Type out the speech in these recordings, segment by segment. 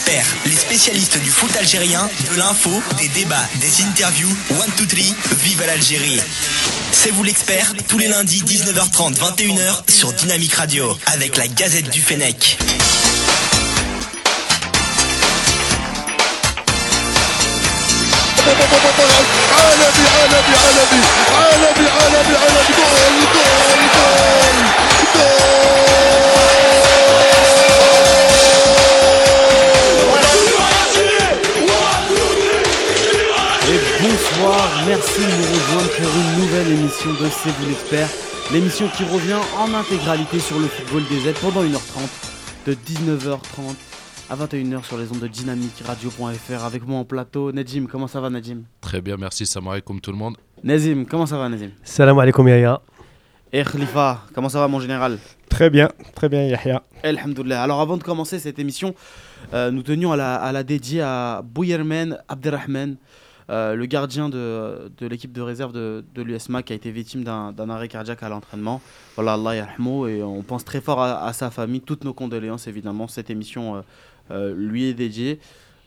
Experts, les spécialistes du foot algérien, de l'info, des débats, des interviews. One, two, three, vive l'Algérie. C'est vous l'expert, tous les lundis 19h30, 21h sur Dynamique Radio, avec la Gazette du Fennec. عالمي عالمي عالمي عالمي عالمي عالمي جول جول جول Et Merci de nous rejoindre pour une nouvelle émission de C'est vous l'expert. L'émission qui revient en intégralité sur le football des aides pendant 1h30, de 19h30 à 21h sur les ondes de Dynamique Radio.fr. Avec moi en plateau, Najim, comment ça va Najim Très bien, merci Samaï, comme tout le monde. Nazim, comment ça va Nazim? Salam alaikum Yaya. Et Khalifa, comment ça va mon général? Très bien, très bien Yahya. Alhamdoulilah. Alors avant de commencer cette émission, euh, nous tenions à la, à la dédier à Bouyermen Abderrahman, euh, le gardien de, de l'équipe de réserve de, de l'USMA qui a été victime d'un arrêt cardiaque à l'entraînement. Voilà, Allah yarhamou, et on pense très fort à, à sa famille. Toutes nos condoléances évidemment. Cette émission euh, euh, lui est dédiée.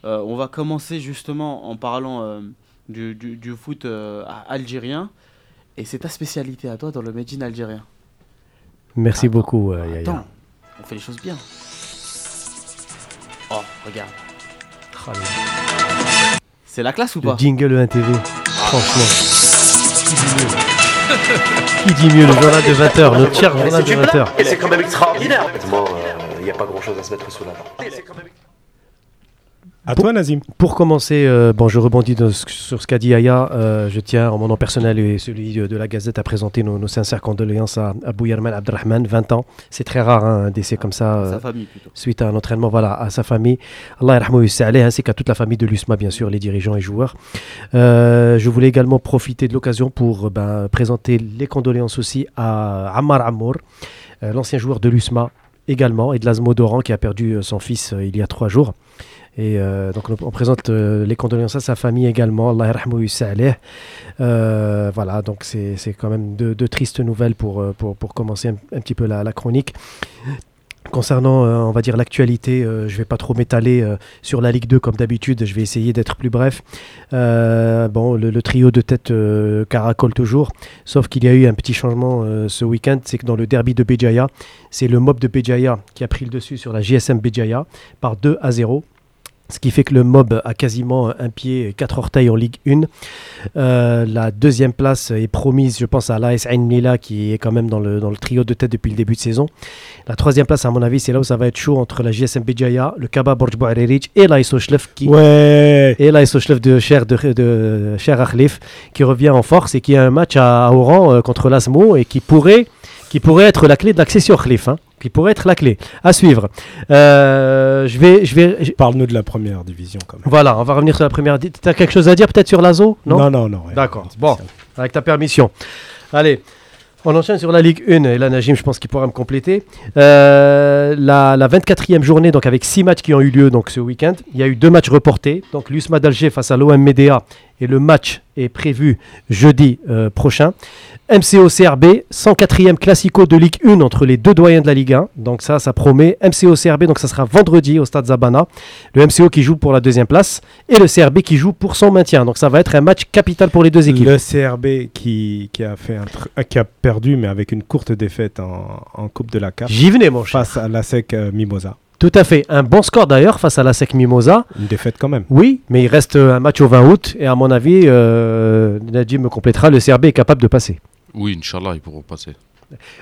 On va commencer justement en parlant du, du- du foot algérien. Et c'est ta spécialité à toi dans le Médine algérien. Merci Attends, beaucoup Yaya. Attends, on fait les choses bien. Oh, regarde. Le- C'est la classe ou Le pas jingle de 1TV. Franchement. Qui dit mieux Qui dit mieux Le journal de 20h, notre cher journal de 20h. Et c'est quand même extraordinaire. Honnêtement, il n'y a pas grand chose à se mettre sous la dent. À toi Nazim. Pour commencer, euh, bon, je rebondis de sur ce qu'a dit Yaya. Euh, je tiens, en mon nom personnel et celui de, de la Gazette, à présenter nos, nos sincères condoléances à Abou Yerman Abdelrahman, 20 ans. C'est très rare, hein, un décès comme ça. euh, Sa famille plutôt. suite à un entraînement voilà, à sa famille. Allah ainsi qu'à toute la famille de l'USMA, bien sûr, les dirigeants et joueurs. Euh, je voulais également profiter de l'occasion pour euh, ben, présenter les condoléances aussi à Ammar Amour, euh, l'ancien joueur de l'USMA également, et de l'Azmo Doran qui a perdu euh, son fils euh, il y a trois jours. Et euh, donc on, présente euh, les condoléances à sa famille également. Allah. Euh, voilà, donc c'est quand même de, de tristes nouvelles pour, euh, pour, commencer un, petit peu la, la chronique. Concernant, on va dire, l'actualité, je vais pas trop m'étaler sur la Ligue 2 comme d'habitude, je vais essayer d'être plus bref. Bon, le, le trio de tête caracole toujours, sauf qu'il y a eu un petit changement ce week-end, c'est que dans le derby de Béjaïa, c'est le mob de Béjaïa qui a pris le dessus sur la JSM Béjaïa par 2 à 0. Ce qui fait que le mob a quasiment un pied et quatre orteils en Ligue 1. Euh, la deuxième place est promise, je pense, à l'AS Ain Mila qui est quand même dans le, dans le trio de tête depuis le début de saison. La troisième place, à mon avis, c'est là où ça va être chaud entre la JSM Béjaïa, le Kaba Borj Bouarerich et l'AS Oshlef qui, Ouais. et l'AS Oshlef de Cher de, de Cher Akhlif qui revient en force et qui a un match à, à Oran euh, contre l'Asmo et qui pourrait, qui pourrait être la clé de l'accession Akhlif. Hein, qui pourrait être la clé. À suivre. Euh, je vais, je vais, je- Parle-nous de la première division quand même. voilà, on va revenir sur la première. Tu as quelque chose à dire peut-être sur l'ASO non, non. non, rien. D'accord. Bon, avec ta permission. Allez, on enchaîne sur la Ligue 1. Et là, Najim, je pense qu'il pourra me compléter. Euh, la, la 24e journée, donc avec 6 matchs qui ont eu lieu donc, ce week-end. Il y a eu deux matchs reportés. Donc l'USMA d'Alger face à l'OM Médéa. Et le match est prévu jeudi euh, prochain. MCO CRB, 104e classico de Ligue 1 entre les deux doyens de la Ligue 1. Donc ça, ça promet. MCO CRB, donc ça sera vendredi au stade Zabana. Le MCO qui joue pour la deuxième place et le CRB qui joue pour son maintien. Donc ça va être un match capital pour les deux équipes. Le CRB qui, qui a fait un tr- qui a perdu mais avec une courte défaite en, en Coupe de la CAF J'y venais, mon cher. face à la SEC euh, Mimosa. Tout à fait. Un bon score d'ailleurs face à la SEC Mimosa. Une défaite quand même. Oui, mais il reste euh, un match au 20 août. Et à mon avis, euh, Nadim me complétera, le CRB est capable de passer. Oui, Inch'Allah, ils pourront passer.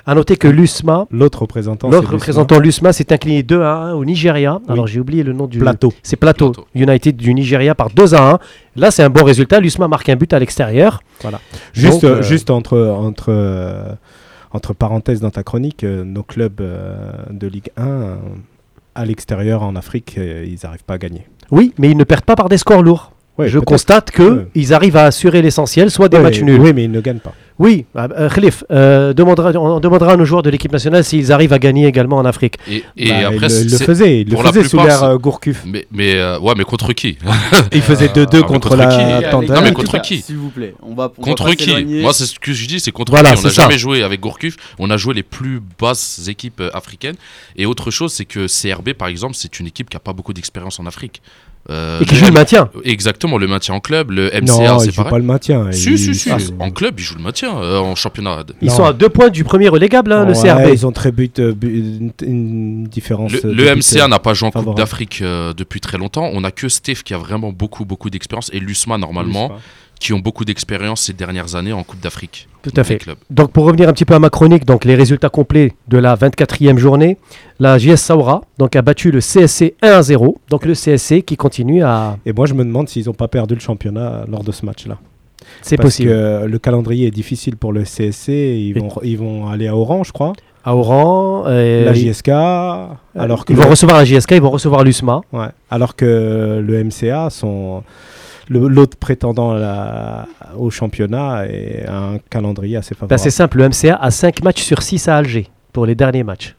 À noter que l'USMA, L'autre représentant, l'autre c'est Lusma. représentant l'USMA, s'est incliné 2 à 1 au Nigeria. Alors j'ai oublié le nom du. Plateau. C'est Plateau, Plateau. United du Nigeria par 2 à 1. Là, c'est un bon résultat. L'USMA marque un but à l'extérieur. Juste, Donc, euh, euh, juste entre, entre, euh, entre parenthèses dans ta chronique, euh, nos clubs euh, de Ligue 1 euh, à l'extérieur en Afrique, euh, ils n'arrivent pas à gagner. Oui, mais ils ne perdent pas par des scores lourds. Ouais, Je constate qu'ils arrivent à assurer l'essentiel, soit des Ouais, matchs nuls. Oui, mais ils ne gagnent pas. Oui, ah, euh, Khalif, euh, demandera, on demandera à nos joueurs de l'équipe nationale s'ils arrivent à gagner également en Afrique. Et, et Bah, après, il, le- il le c'est- faisait, il le faisait sous c'est- euh, Gourcuff. Mais, mais euh, ouais, mais contre qui? Il faisait 2-2 mais contre, contre la les Non, mais contre qui S'il vous plaît, on va on Contre qui? Moi, c'est ce que je dis, c'est contre Voilà, qui? On n'a jamais joué avec Gourcuff. On a joué les plus basses équipes africaines. Et autre chose, c'est que CRB, par exemple, c'est une équipe qui n'a pas beaucoup d'expérience en Afrique. Euh, Et qui joue le maintien. Exactement, le maintien en club, le MCA, Non, c'est il joue pareil. pas le maintien. Si, il- si, si. Ah, En club, ils jouent le maintien euh, en championnat. Ils Non. sont à deux points du premier relégable, hein, le Ouais, CRB. Ils ont très but, euh, une, différence. Le, le MCA n'a pas joué en Coupe d'Afrique euh, depuis très longtemps. On a que Steph qui a vraiment beaucoup, beaucoup d'expérience et Lusma, normalement, qui ont beaucoup d'expérience ces dernières années en Coupe d'Afrique. Tout à fait. clubs. Donc pour revenir un petit peu à ma chronique, donc les résultats complets de la 24e journée, la JS Saoura donc, a battu le CSC 1 à 0. Donc le CSC qui continue à... Et moi, je me demande s'ils n'ont pas perdu le championnat lors de ce match-là. C'est Parce possible. que le calendrier est difficile pour le CSC. Ils vont, ils vont aller à Oran, je crois. À Oran, euh, la JSK. Alors que ils vont le- recevoir la JSK, ils vont recevoir l'USMA. Ouais. Alors que le MCA, son, le- l'autre prétendant la- au championnat, est un calendrier assez Ben, favorable. c'est simple, le MCA a 5 matchs sur 6 à Alger pour les derniers matchs.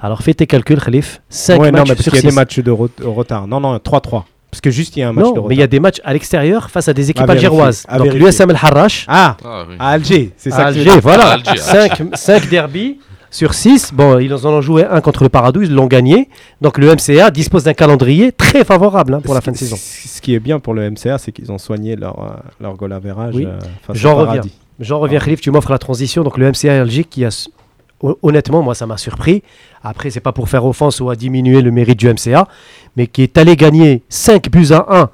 Alors fais tes calculs, Khalif. 5 ouais, non, matchs mais parce sur qu'il y a 6. des matchs de re- retard. Non, non, 3-3. Parce que juste, il y a un match de Non, retard. mais il y a des matchs à l'extérieur face à des équipes À vérifier, algéroises. à Donc l'USM El Harrach, Ah, Ah, oui. à Alger, c'est ça que je veux Alger, dire. voilà. Alger, 5, derbies sur 6. Bon, ils en ont joué un contre le Paradou, ils l'ont gagné. Donc le MCA dispose d'un calendrier très favorable hein, pour la fin de saison. Ce qui est bien pour le MCA, c'est qu'ils ont soigné leur, euh, leur goal average Oui. euh, face J'en reviens. J'en reviens, Khalif, tu m'offres la transition. Donc le MCA Alger qui a... Honnêtement, moi, ça m'a surpris. Après, c'est pas pour faire offense ou à diminuer le mérite du MCA, mais qui est allé gagner 5 buts à 1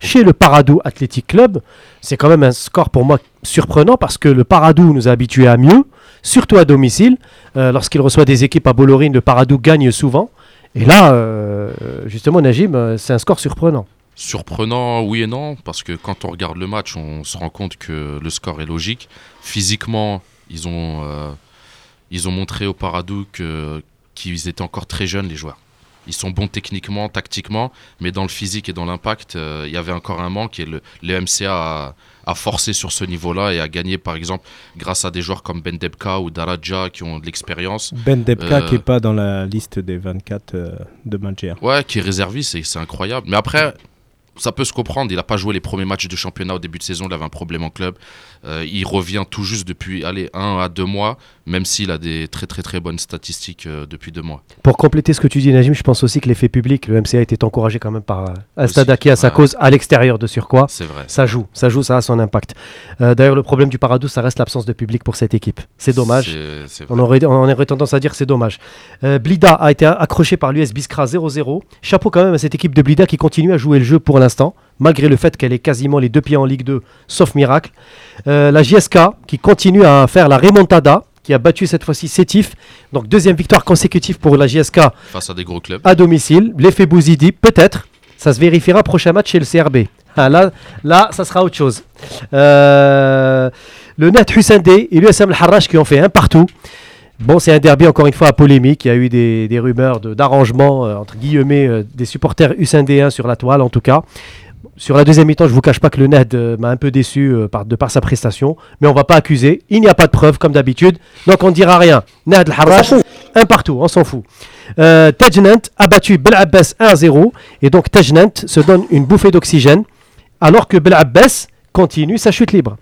chez le Paradou Athletic Club. C'est quand même un score pour moi surprenant parce que le Paradou nous a habitués à mieux, surtout à domicile. Euh, Lorsqu'il reçoit des équipes à Bollorine, le Paradou gagne souvent. Et là, euh, justement, Najim, euh, c'est un score surprenant. Surprenant, oui et non, parce que quand on regarde le match, on se rend compte que le score est logique. Physiquement, ils ont, ils ont montré au Paradou qu'ils étaient encore très jeunes, les joueurs. Ils sont bons techniquement, tactiquement, mais dans le physique et dans l'impact, il y avait encore un manque et le, le MCA a, a forcé sur ce niveau-là et a gagné, par exemple, grâce à des joueurs comme Ben Debka ou Daraja qui ont de l'expérience. Ben Debka Euh, qui n'est pas dans la liste des 24 euh, de Manger. Ouais, qui est c'est- c'est incroyable. Mais après, ça peut se comprendre. Il n'a pas joué les premiers matchs de championnat au début de saison. Il avait un problème en club. Euh, il revient tout juste depuis allez, un à deux mois, même s'il a des très très très bonnes statistiques euh, depuis deux mois. Pour compléter ce que tu dis, Najim, je pense aussi que l'effet public, le MCA était encouragé quand même par euh, acquis à sa ouais. cause à l'extérieur de surcroît. C'est vrai. Ça joue, ça joue, ça a son impact. Euh, D'ailleurs, le problème du Paradou, ça reste l'absence de public pour cette équipe. C'est dommage. On aurait, on aurait tendance à dire que c'est dommage. Blida a été accroché par l'US Biskra 0-0. Chapeau quand même à cette équipe de Blida qui continue à jouer le jeu pour l'instant, malgré le fait qu'elle ait quasiment les deux pieds en Ligue 2, sauf miracle. Euh, la JSK qui continue à faire la remontada, qui a battu cette fois-ci Sétif. Donc deuxième victoire consécutive pour la JSK Face à des gros clubs. à domicile. L'effet Bouzidi, peut-être. Ça se vérifiera prochain match chez le CRB. Ah, là, là, ça sera autre chose. Euh, le Net Hussein Dey et l'USM El Harrach qui ont fait un partout. Bon, c'est un derby encore une fois à polémique. Il y a eu des, des rumeurs de- d'arrangement euh, entre guillemets euh, des supporters Hussein sur la toile en tout cas. Sur la deuxième mi-temps, je vous cache pas que le NED euh, m'a un peu déçu par, de par sa prestation, mais on va pas accuser. Il n'y a pas de preuve comme d'habitude, donc on ne dira rien. NED El Harrach, un partout, on s'en fout. Tajnant a battu Bel Abbas 1-0 et donc Tajnant se donne une bouffée d'oxygène alors que Bel Abbas continue sa chute libre.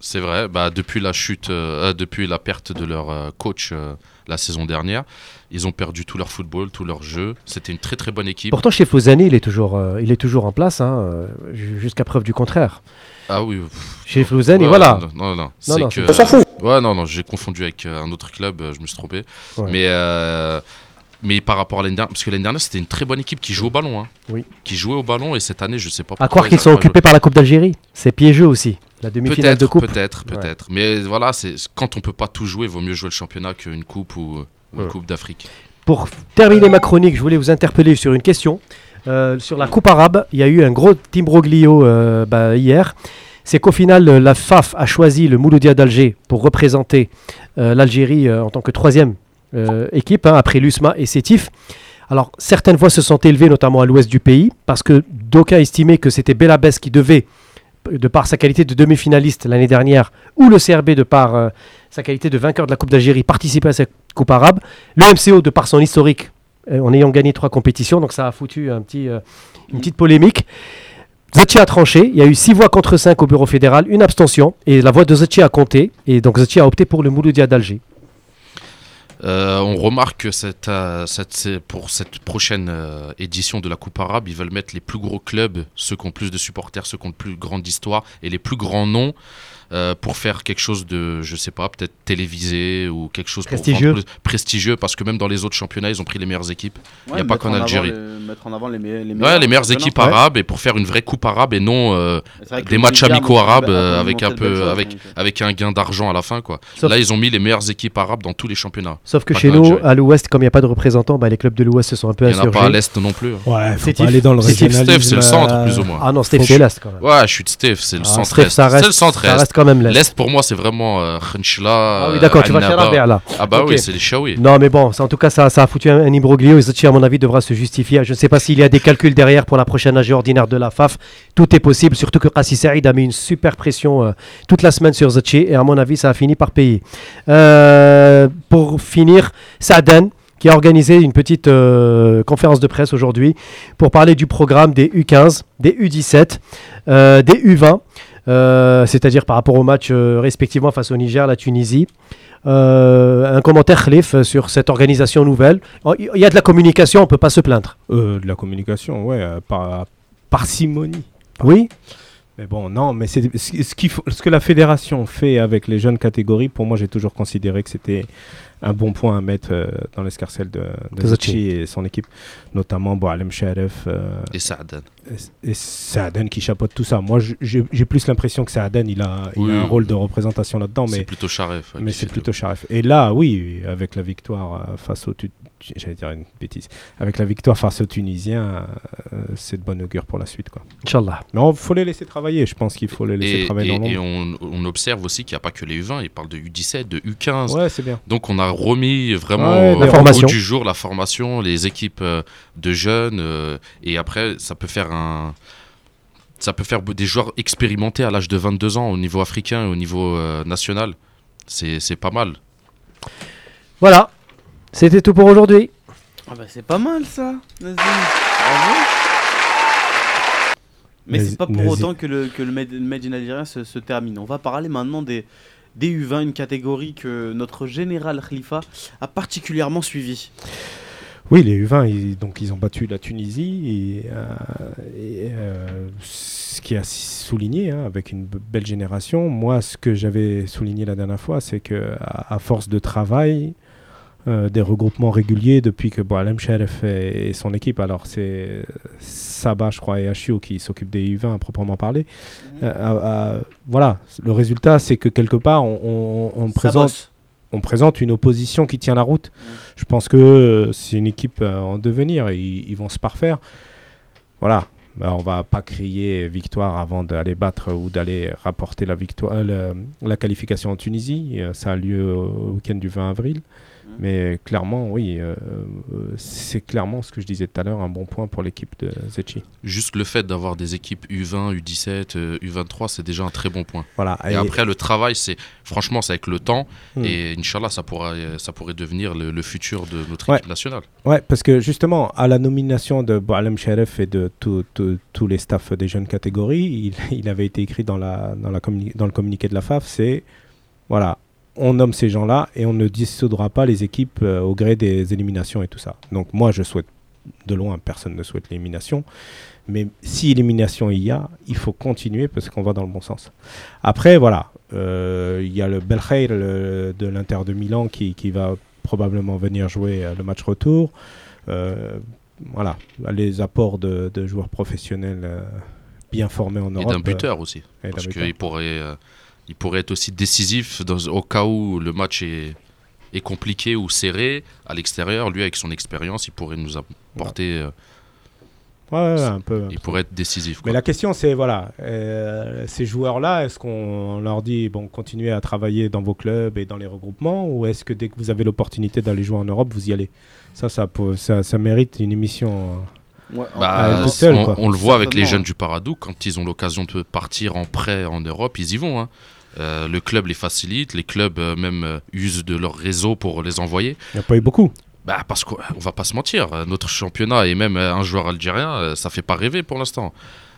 C'est vrai. Bah, depuis la chute, euh, euh, depuis la perte de leur euh, coach euh, la saison dernière, ils ont perdu tout leur football, tout leur jeu. C'était une très très bonne équipe. Pourtant chez Fosani, il est toujours, il est toujours en place, hein, ju- jusqu'à preuve du contraire. Ah oui. Chez Fosani, ouais, voilà. Non, non, que. fout. Ouais, non, non, j'ai confondu avec un autre club, je me suis trompé. Ouais. Mais, mais par rapport à l'année dernière, parce que l'année dernière, c'était une très bonne équipe qui jouait au ballon. Hein. Oui. Qui jouait au ballon et cette année, je sais pas À croire ils qu'ils sont occupés par la Coupe d'Algérie. C'est piégeux aussi. La demi-finale de coupe. peut-être, Ouais. peut-être. Mais voilà, c'est quand on peut pas tout jouer, vaut mieux jouer le championnat qu'une coupe ou, ou une coupe d'Afrique. Pour terminer ma chronique, je voulais vous interpeller sur une question. Euh, sur la Coupe arabe, il y a eu un gros timbroglio euh, bah, hier. C'est qu'au final, euh, la FAF a choisi le Mouloudia d'Alger pour représenter euh, l'Algérie en tant que troisième équipe, hein, après l'USMA et Sétif. Alors, certaines voix se sont élevées, notamment à l'ouest du pays, parce que d'aucuns estimaient que c'était Belabès qui devait de par sa qualité de demi-finaliste l'année dernière, ou le CRB de par euh, sa qualité de vainqueur de la Coupe d'Algérie participer à cette Coupe arabe. Le MCO de par son historique, euh, en ayant gagné trois compétitions, donc ça a foutu euh, une petite polémique. Zetchi a tranché, il y a eu 6 voix contre 5 au bureau fédéral, une abstention, et la voix de Zetchi a compté, et donc Zetchi a opté pour le Mouloudia d'Alger. Euh, on remarque que euh, pour cette prochaine euh, édition de la Coupe arabe, ils veulent mettre les plus gros clubs, ceux qui ont plus de supporters, ceux qui ont le plus grande histoire et les plus grands noms euh, pour faire quelque chose de, je sais pas, peut-être télévisé ou quelque chose Prestigieux. plus- prestigieux parce que même dans les autres championnats, ils ont pris les meilleures équipes. Ouais, y a pas qu'en Algérie. les- mettre en avant les, me- les Ouais, les meilleures équipes Ouais. arabes et pour faire une vraie Coupe arabe et non euh, des matchs amicaux arabes a euh, avec un peu avec avec un gain d'argent à la fin quoi. Sauf- Là, ils ont mis les meilleures équipes arabes dans tous les championnats. Sauf que chez nous, à l'ouest, comme il n'y a pas de représentants, bah, les clubs de l'ouest se sont un peu Il y en a pas à l'est non plus. hein. Ouais, faut pas aller dans le. Steph, c'est le centre, plus ou moins. Ah non, Steph, c'est l'est quand même. Ouais, je suis de Steph, c'est le Ah, centre Steph, est. ça C'est reste, le centre ça est. reste quand même l'est. L'est pour moi c'est vraiment euh, Khenchla. Ah oui, d'accord, tu vas un là. Ah bah oui, c'est les Shawi. Non, mais bon, ça, en tout cas, ça, ça a foutu un, un imbroglio et Zetchi, à mon avis, devra se justifier. Je ne sais pas s'il y a des calculs derrière pour la prochaine AG ordinaire de la FAF. Tout est possible, surtout que Qassi Saïd a mis une super pression euh, toute la semaine sur Zetchi et à mon avis, ça a fini par payer. Euh, pour finir, Saaden qui a organisé une petite euh, conférence de presse aujourd'hui pour parler du programme des U15, des U17, euh, des U20, euh, c'est-à-dire par rapport aux matchs euh, respectivement face au Niger, la Tunisie. Euh, un commentaire, Khalif, sur cette organisation nouvelle. Oh, Il y a de la communication, on ne peut pas se plaindre. Euh, de la communication, ouais, euh, par parcimonie. Oui Mais bon, non, mais c'est ce que la fédération fait avec les jeunes catégories, pour moi, j'ai toujours considéré que c'était un bon point à mettre euh, dans l'escarcelle de, de et son équipe, notamment Boalem Sharef euh, Et Saadan. et, et Saaden qui chapeaute tout ça. Moi, j'ai plus l'impression que Saaden, il a, il Oui, a un oui. rôle de représentation là-dedans, C'est mais, plutôt Sharef. euh, mais c'est plutôt Sharef. Et là, oui, avec la victoire euh, face au j'allais dire une bêtise, avec la victoire face aux Tunisiens, euh, c'est de bon augure pour la suite, quoi. Inch'Allah. Non, faut les laisser travailler. Je pense qu'il faut les laisser Et, travailler et- dans et on, on observe aussi qu'il n'y a pas que les U20, ils parlent de U17, de U15. Ouais, c'est bien. Donc on a remis vraiment Ouais, au- la au bout du jour la formation, les équipes euh, de jeunes euh, et après ça peut faire un ça peut faire des joueurs expérimentés à l'âge de 22 ans au niveau africain et au niveau euh, national. C'est c'est pas mal. Voilà. C'était tout pour aujourd'hui. Ah bah c'est pas mal ça, Nazim. Bravo. Mais Nazi- c'est pas pour Nazi- autant que le, que le Made, le Made in Algérien se, se termine. On va parler maintenant des, des U20, une catégorie que notre général Khalifa a particulièrement suivi. Oui, les U20, ils, donc ils ont battu la Tunisie. Et, euh, et, euh, ce qui a souligné, hein, avec une belle génération, moi, ce que j'avais souligné la dernière fois, c'est que à, à force de travail, euh, des regroupements réguliers depuis que Boalem Sharef et, et son équipe, alors c'est Sabah, je crois, et Achio qui s'occupent des U20 à proprement parler. euh, à- à- voilà, le résultat, c'est que quelque part, on, on- on Ça présente bosse. on présente une opposition qui tient la route. Je pense que euh, c'est une équipe euh, en devenir et ils, ils vont se parfaire. Voilà. Bah, on va pas crier victoire avant d'aller battre ou d'aller rapporter la victoire, euh, le- la qualification en Tunisie. Euh, Ça a lieu au week-end du 20 avril. Mais clairement, oui, euh, euh, c'est clairement ce que je disais tout à l'heure, un bon point pour l'équipe de Zetchi. Juste le fait d'avoir des équipes U20, U17, euh, U23, c'est déjà un très bon point. Voilà. Et, après le travail, c'est franchement c'est avec le temps Hmm. et Inch'Allah ça pourrait ça pourrait devenir le, le futur de notre Ouais. équipe nationale. Ouais, parce que justement, à la nomination de Boalem Sharef et de tous les staffs des jeunes catégories, il, il avait été écrit dans, la, dans, la communi- dans le communiqué de la FAF, c'est, voilà, on nomme ces gens-là et on ne dissoudra pas les équipes euh, au gré des éliminations et tout ça. Donc moi, je souhaite, de loin, personne ne souhaite l'élimination. Mais si élimination il y a, il faut continuer parce qu'on va dans le bon sens. Après, voilà, euh, il y a le Belkhair le- de l'Inter de Milan qui, qui va probablement venir jouer euh, le match retour. Euh, voilà, les apports de, de joueurs professionnels bien formés en Et Europe. d'un buteur aussi. et Parce qu'il pourrait, il pourrait être aussi décisif dans, au cas où le match est, est compliqué ou serré à l'extérieur. Lui, avec son expérience, il pourrait nous apporter. euh, Ouais, ouais, un peu. il pourrait être décisif. Mais la question, c'est voilà, euh, ces joueurs-là, est-ce qu'on leur dit bon, continuez à travailler dans vos clubs et dans les regroupements, ou est-ce que dès que vous avez l'opportunité d'aller jouer en Europe, vous y allez? Ça, ça, peut- ça, ça mérite une émission Ouais, Bah, on, le voit avec les jeunes du Paradou, quand ils ont l'occasion de partir en prêt en Europe, ils y vont. hein. Euh, le club les facilite, les clubs euh, même euh, usent de leur réseau pour les envoyer. Il n'y a pas eu beaucoup. Bah, parce qu'on on va pas se mentir, notre championnat et même un joueur algérien, ça fait pas rêver pour l'instant.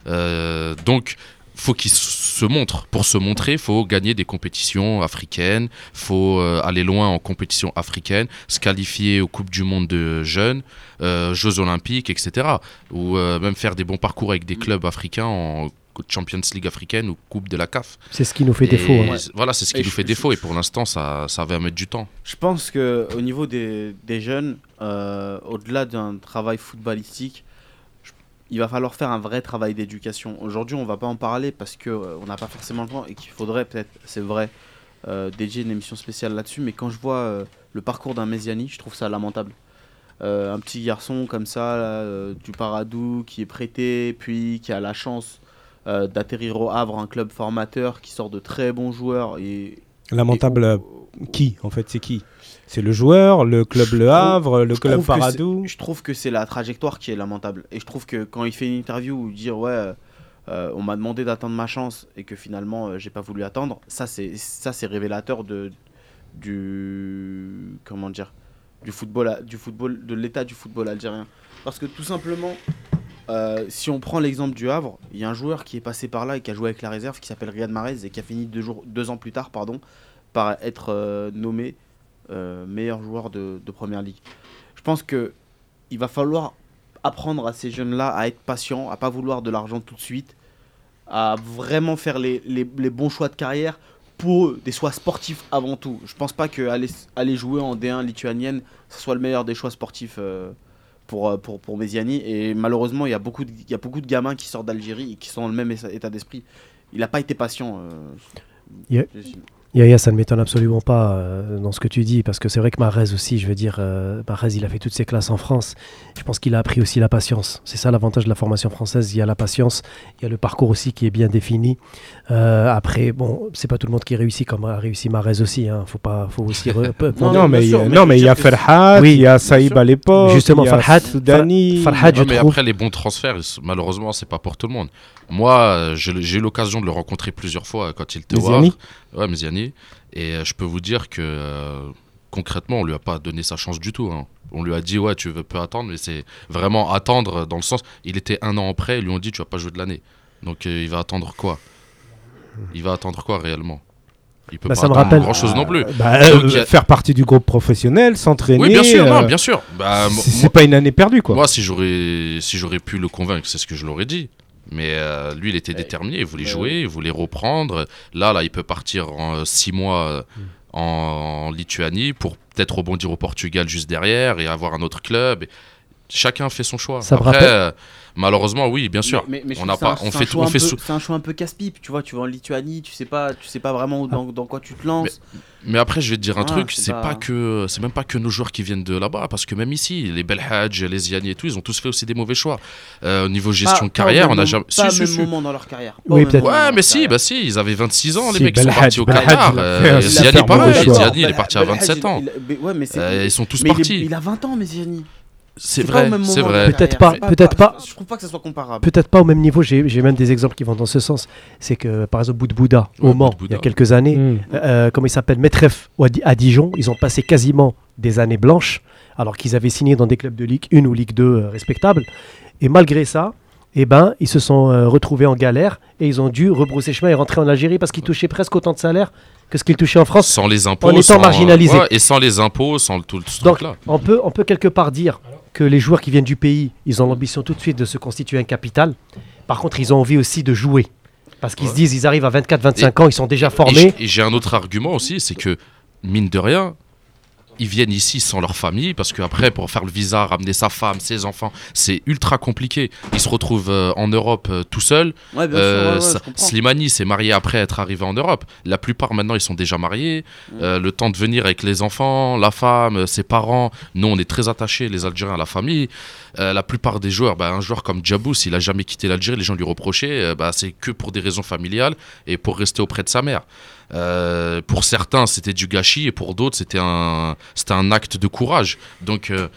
Donc, faut qu'il se montre. Pour se montrer, faut gagner des compétitions africaines, faut aller loin en compétition africaine, se qualifier aux coupes du monde de jeunes, euh, Jeux olympiques, etc. Ou euh, même faire des bons parcours avec des clubs africains en Champions League africaine ou Coupe de la CAF. C'est ce qui nous fait Et défaut. hein. Voilà, c'est ce qui Et nous je- fait je- défaut et pour l'instant, ça, ça va mettre du temps. Je pense que au niveau des, des jeunes, euh, au-delà d'un travail footballistique, je- il va falloir faire un vrai travail d'éducation. Aujourd'hui, on va pas en parler parce que euh, on n'a pas forcément le temps et qu'il faudrait peut-être, c'est vrai, euh, dédier une émission spéciale là-dessus. Mais quand je vois euh, le parcours d'un Mesiani, je trouve ça lamentable. Euh, un petit garçon comme ça, là, euh, du Paradou, qui est prêté, puis qui a la chance euh, d'atterrir au Havre, un club formateur qui sort de très bons joueurs et Lamentable, et- euh, qui En fait, c'est qui? C'est le joueur, le club Je Le trouve- Havre, le club Paradou Je trouve que c'est la trajectoire qui est lamentable. Et je trouve que quand il fait une interview où dire ouais, euh, on m'a demandé d'attendre ma chance et que finalement euh, j'ai pas voulu attendre, ça c'est ça c'est révélateur de du comment dire du football du football de l'état du football algérien. Parce que tout simplement, euh, si on prend l'exemple du Havre, il y a un joueur qui est passé par là et qui a joué avec la réserve qui s'appelle Riyad Mahrez et qui a fini deux, jours, deux ans plus tard pardon, par être euh, nommé euh, meilleur joueur de, première ligue. Je pense que il va falloir apprendre à ces jeunes-là à être patients, à pas vouloir de l'argent tout de suite, à vraiment faire les, les- bons choix de carrière pour eux, des choix sportifs avant tout. Je pense pas que aller, jouer en D1 lituanienne, ce soit le meilleur des choix sportifs pour, euh, pour, pour Mesiani. Et malheureusement, il y, a beaucoup de, il y a beaucoup de gamins qui sortent d'Algérie et qui sont dans le même état état d'esprit. Il n'a pas été patient. euh, Yeah. Yaya, ça ne m'étonne absolument pas euh, dans ce que tu dis, parce que c'est vrai que Marez aussi, je veux dire, euh, Marez, il a fait toutes ses classes en France. Je pense qu'il a appris aussi la patience. C'est ça l'avantage de la formation française. Il y a la patience, il y a le parcours aussi qui est bien défini. Euh, après, bon, c'est pas tout le monde qui réussit comme a réussi Marez aussi. Hein. Faut pas, faut aussi. re- Non, Non, mais bien il y sûr, a- mais non, mais il y a Ferhat, Oui, il y a Saïb à l'époque, Justement, il y a Farhad- Soudani. Farhad, Ouais, je mais trouve. après, les bons transferts, malheureusement, c'est pas pour tout le monde. Moi, j'ai j'ai eu l'occasion de le rencontrer plusieurs fois euh, quand il était au Mesiani Havre. Ouais, Et euh, je peux vous dire que euh, concrètement, on lui a pas donné sa chance du tout. hein. On lui a dit, ouais, tu veux peu attendre, mais c'est vraiment attendre dans le sens. Il était un an prêt, ils lui ont dit, tu vas pas jouer de l'année. Donc euh, il va attendre quoi? Il va attendre quoi réellement? Il peut Bah, pas ça me attendre rappelle- grand chose non plus. Bah, Donc, euh, a- Faire partie du groupe professionnel, s'entraîner. Oui, bien sûr, euh, non, bien sûr. Bah, C'est pas une année perdue, quoi. Moi, si j'aurais si j'aurais pu le convaincre, c'est ce que je l'aurais dit. Mais euh, lui, il était déterminé, il voulait jouer, il voulait reprendre. Là, là, il peut partir en euh, six mois euh, en, en Lituanie pour peut-être rebondir au Portugal juste derrière et avoir un autre club. Chacun fait son choix. Ça me Après, rappelle- euh, malheureusement, oui, bien sûr. Mais- mais- mais je on n'a un- fait, choix on un fait sou- C'est un choix un peu casse-pipe, tu vois. Tu vas en Lituanie, tu sais pas, tu sais pas vraiment dans, dans quoi tu te lances. Mais après, je vais te dire un Ah, truc, c'est pas- pas que, c'est même pas que nos joueurs qui viennent de là-bas, parce que même ici, les Belhadj, les Ziani et tout, ils ont tous fait aussi des mauvais choix. Euh, au niveau gestion Pas- de carrière, on a moment- jamais. Pas Si, au si, même si. moment dans leur carrière. Pas Oui, peut-être. Ouais, mais si, bah si, ils avaient 26 ans, les mecs, ils sont partis au Qatar. euh, Ziani, pareil. Ziani, il est parti à Belhadj, 27 ans. Ouais, mais. Euh, ils sont tous mais il est- partis. Il a 20 ans, mais Ziani. C'est vrai, au c'est vrai. Peut-être pas, peut-être pas. Je trouve pas que ça soit comparable. Peut-être pas au même niveau, j'ai même des exemples qui vont dans ce sens. C'est que, par exemple, Boudbouda, au Ouais, Mans, il y a quelques années, Mm. euh, comment il s'appelle, Metref ou à Di- à Dijon, ils ont passé quasiment des années blanches, alors qu'ils avaient signé dans des clubs de Ligue 1 ou Ligue 2 euh, respectables. Et malgré ça, eh ben, ils se sont euh, retrouvés en galère et ils ont dû rebrousser chemin et rentrer en Algérie parce qu'ils touchaient presque autant de salaire que ce qu'ils touchaient en France. Sans les impôts. en étant sans- marginalisés. ouais, et sans les impôts, sans le- tout le- ce Donc, truc-là. on peut, on peut quelque part dire que les joueurs qui viennent du pays, ils ont l'ambition tout de suite de se constituer un capital. Par contre, ils ont envie aussi de jouer. Parce qu'ils Ouais. se disent, ils arrivent à 24-25 ans, ils sont déjà formés. Et j'ai un autre argument aussi, c'est que, mine de rien, ils viennent ici sans leur famille, parce qu'après, pour faire le visa, ramener sa femme, ses enfants, c'est ultra compliqué. Ils se retrouvent euh, en Europe euh, tout seuls. Ouais, bien Euh, sûr. ouais, ouais, Sa- je comprends. Slimani s'est marié après être arrivé en Europe. La plupart maintenant ils sont déjà mariés. Mm. Le temps de venir avec les enfants, la femme, ses parents. Nous on est très attachés les Algériens à la famille. La plupart des joueurs, bah, un joueur comme Djabou, s'il a jamais quitté l'Algérie, les gens lui reprochaient, bah, c'est que pour des raisons familiales et pour rester auprès de sa mère. Euh, pour certains c'était du gâchis et pour d'autres c'était un c'était un acte de courage. Donc euh,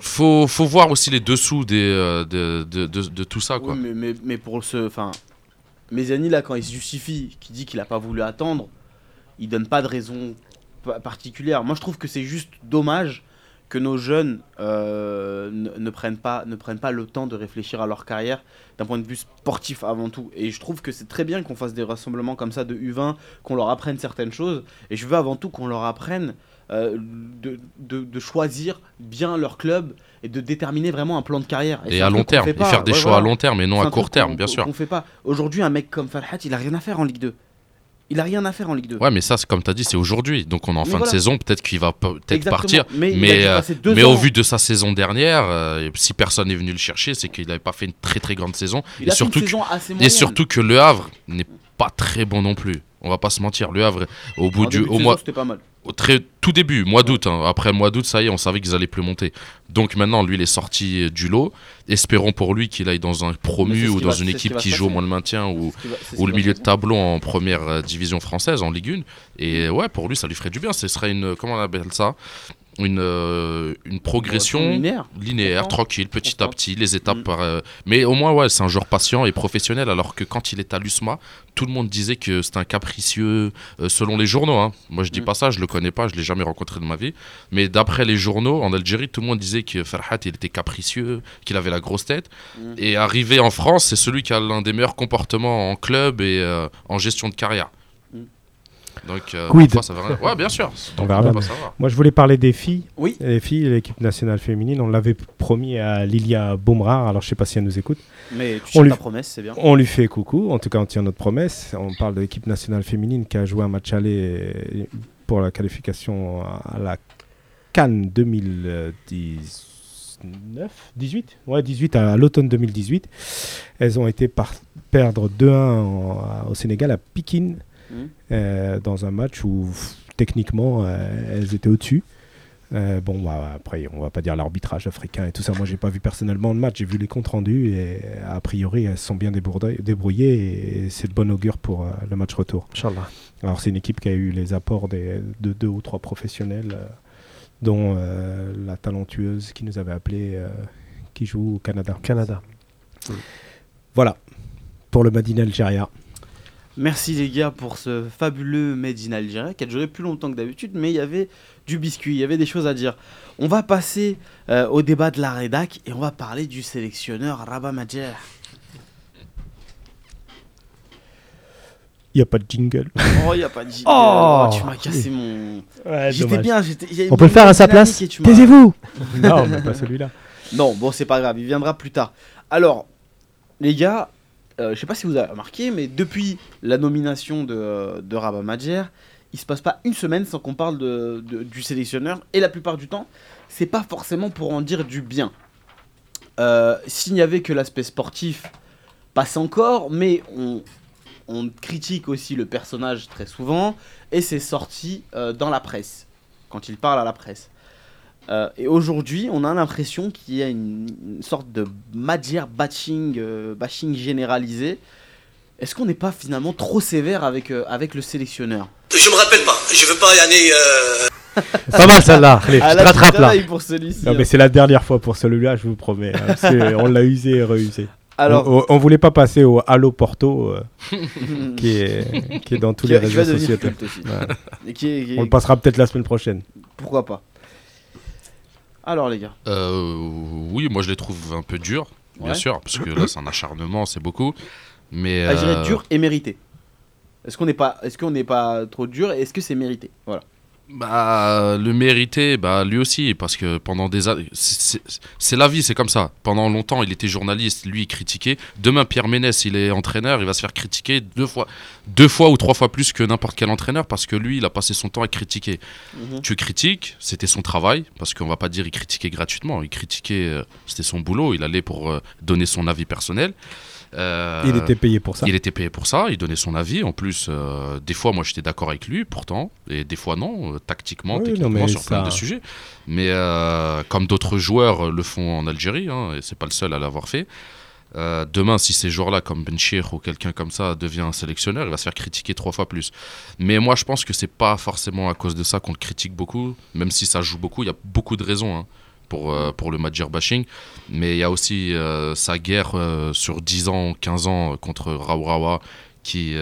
faut, faut voir aussi les dessous des, euh, de, de, de, tout ça. Mais, pour ce. Enfin. Mézani, là, quand il se justifie, qui dit qu'il a pas voulu attendre, il donne pas de raison pa- particulière. Moi, je trouve que c'est juste dommage que nos jeunes euh, ne, ne prennent pas, ne prennent pas le temps de réfléchir à leur carrière d'un point de vue sportif avant tout. Et je trouve que c'est très bien qu'on fasse des rassemblements comme ça de U20, qu'on leur apprenne certaines choses. Et je veux avant tout qu'on leur apprenne euh, de, de, de choisir bien leur club et de déterminer vraiment un plan de carrière. Et à long terme, et faire des Ouais, choix voilà. à long terme et non à court terme, bien sûr. qu'on fait pas. Aujourd'hui, un mec comme Farhat, il a rien à faire en Ligue 2. Il a rien à faire en Ligue 2. Ouais, mais ça, c'est comme tu as dit, c'est aujourd'hui. Donc on est en Mais fin voilà. de saison, peut-être qu'il va pe- peut-être partir. Mais, euh, Mais au vu de sa saison dernière, euh, si personne n'est venu le chercher, c'est qu'il n'avait pas fait une très très grande saison. il et a fait une surtout que- saison assez Et surtout que Le Havre n'est pas très bon non plus. On va pas se mentir. Le Havre, au bout En du au mois, c'était pas mal. au très tout début, mois d'août. hein. Après mois d'août, ça y est, on savait qu'ils allaient plus monter. Donc maintenant, lui, il est sorti du lot. Espérons pour lui qu'il aille dans un promu ou dans va- une qui équipe qui joue au moins le maintien ou, va- ou le milieu de tableau en première euh, division française, en Ligue 1. Et ouais, pour lui, ça lui ferait du bien. Ce serait une, comment on appelle ça? Une, euh, une progression linéaire. tranquille, petit à petit, les étapes Mm. par. euh, Mais au moins, ouais, c'est un joueur patient et professionnel. Alors que quand il est à l'USMA, tout le monde disait que c'était un capricieux, euh, selon les journaux. hein. Moi, je dis Mm. pas ça, je le connais pas, je l'ai jamais rencontré de ma vie. Mais d'après les journaux, en Algérie, tout le monde disait que Farhat, il était capricieux, qu'il avait la grosse tête. Mm. Et arrivé en France, c'est celui qui a l'un des meilleurs comportements en club et en gestion de carrière. Donc, euh, Quid parfois, ça rien- Ouais, bien sûr. On verra bien. savoir. Moi, je voulais parler des filles. Oui. Les filles, l'équipe nationale féminine, on l'avait promis à Lilia Baumrard. Alors, je sais pas si elle nous écoute. Mais tu On tiens lui- ta promesse, c'est bien. On lui fait coucou. En tout cas, on tient notre promesse. On parle de l'équipe nationale féminine qui a joué un match aller pour la qualification à la Cannes 2019 18 Ouais, 18 à, à l'automne 2018. Elles ont été par- perdre 2-1 en- au Sénégal à Pékin Euh, dans un match où pff, techniquement euh, elles étaient au-dessus. Euh, bon, bah, après, on va pas dire l'arbitrage africain et tout ça. Moi, j'ai pas vu personnellement le match, j'ai vu les comptes rendus et a priori, elles sont bien débrouillées, et c'est de bon augure pour euh, le match retour. Inch'Allah. Alors, c'est une équipe qui a eu les apports des- de deux ou trois professionnels, euh, dont la talentueuse qui nous avait appelé, qui joue au Canada. Canada. Voilà, pour le Madine Algéria. Merci les gars pour ce fabuleux Made in Algérie qui a duré plus longtemps que d'habitude, mais il y avait du biscuit, il y avait des choses à dire. On va passer euh, au débat de la rédac et on va parler du sélectionneur Rabat Madjer. Il n'y a pas de jingle. Oh, il y a pas de jingle. Oh, Oh, tu m'as cassé mon. Ouais, J'étais bien, j'étais. On peut le faire à sa place Taisez-vous non, mais pas celui-là. Non, bon, c'est pas grave, il viendra plus tard. Alors, les gars, euh, je sais pas si vous avez remarqué, mais depuis la nomination de, de Rabat Madjer, il se passe pas une semaine sans qu'on parle du sélectionneur, et la plupart du temps, c'est pas forcément pour en dire du bien. Euh, S'il n'y avait que l'aspect sportif, passe encore, mais on, on critique aussi le personnage très souvent, et c'est sorti euh, dans la presse, quand il parle à la presse. Euh, et aujourd'hui, on a l'impression qu'il y a une, une sorte de Madjer bashing, euh, bashing généralisé. Est-ce qu'on n'est pas finalement trop sévère avec, euh, avec le sélectionneur? Je me rappelle pas. Je veux pas y aller. euh, Pas mal celle-là. Allez, je te rattrape là. pour celui-ci. Non, hein. mais c'est la dernière fois pour celui-là, je vous promets. hein, parce que on l'a usé et reusé. Alors, on, on- on voulait pas passer au Halo Porto, euh, qui, est, qui est dans tous qui, les réseaux sociaux. culte aussi. Ouais. Et qui est- qui est- On le passera peut-être la semaine prochaine. Pourquoi pas Alors les gars, Euh, oui, moi je les trouve un peu durs, bien sûr, parce que là c'est un acharnement, c'est beaucoup. Mais ah, je dirais euh, dur et mérité. Est-ce qu'on n'est pas, est-ce qu'on n'est pas trop dur et est-ce que c'est mérité? Voilà. Bah, le mériter, bah, lui aussi, parce que pendant des années, c'est- la vie, c'est comme ça. Pendant longtemps, il était journaliste, lui il critiquait. Demain, Pierre Ménès, il est entraîneur, il va se faire critiquer deux fois, deux fois ou trois fois plus que n'importe quel entraîneur, parce que lui, il a passé son temps à critiquer. Mhm. Tu critiques, c'était son travail, parce qu'on va pas dire il critiquait gratuitement, il critiquait, euh, c'était son boulot, il allait pour euh, donner son avis personnel. Euh, Il était payé pour ça. il était payé pour ça, il donnait son avis. En plus, euh, des fois, moi, j'étais d'accord avec lui, pourtant, et des fois, non, euh, tactiquement, Oui, techniquement, sur ça- plein de sujets. Mais comme d'autres joueurs le font en Algérie, hein, et c'est pas le seul à l'avoir fait. euh, demain, si ces joueurs-là, comme Benchir ou quelqu'un comme ça, devient un sélectionneur, il va se faire critiquer trois fois plus. Mais moi, je pense que c'est pas forcément à cause de ça qu'on le critique beaucoup, même si ça joue beaucoup. Il y a beaucoup de raisons. hein. Pour, euh, pour le Madjer bashing. Mais il y a aussi euh, sa guerre euh, sur 10 ans, 15 ans contre Raourawa qui,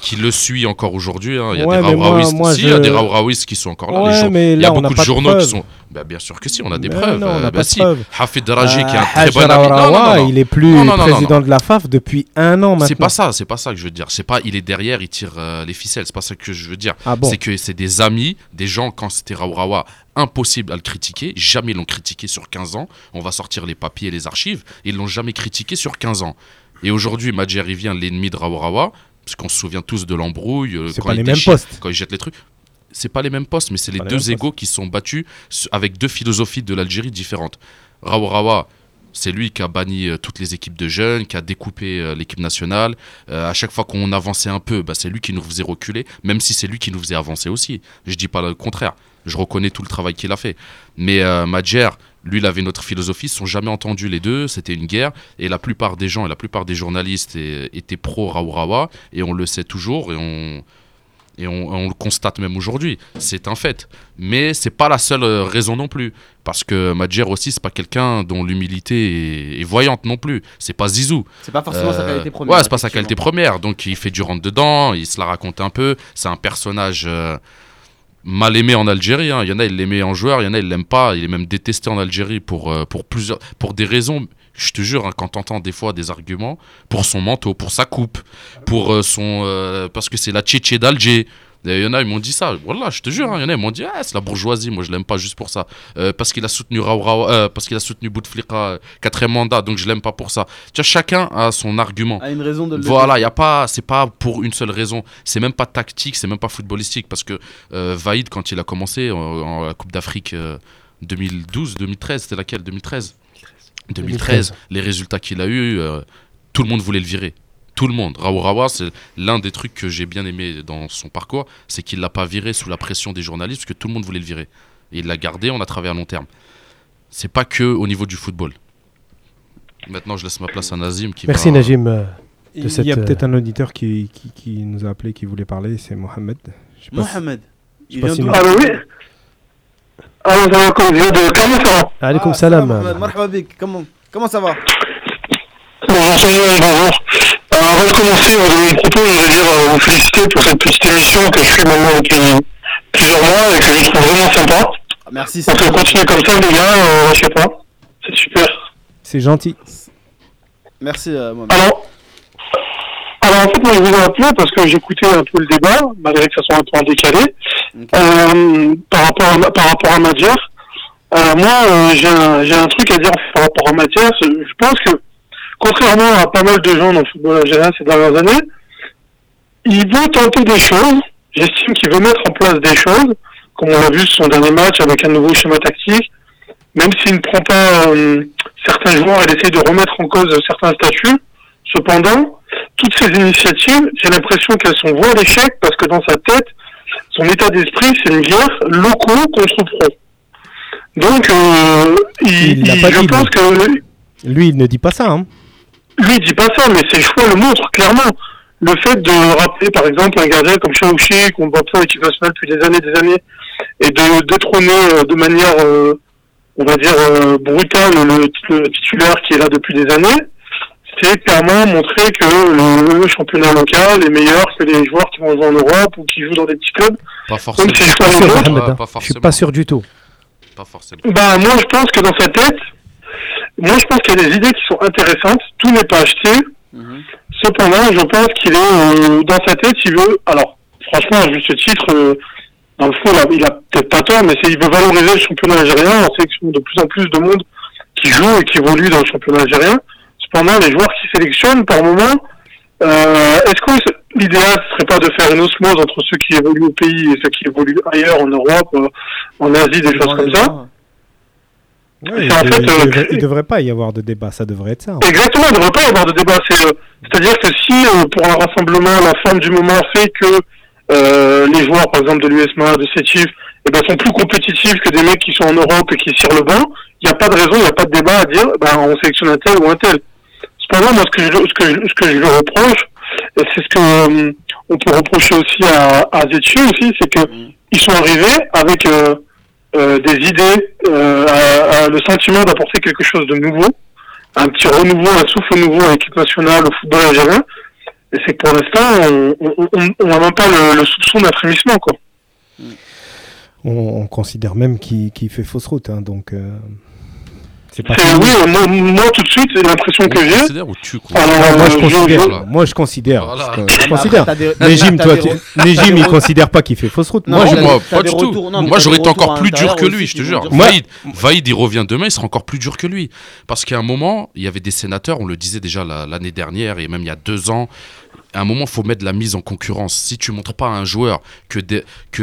qui le suit encore aujourd'hui. hein. Il y a Ouais, des Raouraouistes a je- Raouraouistes qui sont encore là. Ouais, Les jour- mais il y a beaucoup de journaux qui sont. Bah, bien sûr que si, on a des Mais preuves. non, on pas bah si. preuves. Hafid Daraji, qui est un Euh, très Haj bon ami. Non, non, il est plus président de la FAF depuis un an maintenant. C'est pas ça, c'est pas ça que je veux dire. C'est pas il est derrière, il tire euh, les ficelles. C'est pas ça que je veux dire. Ah bon C'est que c'est des amis, des gens quand c'était Raourawa, impossible à le critiquer. Jamais ils l'ont critiqué sur 15 ans. On va sortir les papiers et les archives. Ils l'ont jamais critiqué sur 15 ans. Et aujourd'hui, Madjer il vient l'ennemi de Raourawa, parce qu'on se souvient tous de l'embrouille. euh, C'est pas les mêmes postes. Quand ils jettent les trucs. C'est pas les mêmes postes, mais c'est les deux égaux qui sont battus avec deux philosophies de l'Algérie différentes. Raourawa, c'est lui qui a banni euh, toutes les équipes de jeunes, qui a découpé euh, l'équipe nationale. Euh, à chaque fois qu'on avançait un peu, bah, c'est lui qui nous faisait reculer, même si c'est lui qui nous faisait avancer aussi. Je dis pas le contraire. Je reconnais tout le travail qu'il a fait. Mais euh, Madjer, lui, il avait notre philosophie. Ils se sont jamais entendus les deux. C'était une guerre. Et la plupart des gens et la plupart des journalistes étaient pro Raourawa. Et on le sait toujours. Et on, et on, on le constate même aujourd'hui. C'est un fait. Mais c'est pas la seule euh, raison non plus. Parce que Madjer aussi, c'est pas quelqu'un dont l'humilité est, est voyante non plus. C'est pas Zizou. C'est pas forcément sa Euh, qualité première. Ouais, c'est pas sa qualité première. Donc il fait du rentre dedans, il se la raconte un peu. C'est un personnage euh, mal aimé en Algérie. hein. Il y en a, il l'aimaient en joueur, il y en a, il l'aiment pas. Il est même détesté en Algérie pour, euh, pour, plusieurs, pour des raisons. Je te jure, hein, quand t'entends des fois des arguments pour son manteau, pour sa coupe, pour euh, son. euh, parce que c'est la tchétché d'Alger. Il y en a, ils m'ont dit ça. Voilà, je te jure, hein, il y en a, ils m'ont dit, ah, c'est la bourgeoisie, moi je l'aime pas juste pour ça. Euh, parce qu'il a soutenu Raourawa, euh, parce qu'il a soutenu Bouteflika, euh, quatrième mandat, donc je l'aime pas pour ça. Tu vois, chacun a son argument. A une raison de le Voilà, il y a pas, c'est pas pour une seule raison. C'est même pas tactique, c'est même pas footballistique parce que euh, Vaïd quand il a commencé en, la Coupe d'Afrique euh, 2012, 2013, c'était laquelle? 2013. 2013. Les résultats qu'il a eu, tout le monde voulait le virer. Tout le monde. Raourawa, c'est l'un des trucs que j'ai bien aimé dans son parcours, c'est qu'il l'a pas viré sous la pression des journalistes parce que tout le monde voulait le virer. Et il l'a gardé, on a travaillé à long terme. C'est pas que au niveau du football. Maintenant, je laisse ma place à Nazim qui Merci va- Najim. euh, Il y a euh, peut-être un auditeur qui, qui, qui nous a appelé, qui voulait parler, c'est Mohamed. Je si- Mohamed. je sais Il vient si d'où nous- Allô, oui va comme vient de Clermont, ça va Alaykoum Ah, salam. Marhaba. Comment, comment ça va? Bonjour. Euh, avant de commencer euh, mon propos, je veux dire euh, vous féliciter pour cette petite émission que je fais maintenant depuis plusieurs mois et que je trouve vraiment sympa. Merci, c'est Donc continuez comme ça, les gars, euh, je sais pas. C'est super. C'est gentil. Merci, euh, Mohamed. Alors, alors en fait, moi je vous ai appelé parce que j'écoutais un peu le débat, malgré que ça soit un peu en décalé, euh, par, rapport à, par rapport à Madjer. Euh, moi, euh, j'ai un, j'ai un truc à dire par rapport à Madjer. c'est- Je pense que, contrairement à pas mal de gens dans le football algérien ces dernières années, il veut tenter des choses. J'estime qu'il veut mettre en place des choses, comme on l'a vu sur son dernier match avec un nouveau schéma tactique. Même s'il ne prend pas euh, certains joueurs, il essaie de remettre en cause certains statuts. Cependant, toutes ces initiatives, j'ai l'impression qu'elles sont vouées à l'échec parce que dans sa tête, son état d'esprit, c'est une guerre locaux contre pro. Donc, euh, il, Il pas je dit, pense que Lui, il ne dit pas ça. Hein. Lui, il dit pas ça, mais ses choix le montrent clairement. Le fait de rappeler, par exemple, un gardien comme Chaouchi, qu'on voit pas en équipe nationale depuis des années des années, et de détrôner euh, de manière, euh, on va dire, euh, brutale le, le titulaire qui est là depuis des années, c'est clairement montrer que le, le championnat local est meilleur que les joueurs qui vont jouer en Europe ou qui jouent dans des petits clubs. Pas forcément. Choix Pas sûr, Je suis pas sûr du tout. Pas forcément. Bah, moi, je pense que dans sa tête, moi, je pense qu'il y a des idées qui sont intéressantes. Tout n'est pas acheté. Mhm. Cependant, je pense qu'il est euh, dans sa tête, il veut. Alors, franchement, à juste titre, euh, dans le fond, là, il a peut-être pas tort, mais il veut valoriser le championnat algérien. Y a de plus en plus de monde qui joue et qui évolue dans le championnat algérien. Cependant, les joueurs qui sélectionnent par moment, euh, est-ce que l'idéal ce serait pas de faire une osmose entre ceux qui évoluent au pays et ceux qui évoluent ailleurs en Europe, euh, en Asie, des choses comme ça Ouais, il, en fait, euh, devrait, pas y avoir de débat, ça devrait être ça. hein. Exactement, il ne devrait pas y avoir de débat. C'est, euh, C'est-à-dire que si euh, pour un rassemblement, la forme du moment fait que euh, les joueurs, par exemple, de l'USMA, de Sétif, eh ben, sont plus compétitifs que des mecs qui sont en Europe et qui cirent le banc, il n'y a pas de raison, il n'y a pas de débat à dire ben, on sélectionne un tel ou un tel. Cependant, moi, ce que je, ce que, je- ce que je lui reproche, et c'est ce que euh, on peut reprocher aussi à, à Zetchi aussi, c'est que ils sont arrivés avec euh, des idées, euh, le sentiment d'apporter quelque chose de nouveau, un petit renouveau, un souffle nouveau à l'équipe nationale, au football algérien. Et c'est que pour l'instant, on- n'a même pas le, soupçon d'un. On, on considère même qu'il fait fausse route. hein, donc, euh, pas C'est- fini. oui, moi, moi, tout de suite, l'impression On que j'ai. considère ou tu quoi Alors, moi, je euh, considère. Voilà. Moi, je considère. Voilà. Je, considère. après, t'as des- Négim, t'as toi, des tu- re- Négim, t'as il considère pas qu'il fait fausse route. Non, moi, moi, pas du tout. non, moi, j'aurais été encore plus dur que lui, je te jure. Vaïd, Vaïd, il revient demain, il sera encore plus dur que lui. Parce qu'à un moment, il y avait des sénateurs, on le disait déjà la- l'année dernière et même il y a deux ans, à un moment, il faut mettre de la mise en concurrence. Si tu montres pas à un joueur que, des- que,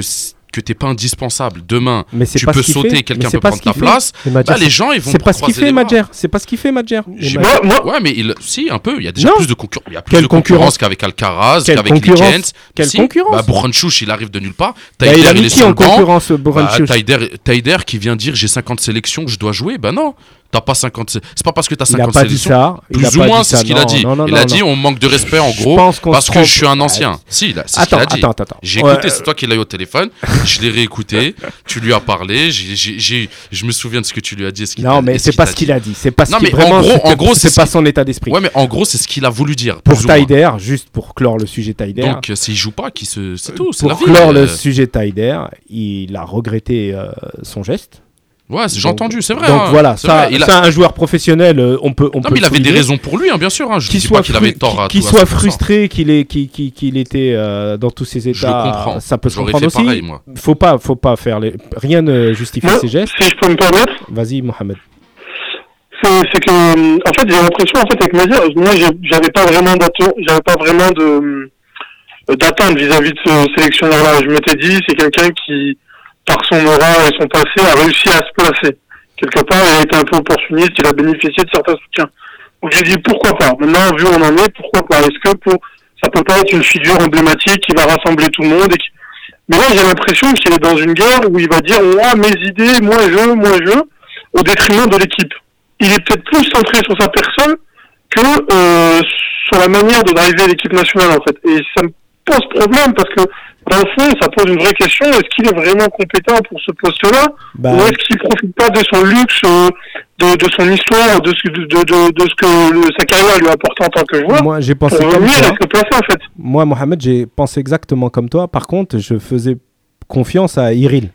que t'es pas indispensable, demain, mais tu pas peux sauter, quelqu'un peut prendre ta place, bah, les gens, ils vont C'est pas ce qu'il fait. Madjer. C'est pas ce qu'il fait, Madjer. Ouais, mais il, si, un peu. Il y a déjà Non. plus de concurrence. Il y a plus Quelle de concurrence qu'avec Alcaraz, qu'avec Likens. Quelle Si. concurrence Bah, Bourhanchouch, il arrive de nulle part. Bah, Taider, il a il est qui sur en le banc. concurrence, Bah, Taider, Taider qui vient dire j'ai 50 sélections, je dois jouer. Bah non, t'as pas 50. sé- C'est pas parce que t'as Il a 50 pas dit sélections. ça. Plus ou moins, c'est ce qu'il a dit. non, non, il a dit on manque de respect en gros parce que je suis un ancien. Si, c'est ce qu'il Attends, a dit. attends, attends. J'ai Ouais, écouté, c'est toi qui l'as eu au téléphone. je l'ai réécouté. Tu lui as parlé. je me souviens de ce que tu lui as dit. ce Non, mais ce c'est pas ce qu'il a dit. C'est pas ce Non, qu'il mais en vraiment. en gros, c'est pas son état d'esprit. Ouais, mais en gros, c'est ce qu'il a voulu dire. Pour. Taider, juste pour clore le sujet Taider. Donc, euh, s'il joue pas, qui se... c'est tout. Pour clore euh. le sujet Taider, il a regretté euh, son geste. Ouais, j'ai entendu, c'est vrai. Donc hein. voilà, ça, vrai, il a- ça, un joueur professionnel, euh, on peut, on Non, peut mais il avait des raisons pour lui, hein, bien sûr. Hein. Je Qu'il dis soit, pas qu'il avait tort à soit 100%. frustré, qu'il ait- qu'il- était euh, dans tous ses états, comprends. ça peut se comprendre fait aussi. pareil, moi. Faut pas, faut pas faire les... rien ne justifie moi, ses gestes. si je peux me permettre, Vas-y, Mohamed. c'est que, en fait, j'ai l'impression, en fait, avec Mazir, moi, j'avais pas vraiment d'attente, j'avais pas vraiment de euh, d'attente vis-à-vis de ce sélectionneur-là. Je m'étais dit, c'est quelqu'un qui, par son aura et son passé, a réussi à se placer. Quelque part, il a été un peu opportuniste, il a bénéficié de certains soutiens. Donc j'ai dit, pourquoi pas? Maintenant, vu où on en est, pourquoi pas? Est-ce que pour, ça peut pas être une figure emblématique qui va rassembler tout le monde. Mais là, j'ai l'impression qu'il est dans une guerre où il va dire, moi, mes idées, moi, je, moi, je, au détriment de l'équipe il est peut-être plus centré sur sa personne que euh, sur la manière de driver l'équipe nationale en fait. Et ça me pose problème parce que dans le fond, ça pose une vraie question. Est-ce qu'il est vraiment compétent pour ce poste-là Bah, ou est-ce qu'il profite pas de son luxe, euh, de, de son histoire, de ce, de, de, de ce que le- sa carrière lui a apporté en tant que joueur moi, j'ai pensé pour comme toi. et se placer en fait Moi, Mohamed, j'ai pensé exactement comme toi. Par contre, je faisais confiance à Iril.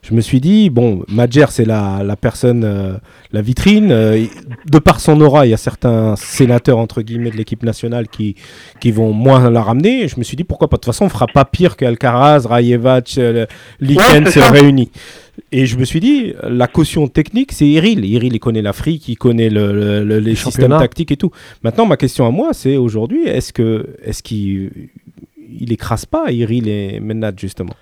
Je me suis dit, bon, Madjer, c'est la, la personne, euh, la vitrine. euh, de par son aura, il y a certains sénateurs, entre guillemets, de l'équipe nationale qui, qui vont moins la ramener. Et je me suis dit, pourquoi pas? De toute façon, on fera pas pire qu'Alcaraz, Rayevac, euh, Likens Ouais, réunis. Et je me suis dit, la caution technique, c'est Iril. Iril, il connaît l'Afrique, il connaît le, le- le- les systèmes tactiques et tout. Maintenant, ma question à moi, c'est aujourd'hui, est-ce que est-ce qu'il il écrase pas Iril et Menad, justement?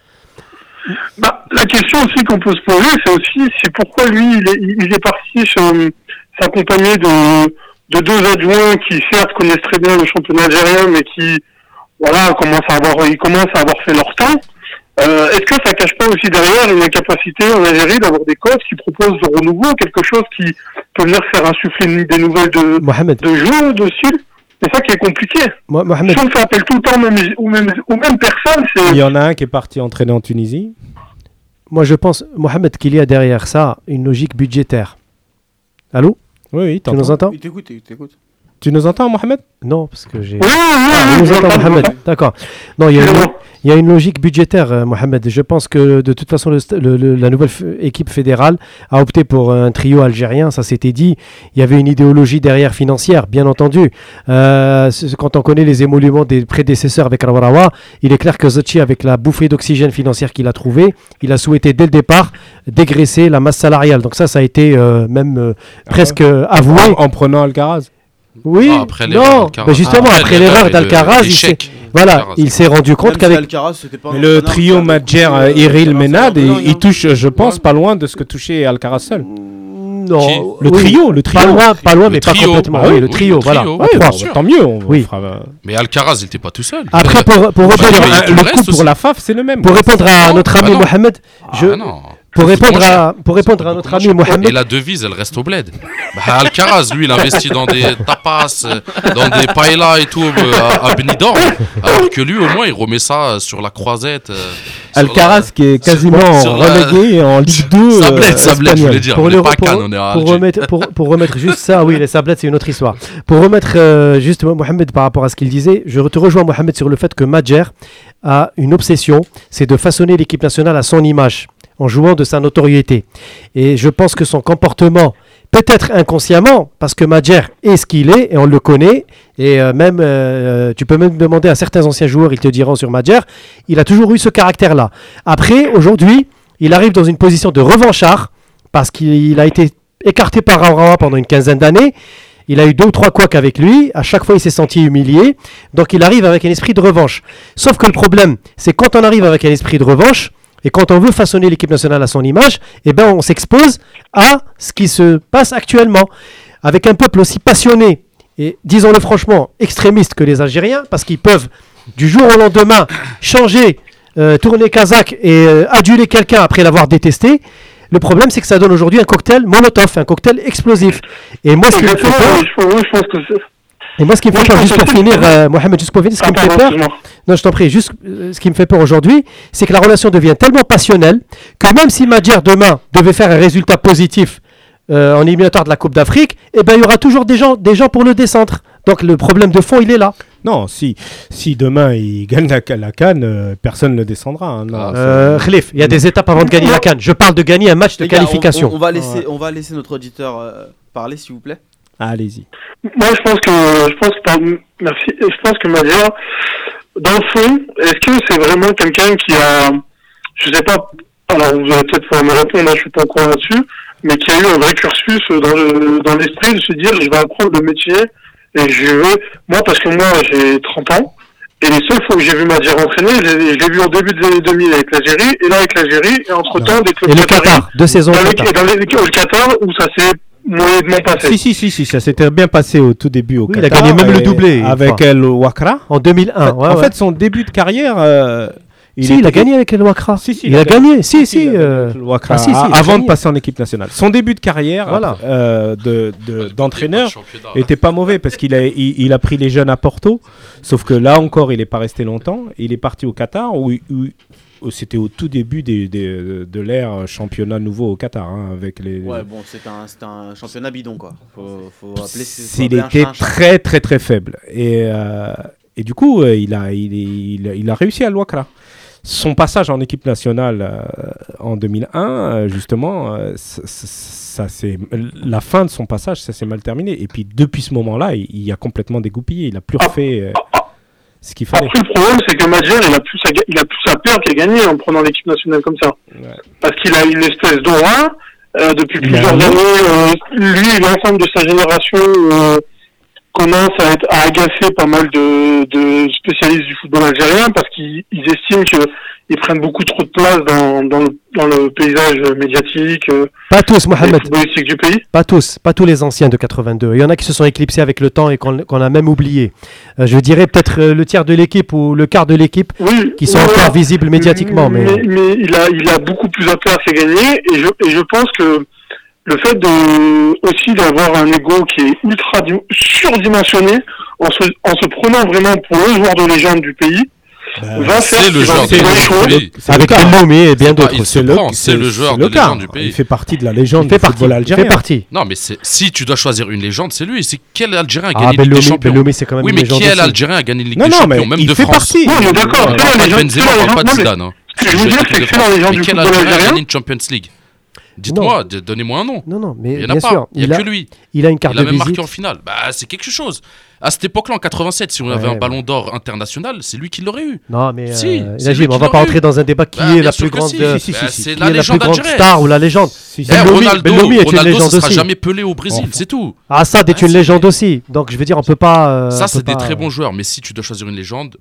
Bah, la question aussi qu'on peut se poser, c'est aussi c'est pourquoi lui il est, il est parti s'accompagner de, de deux adjoints qui certes connaissent très bien le championnat algérien, mais qui voilà commencent à avoir ils commencent à avoir fait leur temps. Euh, Est-ce que ça cache pas aussi derrière une incapacité en Algérie d'avoir des coachs qui proposent de renouveau, quelque chose qui peut venir faire insuffler des nouvelles de, Mohamed, de jeu, de style? C'est ça qui est compliqué. Mo- Mohamed, Si on fait appel tout le temps aux mêmes, aux mêmes, aux mêmes personnes, Il y en a un qui est parti entraîner en Tunisie. moi je pense, Mohamed, qu'il y a derrière ça une logique budgétaire. Allô? Oui, oui, Tu nous entends? Il t'écoute, il t'écoute. Tu nous entends, Mohamed? Non, parce que j'ai. Oui, oui, Ah, nous je entend, Mohamed. D'accord. Non, il y, a une, Excusez-moi. il y a une logique budgétaire, euh, Mohamed. Je pense que de toute façon, le st- le- le- la nouvelle f- équipe fédérale a opté pour un trio algérien. Ça s'était dit. Il y avait une idéologie derrière financière, bien entendu. Euh, quand on connaît les émoluments des prédécesseurs avec Rawarawa, il est clair que Zachi, avec la bouffée d'oxygène financière qu'il a trouvée, il a souhaité dès le départ dégraisser la masse salariale. Donc ça, ça a été euh, même euh, presque avoué. en, en prenant Alcaraz. Oui, Ah, après non, mais justement, Ah, après l'erreur d'Alcaraz, il s'est voilà, il s'est rendu compte qu'avec Le trio Madjer, euh, Iril, sur un Menad, salaire de il, touche, je pense, pas loin de ce que touchait Alcaraz seul. non, Le oui, trio, le trio. pas loin, pas loin, mais pas complètement. Ah oui, oui, le oui, trio, le voilà. sûr. tant mieux. On Oui. fera, euh, Mais Alcaraz, il était pas tout seul. Après, pour, répondre, le coup pour la FAF, c'est le même. pour répondre à Non, notre ami. Mohamed, je, Ah. Pour répondre à, pour répondre Ça à coûte notre ami cher. Et Mohamed, la devise, elle reste au bled. Bah, Alcaraz, lui, il investit dans des tapas, euh, dans des paellas et tout euh, à, à Benidorm. Alors que lui, au moins, il remet ça euh, sur la croisette, euh, Alcaraz qui est quasiment sur la- relégué en Ligue 2. Sablette, euh, Sablette, je voulais dire. Pour, on le- pour- Cannes, on est à pour remettre, pour, pour remettre juste ça, oui, les sablettes, c'est une autre histoire. Pour remettre euh, juste Mohamed par rapport à ce qu'il disait, je te rejoins Mohamed sur le fait que Madjer a une obsession, c'est de façonner l'équipe nationale à son image, en jouant de sa notoriété. Et je pense que son comportement, peut-être inconsciemment, parce que Madjer est ce qu'il est, et on le connaît, et euh, même, euh, tu peux même demander à certains anciens joueurs, ils te diront sur Madjer, il a toujours eu ce caractère-là. Après, aujourd'hui, il arrive dans une position de revanchard, parce qu'il a été écarté par Aurawa pendant une quinzaine d'années. Il a eu deux ou trois couacs avec lui. À chaque fois, il s'est senti humilié. Donc, il arrive avec un esprit de revanche. Sauf que le problème, c'est quand on arrive avec un esprit de revanche et quand on veut façonner l'équipe nationale à son image, eh ben, on s'expose à ce qui se passe actuellement. Avec un peuple aussi passionné et, disons-le franchement, extrémiste que les Algériens, parce qu'ils peuvent, du jour au lendemain, changer, euh, tourner kazakh et euh, aduler quelqu'un après l'avoir détesté. Le problème, c'est que ça donne aujourd'hui un cocktail Molotov, un cocktail explosif. Et moi, ce qui me fait Exactement, peur, je, pense que. Et moi, ce qui me fait peur, juste pour finir, euh, Mohamed, juste pour finir, ce qui Ah, me fait peur, non, je t'en prie, juste euh, ce qui me fait peur aujourd'hui, c'est que la relation devient tellement passionnelle que même si Madjer demain devait faire un résultat positif euh, en éliminatoire de la Coupe d'Afrique, eh ben il y aura toujours des gens, des gens pour le descendre. Donc le problème de fond, il est là. Non, si, si demain il gagne la, la canne, euh, personne ne le descendra. hein, non, Ah, Euh, Khalif, il y a des étapes avant de gagner la canne. Je parle de gagner un match de Les gars, on- qualification. On, on va laisser, on va laisser notre auditeur euh, parler, s'il vous plaît. Allez-y. Moi, je pense que, je pense que, merci, Et je pense que Madjer, dans le fond, est-ce que c'est vraiment quelqu'un qui a, je sais pas, alors vous allez peut-être pouvoir me répondre, je suis pas au courant là-dessus, mais qui a eu un vrai cursus dans le, dans l'esprit de se dire, je vais apprendre le métier, et je vais, moi, parce que moi, j'ai 30 ans, et les seules fois où j'ai vu Madjer entraîner, je l'ai vu au début des années 2000 avec l'Algérie, et là avec l'Algérie, et entre-temps, des clubs Et le Qatar, deux saisons au Qatar. dans les, au Qatar, où ça s'est moyennement passé. Si, si, si, si, ça s'était bien passé au tout début au Oui, il a Qatar. gagné même le doublé, Avec. El Wakra. En 2001. ouais, en ouais. fait, son début de carrière. euh, si, il a gagné avec El Wakra. Si, si, il, a gagné. Si, si. il a gagné euh, Wakra, ah, si, si, a- il a avant gagné. de passer en équipe nationale. Son début de carrière Voilà. euh, de, de- d'entraîneur était pas mauvais parce qu'il a, il, il a pris les jeunes à Porto. Sauf que là encore, il est pas resté longtemps. Il est parti au Qatar où, où- où c'était au tout début des, des- de l'ère championnat nouveau au Qatar. hein, avec les, Ouais, bon, c'est un, championnat bidon, quoi. Faut, faut appeler faut un était un très très très faible. Et, euh, et du coup, euh, il, a, il, il, il a réussi à Wakra. Son passage en équipe nationale euh, en 2001, euh, justement, euh, ça, ça- la fin de son passage, ça s'est mal terminé. Et puis depuis ce moment-là, il, il a complètement dégoupillé. Il a plus refait euh, ce qu'il fallait. Après, le problème, c'est que Madjer, il a plus à, il a plus à perdre qu'à gagner en prenant l'équipe nationale comme ça. Ouais. Parce qu'il a une espèce d'aura, euh, depuis Il plusieurs années, euh, lui et l'ensemble de sa génération euh, commencent à, être, à agacer pas mal de, de spécialistes du football algérien parce qu'ils ils estiment qu'ils prennent beaucoup trop de place dans, dans, le, dans le paysage médiatique euh, Pas tous, Mohamed. du pays. Pas tous, pas tous les anciens de 82. Il y en a qui se sont éclipsés avec le temps et qu'on a même oublié. Euh, je dirais peut-être euh, le tiers de l'équipe ou le quart de l'équipe Oui, qui sont encore visibles médiatiquement. Mais, mais, mais il, a, il a beaucoup plus à perdre qu'à gagner. Et je, et je pense que le fait de, aussi d'avoir un ego qui est ultra di- surdimensionné, en se, en se prenant vraiment pour le joueur de légende du pays, va faire C'est le joueur avec cas. Belloumi et bien d'autres. c'est le joueur de cas. légende du pays. Il fait partie de la légende Il fait du partie. football Il algérien. fait partie. Non, mais c'est- si tu dois choisir une légende, c'est lui. C'est quel Algérien a Ah, gagné Ligue des Champions? C'est quand même Oui, mais quel. Algérien a gagné Ligue Non, des non, Champions, mais même il de fait France partie. Oui, on est d'accord. Légende- Benzema, on parle pas de non, mais Zidane. hein. Je veux dire, c'est que c'est la légende Mais du quel football Algérien a algérien? gagné une Champions League? Dites-moi, donnez-moi un nom. Non, non, mais Il n'y en bien a pas. sûr, Il n'y a a, que lui. il a une carte Il a de même marqué en finale. Bah, c'est quelque chose. À cette époque-là, en 87, si on avait Ouais, un ballon d'or international, c'est lui qui l'aurait eu. Non, mais Si, euh, on va pas entrer dans un débat qui Bah, est la plus grande, si. euh, si, Bah, si, c'est la est la plus grande star ou la légende. Eh, Ronaldo, Belloumi est une légende sera aussi. jamais Pelé au Brésil, Oh. c'est tout. Assad est Ah, une c'est- légende aussi. Donc je veux dire, on peut pas. euh, Ça, c'est des très bons joueurs. Mais si tu dois choisir une légende,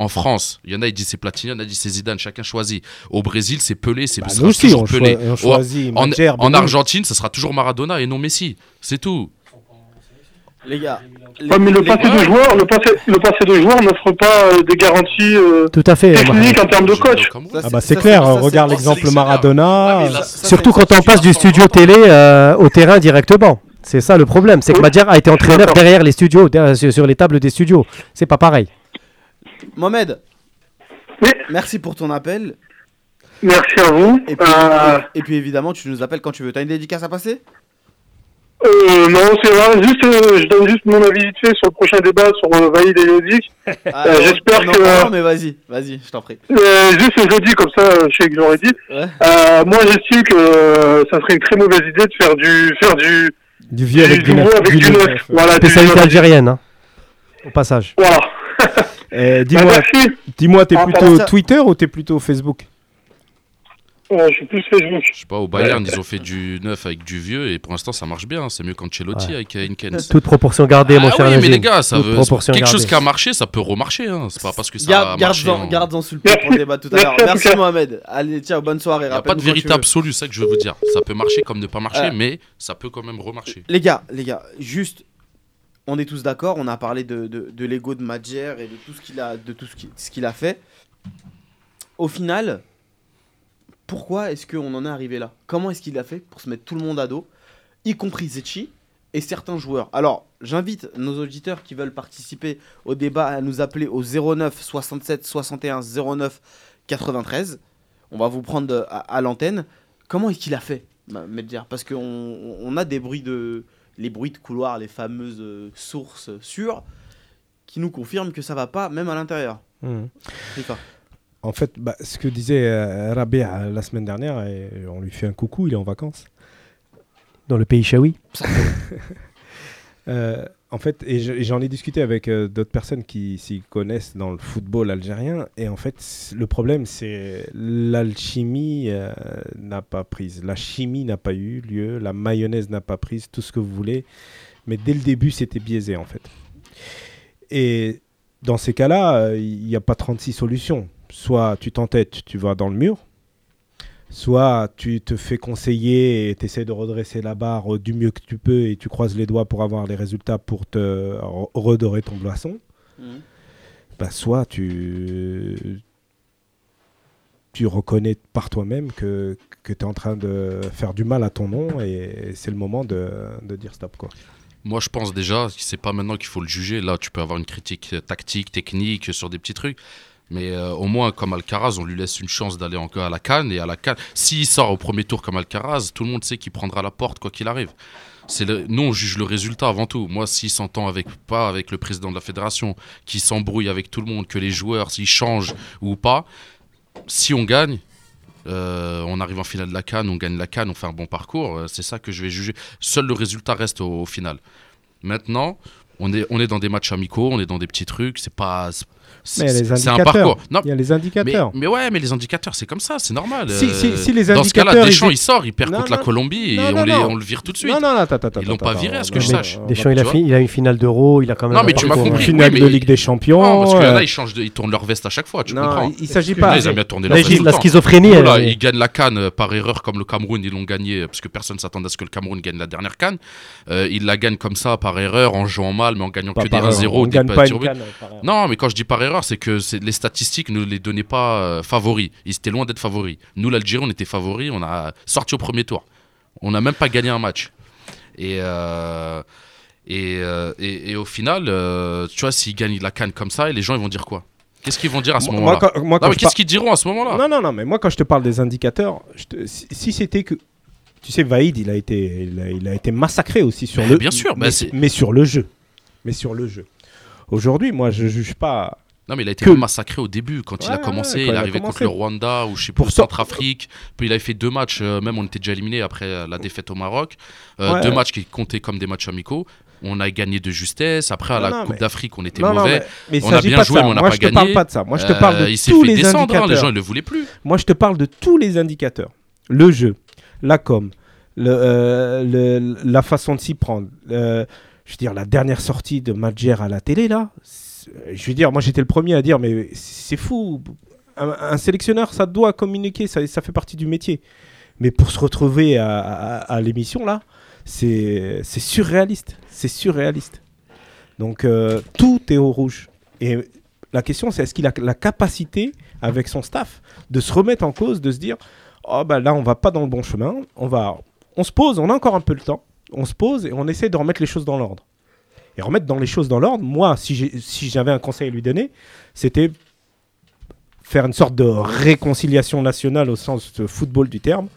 en France, il y en a, ils disent c'est Platini, il y en a, ils disent c'est Zidane, chacun choisit. Au Brésil, c'est Pelé, c'est Bah, aussi, toujours Pelé. choisit en. Argentine, ce sera toujours Maradona et non Messi. C'est tout. Les gars. les- Ouais, mais le passé de joueur, le passé, le passé de joueur n'offre pas euh, des garanties euh, Tout à fait. Techniques en termes de coach. ça, Ah bah ça, c'est clair, ça, c'est- regarde l'exemple. Maradona. Ouais, mais là, ça, Surtout quand on passe du studio télé euh, au terrain directement. C'est ça le problème. C'est que. Madjer a été entraîneur derrière les studios, derrière- sur, sur les tables des studios. C'est pas pareil. Mohamed, Oui. merci pour ton appel. Merci à vous. Et puis, Euh, et puis évidemment, tu nous appelles quand tu veux. T'as une dédicace à passer? Euh, non, c'est vrai. Juste, euh, je donne juste mon avis vite fait sur le prochain débat sur euh, Vaïd et Yodik. Ah, Euh, j'espère que- Non, mais vas-y, vas-y, je t'en prie. Euh, juste jeudi, comme ça, je sais que j'aurais dit. Ouais. Euh, moi, j'estime que euh, ça serait une très mauvaise idée de faire du, faire du, Du vieux avec du avec du neuf. Voilà, du Spécialité algérienne, hein, au passage. Voilà. Eh, Bah, Dis-moi, dis-moi, t'es Ah, plutôt ça- Twitter ou t'es plutôt Facebook Euh, je suis plus Facebook. Je sais pas, au Bayern, ils ont fait du neuf avec du vieux et pour l'instant ça marche bien. C'est mieux qu'Ancelotti Ouais. avec euh, Hinkens. Toute proportion gardée, mon Ah cher oui, mais les gars, ça Toute veut, quelque chose qui a marché, ça peut remarcher. Hein. C'est pas parce que ça a Garde, marché. garde-en, en- garde-en sous le pied pour le débat tout à Merci, l'heure. Merci. Mohamed. Allez, tiens, bonne soirée. Il n'y a pas de vérité absolue, c'est ça que je veux vous dire. Ça peut marcher comme ne pas marcher, Ouais. mais ça peut quand même remarcher. Les gars, les gars, juste, on est tous d'accord. On a parlé de, de, l'ego de Madjer et de tout ce qu'il a, a fait. Au final, pourquoi est-ce qu'on en est arrivé là? Comment est-ce qu'il a fait pour se mettre tout le monde à dos, y compris Zetchi et certains joueurs? Alors, j'invite nos auditeurs qui veulent participer au débat à nous appeler au 09 67 61 09 93. On va vous prendre à, l'antenne. Comment est-ce qu'il a fait, Medjer Parce qu'on on a des bruits de, les bruits de couloir, les fameuses euh, sources sûres, qui nous confirment que ça va pas, même à l'intérieur. Hmm. En fait, bah, ce que disait euh, Rabi euh, la semaine dernière, et on lui fait un coucou, il est en vacances. Dans le pays Chaoui. Euh, en fait, et je- et j'en ai discuté avec euh, d'autres personnes qui s'y connaissent dans le football algérien, et en fait, le problème, c'est l'alchimie euh, n'a pas prise, la chimie n'a pas eu lieu, la mayonnaise n'a pas prise, tout ce que vous voulez, mais dès le début, c'était biaisé en fait. Et dans ces cas-là, euh, il n'y a pas 36 solutions. Soit tu t'entêtes, tu vas dans le mur, soit tu te fais conseiller et tu essaies de redresser la barre du mieux que tu peux et tu croises les doigts pour avoir les résultats pour te re- redorer ton blason. Mhm. Bah, soit tu, tu reconnais par toi-même que, que tu es en train de faire du mal à ton nom et c'est le moment de, de dire stop. Quoi. Moi, je pense déjà que c'est pas maintenant qu'il faut le juger. Là, tu peux avoir une critique tactique, technique sur des petits trucs. Mais euh, au moins, comme Alcaraz, on lui laisse une chance d'aller encore à la canne. Et à la canne, s'il sort au premier tour comme Alcaraz, tout le monde sait qu'il prendra la porte quoi qu'il arrive. Nous, on juge le résultat avant tout. Moi, s'il s'entend avec, pas avec le président de la fédération, qu'il s'embrouille avec tout le monde, que les joueurs, s'ils changent ou pas, si on gagne, euh, on arrive en finale de la canne, on gagne la canne, on fait un bon parcours, euh, c'est ça que je vais juger. Seul le résultat reste au, au final. Maintenant, on est, on est dans des matchs amicaux, on est dans des petits trucs, c'est pas. C'est- Mais un indicateurs. parcours. Non, Il y a les mais, indicateurs. mais ouais, mais les indicateurs, c'est comme ça, c'est normal. Si- Euh, si- si les dans ce cas-là, indicateurs, Deschamps, ils- il sort, il perd Non, contre la. Colombie et on, les- on le vire tout de suite. Non, non, non, attends, attends, Ils l'ont pas viré, à ce que je sache. Deschamps, il a, une finale d'Euro, il a quand même. Non, mais un tu m'as parcours. compris. Finale de mais- Ligue des Champions. Parce que euh, là, ils, changent de- ils tournent leur veste à chaque fois, tu comprends il, s'agit pas. ils aiment bien tourner La, leur veste la schizophrénie. Elle- ils gagnent la canne euh, par erreur comme le Cameroun, ils l'ont gagné parce que personne s'attendait à ce que le Cameroun gagne la dernière canne. Ils la gagnent comme ça par erreur, en jouant mal, mais en gagnant que des par erreur, 1-0, on des gagne pas pas tirs une au but. canne, par erreur. Non, mais quand je dis par erreur, c'est que les statistiques ne les donnaient pas euh, favoris. Ils étaient loin d'être favoris. Nous, l'Algérie, on était favoris, on a sorti au premier tour. On n'a même pas gagné un match. Et, euh, et, euh, et, et au final, euh, tu vois, s'ils gagnent la canne comme ça, et les gens ils vont dire quoi? Qu'est-ce qu'ils vont dire à ce moment-là? qu'est-ce par- qu'ils diront à ce moment-là? Non, non, non, mais moi quand je te parle des indicateurs, je te- si, si c'était que. Tu sais, Vaïd, il a été, il a, il a été massacré aussi sur Mais le. bien sûr, mais, bah, mais sur le jeu. Mais sur le jeu. Aujourd'hui, moi, je juge pas. Non, mais il a été Que- massacré au début quand il a commencé. ouais, il est arrivé contre le Rwanda ou je sais Pour plus, Centrafrique. Puis il avait fait deux matchs, euh, même on était déjà éliminé après euh, la défaite au Maroc. Euh, Ouais. Deux matchs qui comptaient comme des matchs amicaux. On a gagné de justesse. Après, à la non, Coupe mais- d'Afrique, on était Non, non, mauvais. mais, mais On a bien joué, ça. mais on n'a moi, pas je te parle gagné. pas de ça. Moi, je te parle de il tous fait les descendre, hein, indicateurs. les gens ils le voulaient plus. Moi, je te parle de tous les indicateurs. Le jeu, la com, le, euh, le- la façon de s'y prendre. je veux dire, la dernière sortie de Madjer à la télé, là, je veux dire, moi, j'étais le premier à dire, mais c'est fou. Un, sélectionneur, ça doit communiquer, ça, fait partie du métier. Mais pour se retrouver à, l'émission, là, c'est c'est surréaliste. C'est surréaliste. Donc, euh, tout est au rouge. Et la question, c'est est-ce qu'il a la capacité, avec son staff, de se remettre en cause, de se dire oh bah là on va pas dans le bon chemin, on va on se pose, on a encore un peu le temps, on se pose et on essaie de remettre les choses dans l'ordre. Et remettre dans les choses dans l'ordre, moi si j'avais un conseil à lui donner, c'était faire une sorte de réconciliation nationale au sens de football du terme,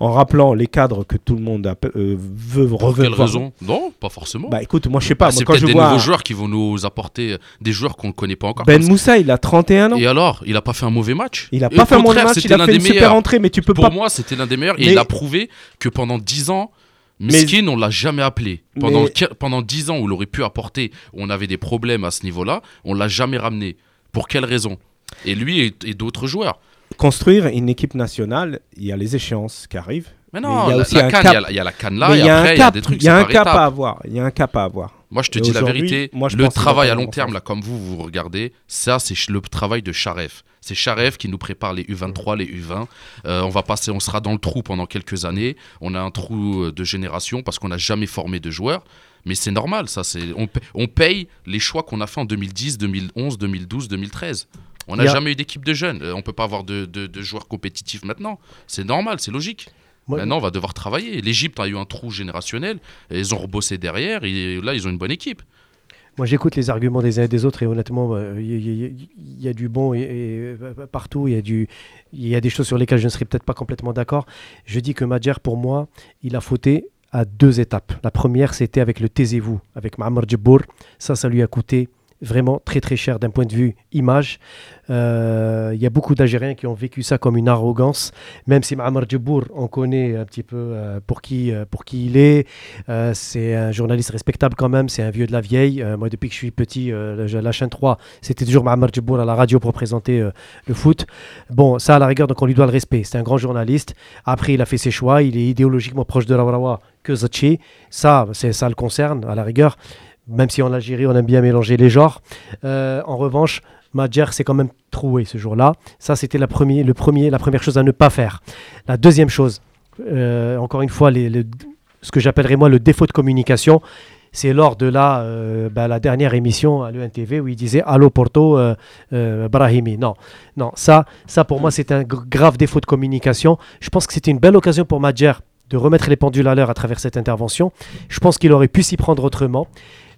en rappelant les cadres que tout le monde a- euh, veut Pour revenir. quelle raison? Non, pas forcément. Bah écoute, moi je sais pas, Bah, c'est peut-être des vois nouveaux joueurs qui vont nous apporter euh, des joueurs qu'on ne connaît pas encore. Ben Moussa, il a 31 ans. Et alors, il a pas fait un mauvais match. Il a Et pas fait un mauvais match, il a fait une super entrée, mais tu peux Pour pas. moi, c'était l'un des meilleurs. Et Mais- il a prouvé que pendant 10 ans, Miskin, on l'a jamais appelé. Pendant, Mais- pendant 10 ans où il aurait pu apporter, où on avait des problèmes à ce niveau-là, on l'a jamais ramené. Pour quelle raison? Et lui et, et d'autres joueurs. Construire une équipe nationale, il y a les échéances qui arrivent. Mais Mais non, il y a la, aussi la un canne, cap. il y a la- il y, a la canne là, Mais et il y a après, un il y a cap, des trucs il y a un cap à avoir. Il y a un cap à avoir. Moi, je te Et dis la vérité. moi, le travail à long terme, là, comme vous, vous regardez, ça, c'est le travail de Charef. C'est Charef qui nous prépare les U23, les U20. Euh, on va passer, on sera dans le trou pendant quelques années. On a un trou euh, de génération parce qu'on n'a jamais formé de joueurs. Mais c'est normal, ça. C'est on, pa- on paye les choix qu'on a fait en 2010, 2011, 2012, 2013. On n'a a- jamais eu d'équipe de jeunes. Euh, on peut pas avoir de, de- de joueurs compétitifs maintenant. C'est normal, c'est logique. Maintenant, on va devoir travailler. L'Égypte a eu un trou générationnel. Et ils ont rebossé derrière. Et là, ils ont une bonne équipe. Moi, j'écoute les arguments des uns et des autres et honnêtement, euh, il y, a du bon et, et, euh, partout. Il y, a y des choses sur lesquelles je ne serais peut-être pas complètement d'accord. Je dis que Madjer, pour moi, il a fauté à deux étapes. La première, c'était avec le taisez-vous, avec Mohamed Djibbour. Ça, ça lui a coûté vraiment très très cher d'un point de vue image. Euh, Il y a beaucoup d'Algériens qui ont vécu ça comme une arrogance, même si Mohamed Djibbour, on connaît un petit peu euh, pour, qui, euh, pour qui il est. C'est un journaliste respectable quand même, c'est un vieux de la vieille. Moi, depuis que je suis petit, la, chaîne 3, c'était toujours Mohamed Djibbour à la radio pour présenter le foot. Bon, ça, à la rigueur, donc on lui doit le respect. C'est un grand journaliste. Après, il a fait ses choix. Il est idéologiquement proche de Rawarawa que Zachi. Ça, ça le concerne, à la rigueur. Même si en Algérie, on aime bien mélanger les genres. Euh, en revanche, Madjer s'est quand même troué ce jour-là. Ça, c'était la, premier, le premier, la première chose à ne pas faire. La deuxième chose, euh, encore une fois, ce que j'appellerais moi le défaut de communication, c'est lors de la, euh, bah, la dernière émission à l'ENTV où il disait Allô Porto, euh, Brahimi. Non, non, ça, ça pour moi c'est un gr- grave défaut de communication. Je pense que c'était une belle occasion pour Madjer de remettre les pendules à l'heure à travers cette intervention. Je pense qu'il aurait pu s'y prendre autrement.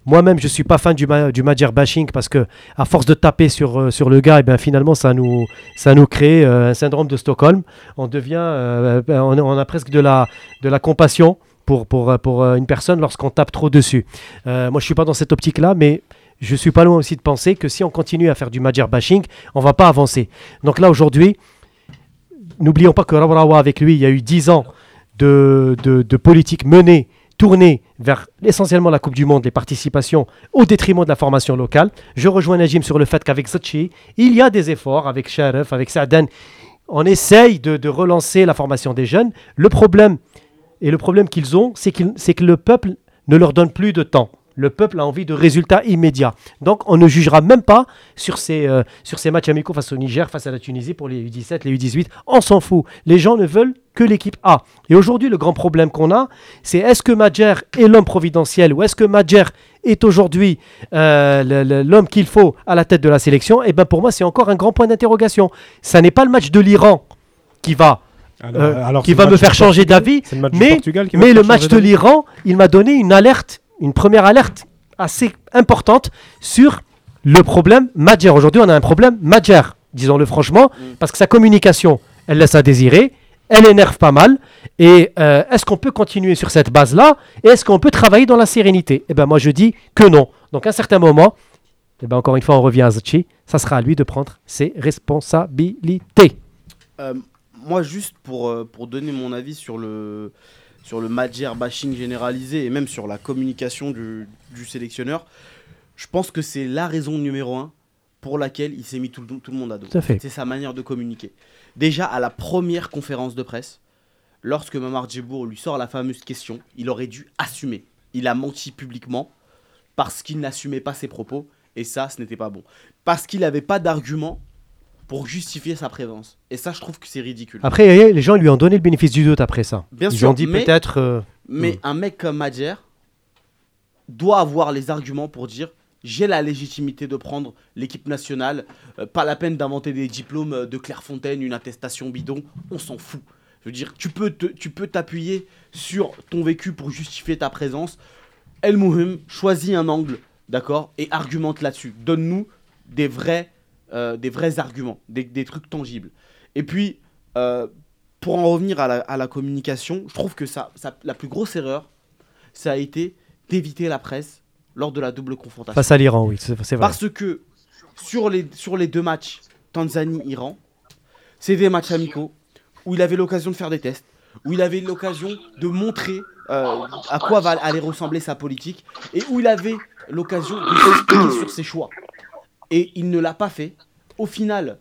Moi-même, je suis pas fan du, ma- du bashing parce que à force de taper sur, euh, sur le gars, et ben, finalement, ça nous, ça nous crée euh, un syndrome de Stockholm. On devient, euh, on, a presque de la, de la compassion pour, pour, pour une personne lorsqu'on tape trop dessus. Moi, je suis pas dans cette optique-là, mais je suis pas loin aussi de penser que si on continue à faire du Madjer bashing, on va pas avancer. Donc là, aujourd'hui, n'oublions pas que Rawarawa, avec lui, il y a eu 10 ans de, de politique menée, tournée vers essentiellement la Coupe du Monde, les participations, au détriment de la formation locale. Je rejoins Najim sur le fait qu'avec Zachi, il y a des efforts, avec Sharef, avec Saadan, on essaye de, relancer la formation des jeunes. Le problème, et le problème qu'ils ont, c'est que le peuple ne leur donne plus de temps. Le peuple a envie de résultats immédiats. Donc on ne jugera même pas sur ces, euh, sur ces matchs amicaux face au Niger, face à la Tunisie pour les U17, les U18. On s'en fout. Les gens ne veulent que l'équipe A. Et aujourd'hui, le grand problème qu'on a, c'est est-ce que Madjer est l'homme providentiel ou est-ce que Madjer est aujourd'hui euh, l'homme qu'il faut à la tête de la sélection? Et bien pour moi, c'est encore un grand point d'interrogation. Ça n'est pas le match de l'Iran qui va Alors- euh, alors, qui c'est va le me faire changer d'avis. Mais, le match de l'Iran, il m'a donné une alerte, une première alerte assez importante sur le problème Madjer. Aujourd'hui, on a un problème Madjer, disons-le franchement, parce que sa communication, elle laisse à désirer, elle énerve pas mal. Et euh, est-ce qu'on peut continuer sur cette base-là Et est-ce qu'on peut travailler dans la sérénité? Eh bien, moi, je dis que non. Donc, à un certain moment, eh ben, encore une fois, on revient à Zachi, ça sera à lui de prendre ses responsabilités. Euh, moi, juste pour, euh, pour donner mon avis sur le, sur le Madjer bashing généralisé et même sur la communication du, du sélectionneur, je pense que c'est la raison numéro un pour laquelle il s'est mis tout, le- tout le monde à dos. C'est sa manière de communiquer. Déjà, à la première conférence de presse, lorsque Mamar Djebour lui sort la fameuse question, il aurait dû assumer. Il a menti publiquement parce qu'il n'assumait pas ses propos et ça, ce n'était pas bon. Parce qu'il n'avait pas d'argument pour justifier sa présence. Et ça, je trouve que c'est ridicule. Après, les gens lui ont donné le bénéfice du doute après ça. Bien Ils sûr, ont dit peut-être. euh, Mais Hmm. un mec comme Madjer doit avoir les arguments pour dire j'ai la légitimité de prendre l'équipe nationale, euh, pas la peine d'inventer des diplômes euh, de Clairefontaine, une attestation bidon, on s'en fout. Je veux dire, tu peux te- tu peux t'appuyer sur ton vécu pour justifier ta présence. El Mouhim, choisis un angle, d'accord, et argumente là-dessus. Donne-nous des vrais euh, des vrais arguments, des, des trucs tangibles. Et puis, euh, pour en revenir à la, à la communication, je trouve que ça, ça- la plus grosse erreur, ça a été d'éviter la presse lors de la double confrontation. Face à l'Iran, oui, c'est vrai. Parce que sur les, sur les deux matchs, Tanzanie-Iran, c'est des matchs amicaux où il avait l'occasion de faire des tests, où il avait l'occasion de montrer euh, à quoi va aller ressembler sa politique, et où il avait l'occasion de s'exprimer sur ses choix. Et il ne l'a pas fait. Au final,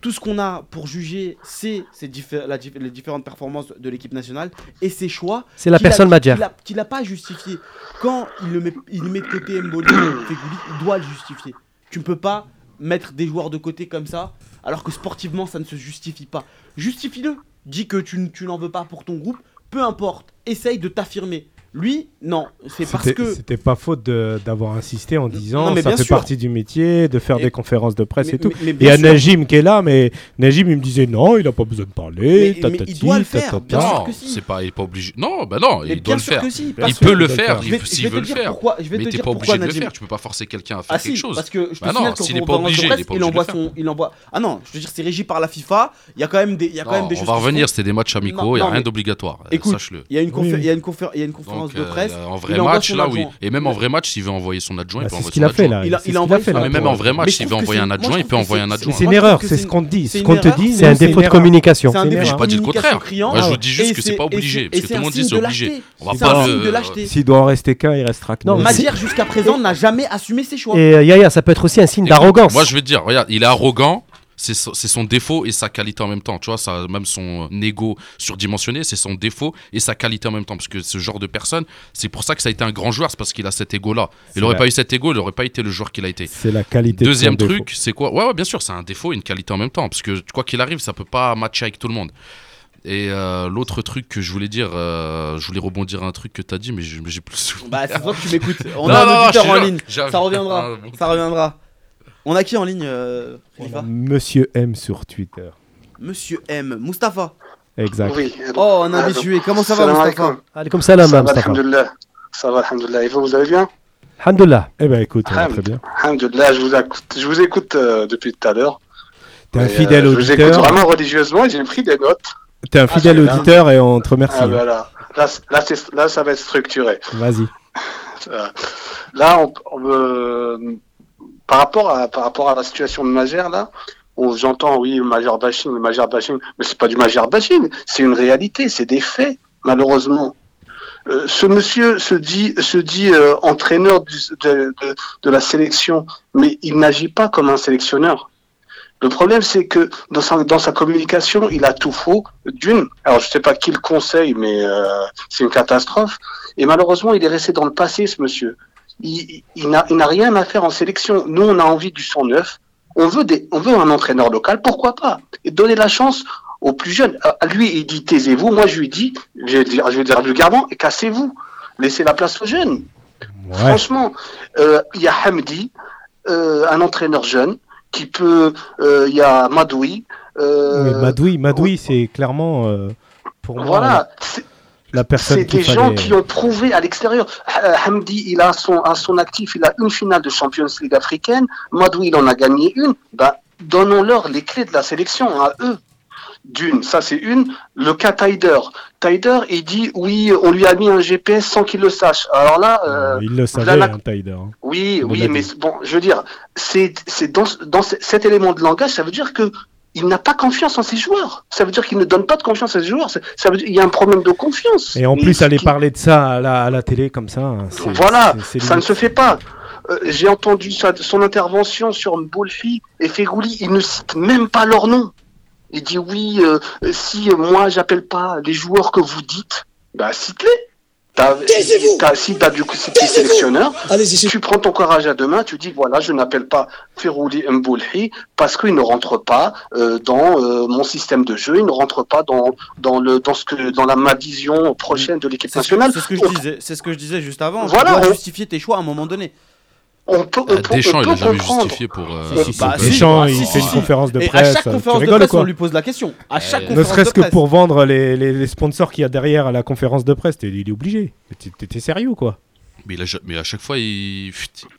tout ce qu'on a pour juger, c'est diffé- les différentes performances de l'équipe nationale et ses choix. C'est la personne Madjer. qu'il n'a pas justifié. Quand il, le met, il met de côté Mboli, il doit le justifier. Tu ne peux pas mettre des joueurs de côté comme ça, alors que sportivement, ça ne se justifie pas. Justifie-le. Dis que tu n'en veux pas pour ton groupe. Peu importe. Essaye de t'affirmer. Lui, non. C'est parce que. c'était pas faute de- d'avoir insisté en disant Non, mais ça bien fait sûr. partie du métier, de faire Et- des conférences de presse mais- et tout. mais- il y a sûr. Najim qui est là, mais Najim il me disait non, il a pas besoin de parler. Mais- mais il doit le faire, bien sûr Non, que si. c'est pas, il est pas obligé. Non, bah non, Mais il doit le faire. si, il peut le Je faire, Je il- vais, je s'il vais te veut le dire faire. pourquoi. Je vais Mais te t'es pas obligé de le faire, tu peux pas forcer quelqu'un à faire Ah quelque chose. parce que je te Bah signale s'il est pas conférence de obligé, il presse, est pas il obligé de envoie le faire. son, il envoie. Ah non, je veux dire, c'est régi par la FIFA. Il y a quand même des, il y a quand même Non, des on choses va revenir, c'était des matchs amicaux, il n'y a rien d'obligatoire, Écoute, sache-le. Il y a une, confé- Conférence de presse. euh, en il vrai match, là, oui. Et même en vrai match, s'il veut envoyer son adjoint, il Bah, peut c'est envoyer ce qu'il son a fait adjoint. là. Il a- envoyé fait, son là, Mais même en vrai match, Mais je s'il veut envoyer un adjoint, je il peut envoyer un adjoint. C'est une je erreur, c'est ce qu'on te dit. c'est Ce qu'on te dit, C'est un défaut de communication. Défaut J'ai erreur. pas dit le contraire. Moi, je vous dis juste que c'est pas obligé. Parce que tout le monde dit c'est obligé. On va pas le. S'il doit en rester qu'un, il restera que. Madjer jusqu'à présent n'a jamais assumé ses choix. Et euh, Yaya, ça peut être aussi un signe d'arrogance. Moi, je vais te dire, regarde, il est arrogant. C'est son, défaut et sa qualité en même temps. Tu vois, ça, même son ego surdimensionné, c'est son défaut et sa qualité en même temps. Parce que ce genre de personne, c'est pour ça que ça a été un grand joueur, c'est parce qu'il a cet ego-là. Il aurait la- pas eu cet ego, il aurait pas été le joueur qu'il a été. C'est la qualité. de Deuxième truc, c'est quoi? Ouais, ouais, bien sûr, c'est un défaut et une qualité en même temps. Parce que quoi qu'il arrive, ça peut pas matcher avec tout le monde. Et euh, l'autre truc que je voulais dire, euh, je voulais rebondir à un truc que tu as dit, mais j'ai plus le souvenir. Bah, c'est toi que tu m'écoutes. On Non, a non, un non, auditeur en ligne. Ça reviendra. Ah, bon. Ça reviendra. On a qui en ligne, euh, Monsieur M sur Twitter. Monsieur M. Mustapha. Exact. Oui. Oh, un habitué. Comment ça va, Mustapha alaikum. Allez, comme ça, va, Mustafa. alhamdoulilah. Ça va, alhamdoulilah. Et vous, vous allez bien Alhamdulillah. Eh ben écoute, on va Alhamd- très bien. Alhamdoulilah, je vous écoute, je vous écoute euh, depuis tout à l'heure. T'es un fidèle euh, Je vous écoute auditeur. vraiment religieusement et j'ai pris des notes. T'es un Ah, fidèle auditeur et on te remercie. Ah, ben là, là, là, là, ça va être structuré. Vas-y. Euh, Là, on, on par, rapport à, la situation de Magère, là, on- j'entends, oui, le Magère bashing, le Magère bashing, mais c'est pas du Magère bashing, c'est une réalité, c'est des faits, malheureusement. Euh, ce monsieur se dit, se dit euh, entraîneur de, la sélection, mais il n'agit pas comme un sélectionneur. Le problème, c'est que dans sa, communication, il a tout faux. D'une, alors je sais pas qui le conseille, mais euh, c'est une catastrophe. Et malheureusement, il est resté dans le passé, ce monsieur. Il, n'a rien à faire en sélection. Nous, on a envie du sang neuf. On veut, des, on veut un entraîneur local, pourquoi pas? Et donner la chance aux plus jeunes. À lui, il dit taisez-vous. Moi, je lui dis, je vais dire, je vais dire vulgairement, cassez-vous. Laissez la place aux jeunes. Ouais. Franchement, euh, il y a Hamdi, euh, un entraîneur jeune, qui peut. euh, Il y a Madoui. Oui, Madoui, Madoui, c'est clairement pour moi voilà, la personne c'est des gens qui ont prouvé à l'extérieur. Euh, Hamdi, il a son, à son actif, il a une finale de Champions League africaine. Madoui, il en a gagné une. Bah, donnons-leur les clés de la sélection à eux. D'une, ça c'est une. Le cas Taider. Taider, il dit oui, on lui a mis un GPS sans qu'il le sache. Alors là, euh, Il le savait, hein, Taider. hein. oui, oui, mais bon, je veux dire, c'est c'est dans, ce- dans ce- cet élément de langage, ça veut dire que il n'a pas confiance en ses joueurs. Ça veut dire qu'il ne donne pas de confiance à ses joueurs. Ça veut dire il y a un problème de confiance. Et en plus, ce aller parler de ça à la, à la télé comme ça, hein, c'est- Voilà, c'est- c'est ça ne se fait pas. Euh, J'ai entendu sa- son intervention sur Bolfi et Fegouli, il ne cite même pas leur nom. Il dit oui, euh, si moi j'appelle pas les joueurs que vous dites, bah cite-les. Si t'as du coup si t'es sélectionneur, tu prends ton courage à deux mains, tu dis voilà, je n'appelle pas Ferouli Mboulhi parce qu'il ne rentre pas euh, dans euh, mon système de jeu, il ne rentre pas dans dans le dans ce que dans la ma vision prochaine de l'équipe nationale. c'est ce que je disais. C'est ce que je disais juste avant. Voilà, tu dois on- justifier tes choix à un moment donné. On peut, on Euh, peut- on Deschamps, il a jamais comprendre. justifié pour. euh, Si, si, bah. Deschamps, Ah, il si, fait si, une si. conférence de Et presse. à chaque tu conférence de rigoles presse, on lui pose la question. À chaque Ne serait-ce que pour vendre les, les- les sponsors qu'il y a derrière à la conférence de presse, il est obligé. T'es sérieux quoi Mais, il a mais à chaque fois, il...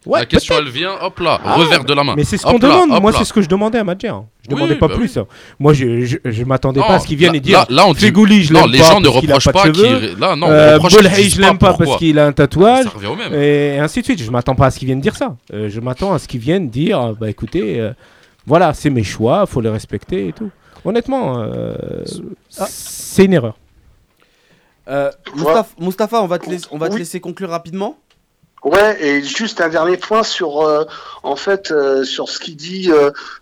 Ouais, la question, elle vient, hop là, Ah, revers de la main. Mais c'est ce qu'on demande. Moi, c'est ce que je demandais à Madjer. hein. Je Oui, demandais pas bah plus. oui. hein. Moi, je, je, je m'attendais pas à ce qu'ils viennent là- et dire là- là, on dit- Fégouli, je Non, les pas gens ne reprochent pas qu'il. Là, non, on Euh, disent je l'aime pas parce qu'il a un tatouage. Ça revient au même. Et ainsi de suite. Je m'attends pas à ce qu'ils viennent dire ça. Euh, je m'attends à ce qu'ils viennent dire euh, bah écoutez, euh, voilà, c'est mes choix, faut les respecter et tout. Honnêtement, Ah. c'est une erreur. Euh, Moustapha, Moustapha, on va te laisser, on va te Oui. laisser conclure rapidement. Ouais, et juste un dernier point sur, euh, en fait, euh, sur ce qu'il dit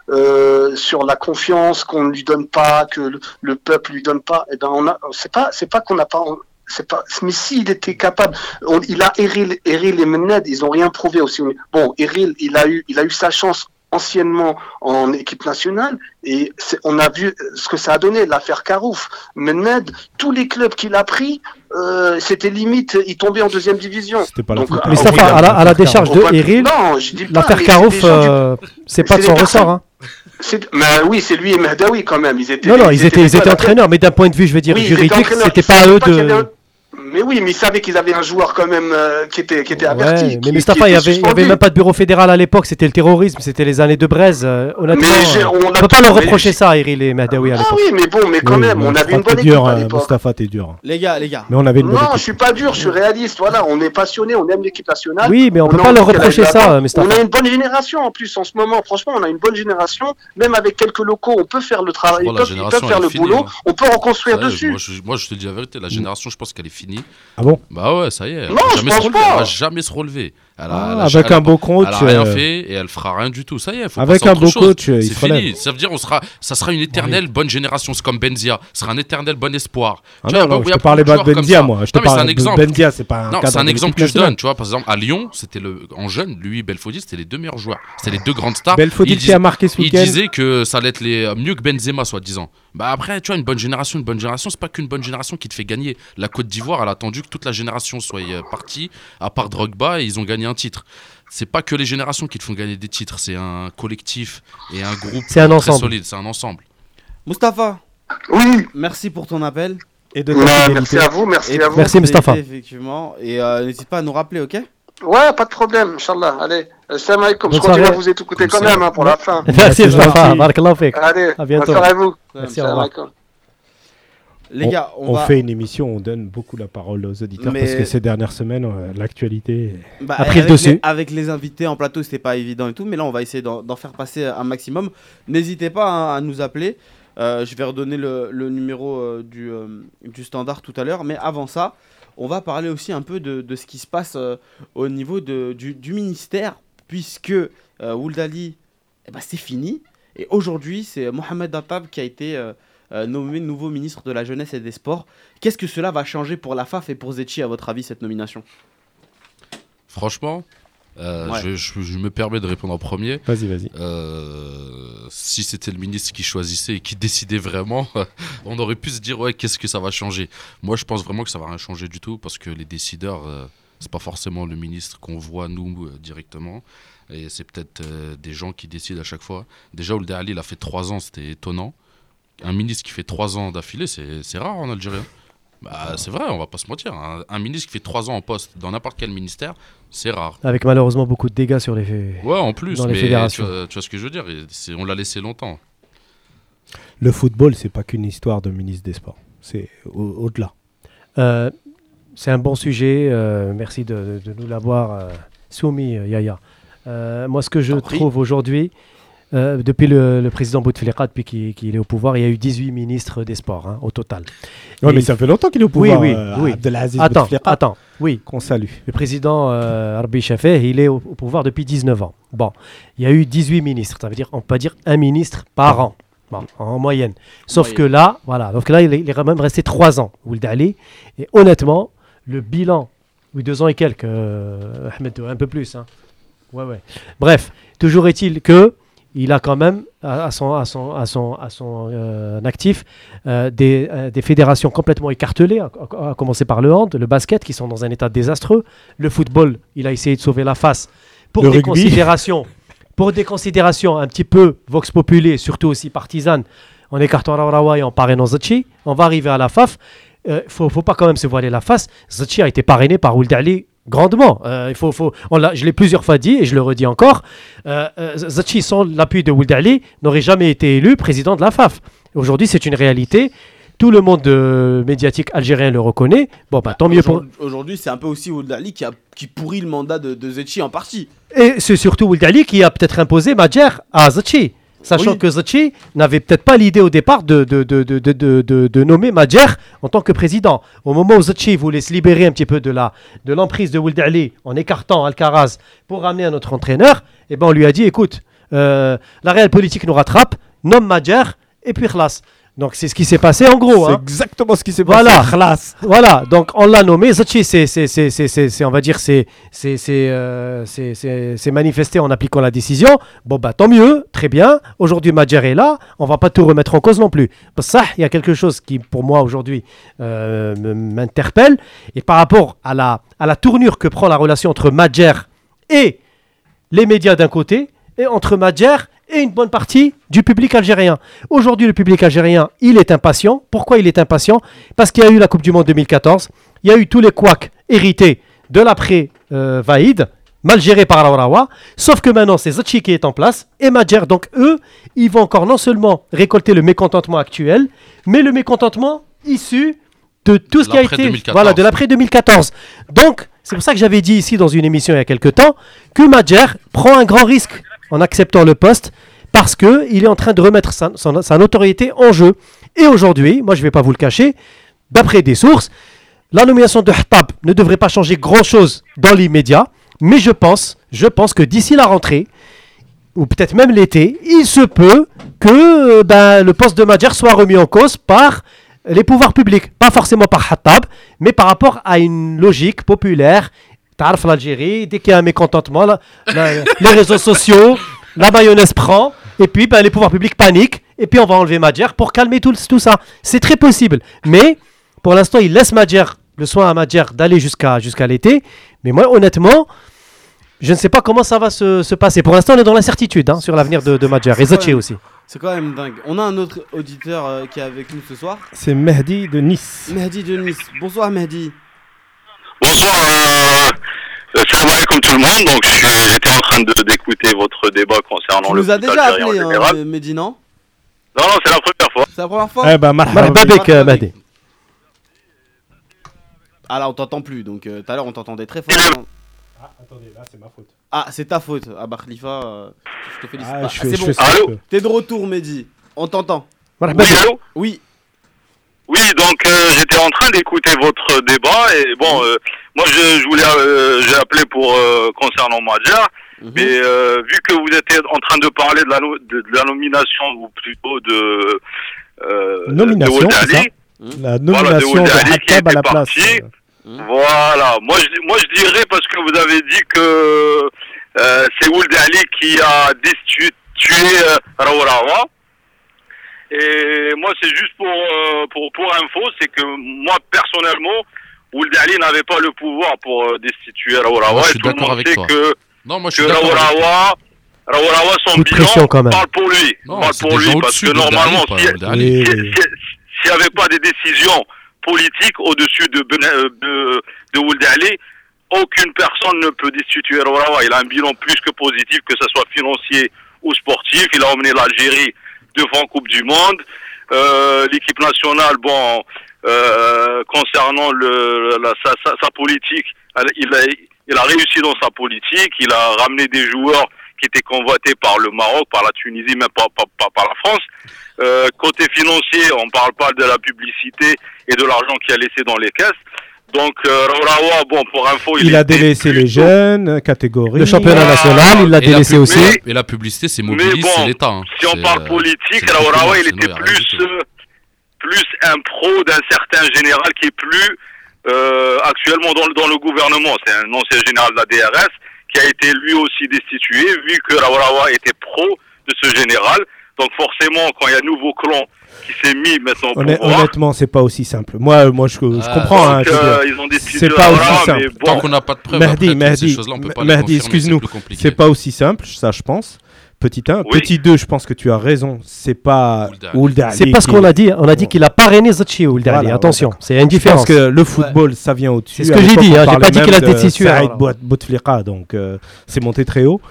euh, sur la confiance qu'on ne lui donne pas, que le, le peuple lui donne pas. Eh ben, on a, c'est pas, c'est pas qu'on n'a pas, c'est pas, mais s'il était capable, on- il a Eril, Eril et Mened, ils ont rien prouvé aussi. Bon, Eril, il a eu, il a eu sa chance anciennement en équipe nationale et on a vu ce que ça a donné l'affaire Carouf Mened tous les clubs qu'il a pris euh, c'était limite il tombait en deuxième division C'était pas la Donc, ah, Mais oui, Stafa, à la, à la décharge de Eril, non je dis pas l'affaire Carouf, euh, c'est pas de son ressort. hein. mais oui c'est lui et quand même ils étaient Non, non, ils étaient, ils entraîneurs, mais d'un point de vue, je veux dire, Oui, juridique, c'était pas à eux de. Mais oui, mais ils savaient qu'ils avaient un joueur quand même euh, qui était qui était averti. Ouais, qui- mais Mustapha, il y était avait, même pas de bureau fédéral à l'époque, c'était le terrorisme, c'était les années de Braise. euh, honnêtement, Mais j'ai- on on a peut pas leur reprocher ça Eril et Mahdawi à Ah l'époque. oui, mais bon, mais quand Oui, même, on avait une bonne équipe dur, à l'époque. Mustapha, t'es dur. Les gars, les gars. Mais on avait une bonne Non, équipe. je suis pas dur, je suis réaliste. Voilà, on est passionné, on aime l'équipe nationale. Oui, mais on peut a pas leur reprocher ça. Mustapha. On a une bonne génération en plus en ce moment. Franchement, on a une bonne génération. Même avec quelques locaux, on peut faire le travail. Ils peuvent, faire le boulot. hein. On peut reconstruire dessus. Moi je, moi, je te dis la vérité, la génération, je pense qu'elle est finie. Ah bon? Bah ouais, ça y est. Elle Non, va je jamais se pense relever. pas. Elle va jamais se relever. Elle a- Ah, elle a- Avec elle a- un beau coach. Elle a rien euh, fait et elle fera rien du tout. Ça y est, faut Avec un beau chose. coach, euh, il c'est fini. relève. Ça veut dire on sera, ça sera une éternelle bonne génération. C'est comme Benzia. Ce sera un éternel bon espoir. Ah Tu non, vois, non, il y je te parlais pas de Benzia, moi. Je te parle de. Benzia, c'est pas un Non, c'est un exemple que je donne. Tu vois, par exemple, à Lyon, c'était le en jeune, lui, Belfodil, c'était les deux meilleurs joueurs. C'était les deux grandes stars. Belfodil qui a marqué ce il week-end. disait que ça allait être les, euh, mieux que Benzema, soi-disant. Bah après, tu vois, une bonne génération, une bonne génération, c'est pas qu'une bonne génération qui te fait gagner. La Côte d'Ivoire, elle a attendu que toute la génération soit partie, à part Drogba, et ils ont gagné un titre. C'est pas que les générations qui te font gagner des titres, c'est un collectif et un groupe C'est un très ensemble. solide, c'est un ensemble. Mustapha, Oui, merci pour ton appel. Et de ta merci à vous, merci Et à vous. Merci, Mustapha. Effectivement. Et euh, n'hésite pas à nous rappeler, ok? Ouais, pas de problème, Inch'Allah. Allez, salam alaikum. Je continue à vous écouter quand même hein, pour la fin. Merci, Mustapha. fik. Allez, À bientôt. bonne soirée à vous. Merci, Salam alaikum. Les gars, on, On va. fait une émission, on donne beaucoup la parole aux auditeurs Mais- parce que ces dernières semaines, euh, l'actualité. Bah, a pris le dessus. Les, avec les invités en plateau, c'était pas évident et tout, mais là, on va essayer d'en faire passer un maximum. N'hésitez pas hein, à nous appeler. Euh, je vais redonner le, le numéro euh, du, du standard tout à l'heure, mais avant ça, on va parler aussi un peu de, de ce qui se passe au niveau de, du, du ministère, puisque euh, Ould Ali, eh ben, c'est fini. Et aujourd'hui, c'est Mohamed Attab qui a été nommé nouveau ministre de la Jeunesse et des Sports. Qu'est-ce que cela va changer pour la FAF et pour Zetchi, à votre avis, cette nomination? Franchement, euh, Ouais. je, je- je me permets de répondre en premier. Vas-y, vas-y. Euh, si c'était le ministre qui choisissait et qui décidait vraiment, on aurait pu se dire ouais qu'est-ce que ça va changer? Moi je pense vraiment que ça va rien changer du tout parce que les décideurs euh, c'est pas forcément le ministre qu'on voit nous euh, directement et c'est peut-être euh, des gens qui décident à chaque fois. Déjà Ould Ali il a fait trois ans c'était étonnant. Un ministre qui fait trois ans d'affilée c'est rare en Algérie. hein. Bah, c'est vrai, on va pas se mentir. Un, un ministre qui fait trois ans en poste dans n'importe quel ministère, c'est rare. Avec malheureusement beaucoup de dégâts sur les. Ouais, en plus, Dans les fédérations. Tu, vois, tu vois ce que je veux dire On l'a laissé longtemps. Le football, c'est pas qu'une histoire de ministre des Sports. C'est au- au-delà. Euh, c'est un bon sujet. euh, merci de, de nous l'avoir euh, soumis, euh, Yaya. Euh, moi, ce que je trouve aujourd'hui, euh, depuis le, le président Bouteflika, depuis qu'il est au pouvoir, il y a eu 18 ministres des sports hein, au total. Et- mais ça fait longtemps qu'il est au Oui, pouvoir. oui, euh, oui. Abdelaziz Attends, Bouteflika, attends, oui. Qu'on salue. Le président euh, Arbi il est au, au pouvoir depuis 19 ans. Bon, il y a eu 18 ministres, ça veut dire, on peut dire un ministre par an, bon, en moyenne. Sauf Moyenne. que là, voilà, donc là, il est, il est quand même resté 3 ans, Ould Ali. Et honnêtement, le bilan, oui, 2 ans et quelques, euh, Ahmed, un peu plus. Hein. Ouais, ouais. Bref, toujours est-il que il a quand même à, son, à son, à son, à son euh, actif euh, des, euh, des fédérations complètement écartelées, à, commencer par le hand, le basket, qui sont dans un état désastreux. Le football, il a essayé de sauver la face pour Le des rugby. considérations, pour des considérations un petit peu vox populi, surtout aussi partisanes, en écartant Rawa et en parrainant Zachi. On va arriver à la FAF. Il faut, faut pas quand même se voiler la face. Zachi a été parrainé par Ould Ali grandement. Euh, il faut, faut, on je l'ai plusieurs fois dit et je le redis encore. Euh, euh, Zachi, sans l'appui de Ould Ali, n'aurait jamais été élu président de la FAF. Aujourd'hui, c'est une réalité. Tout le monde euh, médiatique algérien le reconnaît. Bon, bah, tant mieux pour. Aujourd'hui- c'est un peu aussi Ould Ali qui, a, qui pourrit le mandat de, de Zetchi en partie. Et c'est surtout Ould Ali qui a peut-être imposé Madjer à Zachi. Sachant Oui. que Zachi n'avait peut-être pas l'idée au départ de, de, de, de, de, de- de- de nommer Madjer en tant que président. Au moment où Zachi voulait se libérer un petit peu de la de l'emprise de Ould Ali en écartant Alcaraz pour ramener un autre entraîneur, eh ben on lui a dit écoute, euh, la réelle politique nous rattrape, nomme Madjer et puis khlas. Donc c'est ce qui s'est passé en gros. C'est hein. exactement ce qui s'est Voilà. passé. Khlas. Voilà, donc on l'a nommé. Zachi, c'est, on va dire, c'est, euh, manifesté en appliquant la décision. Bon, bah tant mieux, très bien. Aujourd'hui, Madjer est là. On va pas tout remettre en cause non plus. Ça, il y a quelque chose qui, pour moi, aujourd'hui, euh, m'interpelle. Et par rapport à la, à la tournure que prend la relation entre Madjer et les médias d'un côté, et entre Madjer et une bonne partie du public algérien. Aujourd'hui, le public algérien, il est impatient. Pourquoi il est impatient? Parce qu'il y a eu la Coupe du Monde 2014, il y a eu tous les couacs hérités de l'après-Vaïd, mal gérés par Raourawa, sauf que maintenant, c'est Zachi qui est en place, et Madjer. Donc, eux, ils vont encore non seulement récolter le mécontentement actuel, mais le mécontentement issu de tout ce qui a été 2014. voilà de l'après 2014. Donc c'est pour ça que j'avais dit ici dans une émission il y a quelque temps que Madjer prend un grand risque en acceptant le poste parce que il est en train de remettre sa, notoriété en jeu. Et aujourd'hui, moi je vais pas vous le cacher, d'après des sources, la nomination de Hattab ne devrait pas changer grand chose dans l'immédiat, mais je pense, je pense que d'ici la rentrée ou peut-être même l'été, il se peut que euh, ben, le poste de Madjer soit remis en cause par les pouvoirs publics. Pas forcément par Hattab, mais par rapport à une logique populaire. Tarf l'Algérie, dès qu'il y a un mécontentement, la- les réseaux sociaux, la mayonnaise prend, et puis ben, les pouvoirs publics paniquent, et puis on va enlever Madjer pour calmer tout, tout ça. C'est très possible. Mais pour l'instant, il laisse Madjer, le soin à Madjer d'aller jusqu'à jusqu'à l'été. Mais moi, honnêtement, je ne sais pas comment ça va se, se passer. Pour l'instant, on est dans l'incertitude hein, sur l'avenir de, de Madjer. Et Zachi aussi. C'est quand même dingue. On a un autre auditeur euh, qui est avec nous ce soir. C'est Mehdi de Nice. Mehdi de Nice. Bonsoir Mehdi. Bonsoir, euh, salam alaikum tout le monde. Donc, je j'étais en train de- d'écouter votre débat concernant Tu le nous as foot déjà appelé, hein, Mehdi, non? Non, non, c'est la première fois. C'est la première fois? Eh ben, marhaba. Bek, euh. Ah là, on t'entend plus. Donc euh, tout à l'heure, on t'entendait très fort. Attendez, là, c'est ma faute. Ah, c'est ta faute. Ah bah Khalifa, euh, je te félicite. Ah, pas. je Ah, c'est je bon. je Allô. T'es de retour, Mehdi. On t'entend. Marhaba Oui, allô? Oui. Oui, donc euh, j'étais en train d'écouter votre débat et bon, euh, moi je, je voulais, euh, j'ai appelé pour euh, concernant Madjer, Mhm. mais euh, vu que vous étiez en train de parler de la, de, de la nomination ou plutôt de euh, Nomination, de Ali, La Voilà, de nomination Ould de Ali qui Hattab à était la place. parti. euh, Voilà, moi je, moi je dirais parce que vous avez dit que euh, c'est Ould Ali qui a destitué euh, Raourawa. Et moi c'est juste pour, euh, pour, pour info, c'est que moi personnellement, Ould Ali n'avait pas le pouvoir pour euh, destituer Raourawa. Et suis tout le d'accord monde avec sait toi. que, Non, moi je que suis d'accord. avec toi. Raourawa, Raourawa, son bilan même. parle pour lui. Non, parle pour lui parce que normalement, s'il n'y avait pas des décisions politiques au-dessus de, Ben- euh, de, de Ould Ali, aucune personne ne peut destituer Raourawa. Il a un bilan plus que positif, que ce soit financier ou sportif. Il a emmené l'Algérie devant Coupe du Monde. Euh, L'équipe nationale, bon, euh, concernant le, la- sa, sa- sa politique, il a, il a réussi dans sa politique. Il a ramené des joueurs qui étaient convoités par le Maroc, par la Tunisie, même pas par la France. Euh, côté financier, on parle pas de la publicité et de l'argent qu'il a laissé dans les caisses. Donc, euh, bon, pour info, il, Il a délaissé les jeunes, euh, catégorie. Le championnat Voilà. national, il l'a délaissé aussi. Mais- Et la publicité, c'est Mais mobilise, bon, c'est l'État. hein. Si on parle euh, politique, beaucoup, il était plus, euh, plus un pro d'un certain général qui est plus euh, actuellement dans, le- dans le gouvernement. C'est un ancien général de la DRS qui a été lui aussi destitué, vu que Raourawa était pro de ce général. Donc forcément, quand il y a un nouveau clan qui s'est mis maintenant Honn- pouvoir, Honnêtement, c'est pas aussi simple. Moi, moi je, je Ah, comprends. hein, euh, C'est pas aussi simple. mais Tant bon, qu'on n'a pas de preuves, Mehdi, après, toutes ces Mehdi, choses-là, on peut pas les Mehdi, confirmer, excuse-nous. c'est plus compliqué. C'est pas aussi simple, ça je pense. Petit 1. Oui. Petit 2, je pense que tu as raison. C'est pas C'est pas ce qu'on a dit. On a dit Bon. qu'il a parrainé Zachi ou Voilà, ouais, Attention, c'est différence. pense que le football, ça vient au-dessus. C'est ce que j'ai dit, hein, j'ai pas dit qu'il a été. Bout- Bouteflika, donc euh, c'est monté très haut.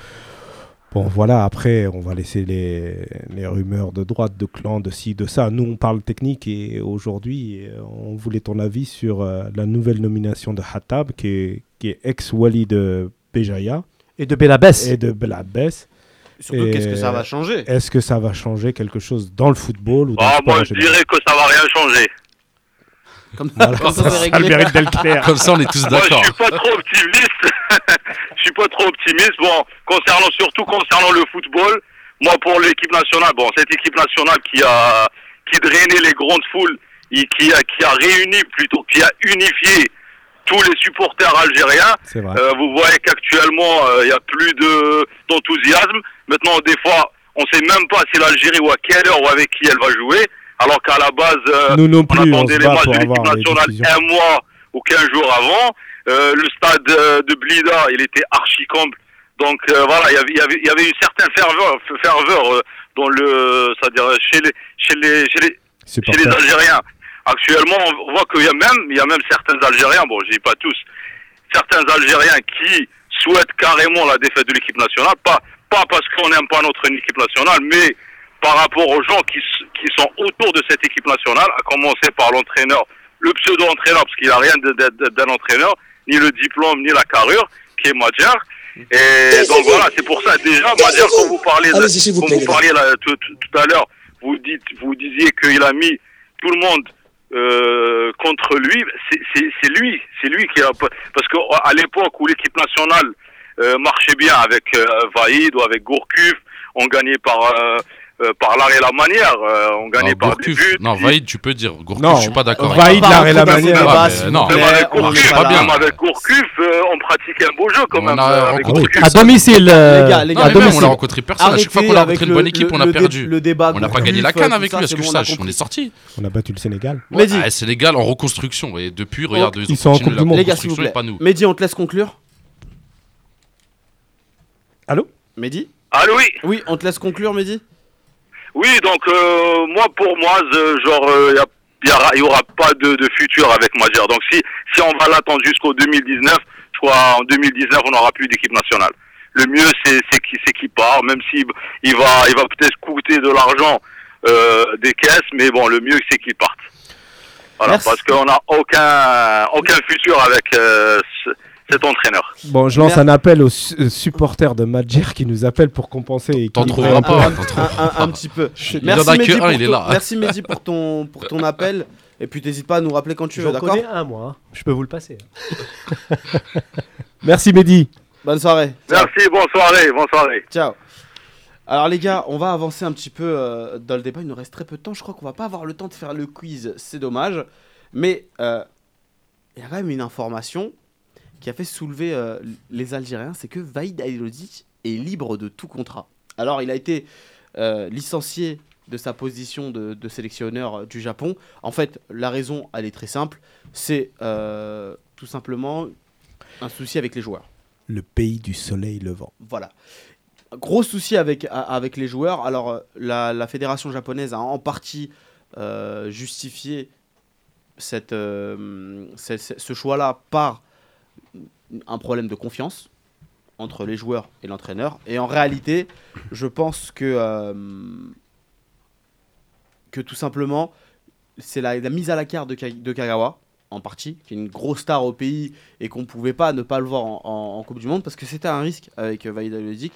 Bon, voilà, après, on va laisser les, les rumeurs de droite, de clan, de ci, de ça. Nous, on parle technique et aujourd'hui, euh, on voulait ton avis sur euh, la nouvelle nomination de Hattab, qui est, qui est ex-Wali de Béjaïa Et de Belabès. et de Belabès. Surtout, qu'est-ce que ça va changer? Est-ce que ça va changer quelque chose dans le football ou dans Ah, le sport moi, je dirais que ça va rien changer. Comme Voilà, comme ça, le mérite. Comme on est tous Moi, je d'accord. suis pas trop optimiste. Je suis pas trop optimiste. Bon, concernant surtout concernant le football, moi pour l'équipe nationale, bon, cette équipe nationale qui a qui drainait les grandes foules et qui a qui a réuni plutôt qui a unifié tous les supporters algériens. Euh, vous voyez qu'actuellement euh, il y a plus de d'enthousiasme. Maintenant, des fois, on sait même pas si l'Algérie ou à quelle heure ou avec qui elle va jouer. Alors qu'à la base, euh, Nous non on plus, on attendait se les matchs de l'équipe nationale un mois ou 15 jours avant. Euh, le stade euh, de Blida, il était archi comble. Donc euh, voilà, il y avait, il y avait, il y avait une certaine ferveur, ferveur dans le, c'est-à-dire chez les, chez les, chez les, chez les. Algériens. Actuellement, on voit qu'il y a même, il y a même certains Algériens, bon, je dis pas tous, certains Algériens qui souhaitent carrément la défaite de l'équipe nationale, pas, pas parce qu'on n'aime pas notre équipe nationale, mais par rapport aux gens qui, qui sont autour de cette équipe nationale, à commencer par l'entraîneur, le pseudo-entraîneur, parce qu'il n'a rien d'un entraîneur, ni le diplôme, ni la carrure, qui est Madjar. Et donc voilà, c'est pour ça déjà, Madjar, quand vous parlez, de, vous quand vous parliez là, tout, tout- tout à l'heure, vous dites, vous disiez qu'il a mis tout le monde euh, contre lui. C'est- lui, c'est lui qui a parce que à l'époque où l'équipe nationale euh, marchait bien avec euh, Vaïd ou avec Gourcuff, on gagnait par euh, par l'art et la manière, euh, on gagnait Non, par Gourcuff- des buts. Non, Vaïd, tu peux dire. Gourcuff, Non, je suis pas d'accord. Vaïd, On va l'art et la manière. s'il mais non. Même avec on Gourcuff, même avec Gourcuff, euh, on pratiquait un beau jeu quand On même. a euh, avec rencontré Gourcuff. À domicile. euh, Les gars, les Non, gars, mais même, on domicile. a rencontré personne. À chaque fois qu'on a Arrêtez rencontré une bonne le- équipe, on a perdu. Le débat. On n'a pas gagné la canne avec lui, à ce que je on sache. On est sorti. On a battu le Sénégal. Mehdi, Ah, Sénégal en reconstruction. Et depuis, regarde, ils ils, sont en ont continué Coupe la du Monde. les gars, s'il vous reconstruction plaît. et pas nous. Mehdi, on te laisse conclure. Allô? Mehdi? Allô, oui. Oui, on te laisse conclure, Mehdi Oui, donc euh, moi pour moi, genre il y, a- y aura- y aura pas de, de futur avec Madjer. Donc si si on va l'attendre jusqu'au 2019, je crois en 2019 on n'aura plus d'équipe nationale. Le mieux c'est c'est qui c'est qui part, même si il va il va peut-être coûter de l'argent euh, des caisses, mais bon le mieux c'est qu'il parte. Voilà, Merci. parce qu'on n'a aucun aucun futur avec euh, cet entraîneur. Bon, je lance un appel aux euh, supporters de Madjer qui nous appellent pour compenser et T'en qui- trouveras un, pas. un- un- un- petit peu. Il y en a que un, il est ton- là. Merci Mehdi pour ton, pour ton appel. Et puis t'hésites pas à nous rappeler quand tu veux, J'en d'accord connais un, moi. Je peux vous le passer. Merci Mehdi. Bonne soirée. Ciao. Merci, bonne soirée, bonne soirée. Ciao. Alors les gars, on va avancer un petit peu euh, dans le débat. Il nous reste très peu de temps. Je crois qu'on va pas avoir le temps de faire le quiz. C'est dommage. Mais euh, il y a quand même une information qui a fait soulever euh, les Algériens. C'est que Vaïd Aïlodic est libre de tout contrat. Alors il a été euh, licencié de sa position de, de sélectionneur euh, du Japon. En fait, la raison, elle est très simple. C'est euh, tout simplement un souci avec les joueurs. Le pays du soleil levant. Voilà. Gros souci avec, avec les joueurs. Alors, la, la fédération japonaise a en partie justifié cette, ce, ce- ce choix-là par un problème de confiance entre les joueurs et l'entraîneur. Et en réalité, je pense que, euh, que tout simplement, c'est la, mise à la carte de, Ka- de Kagawa, en partie, qui est une grosse star au pays et qu'on ne pouvait pas ne pas le voir en, Coupe du Monde parce que c'était un risque avec euh, Aliodik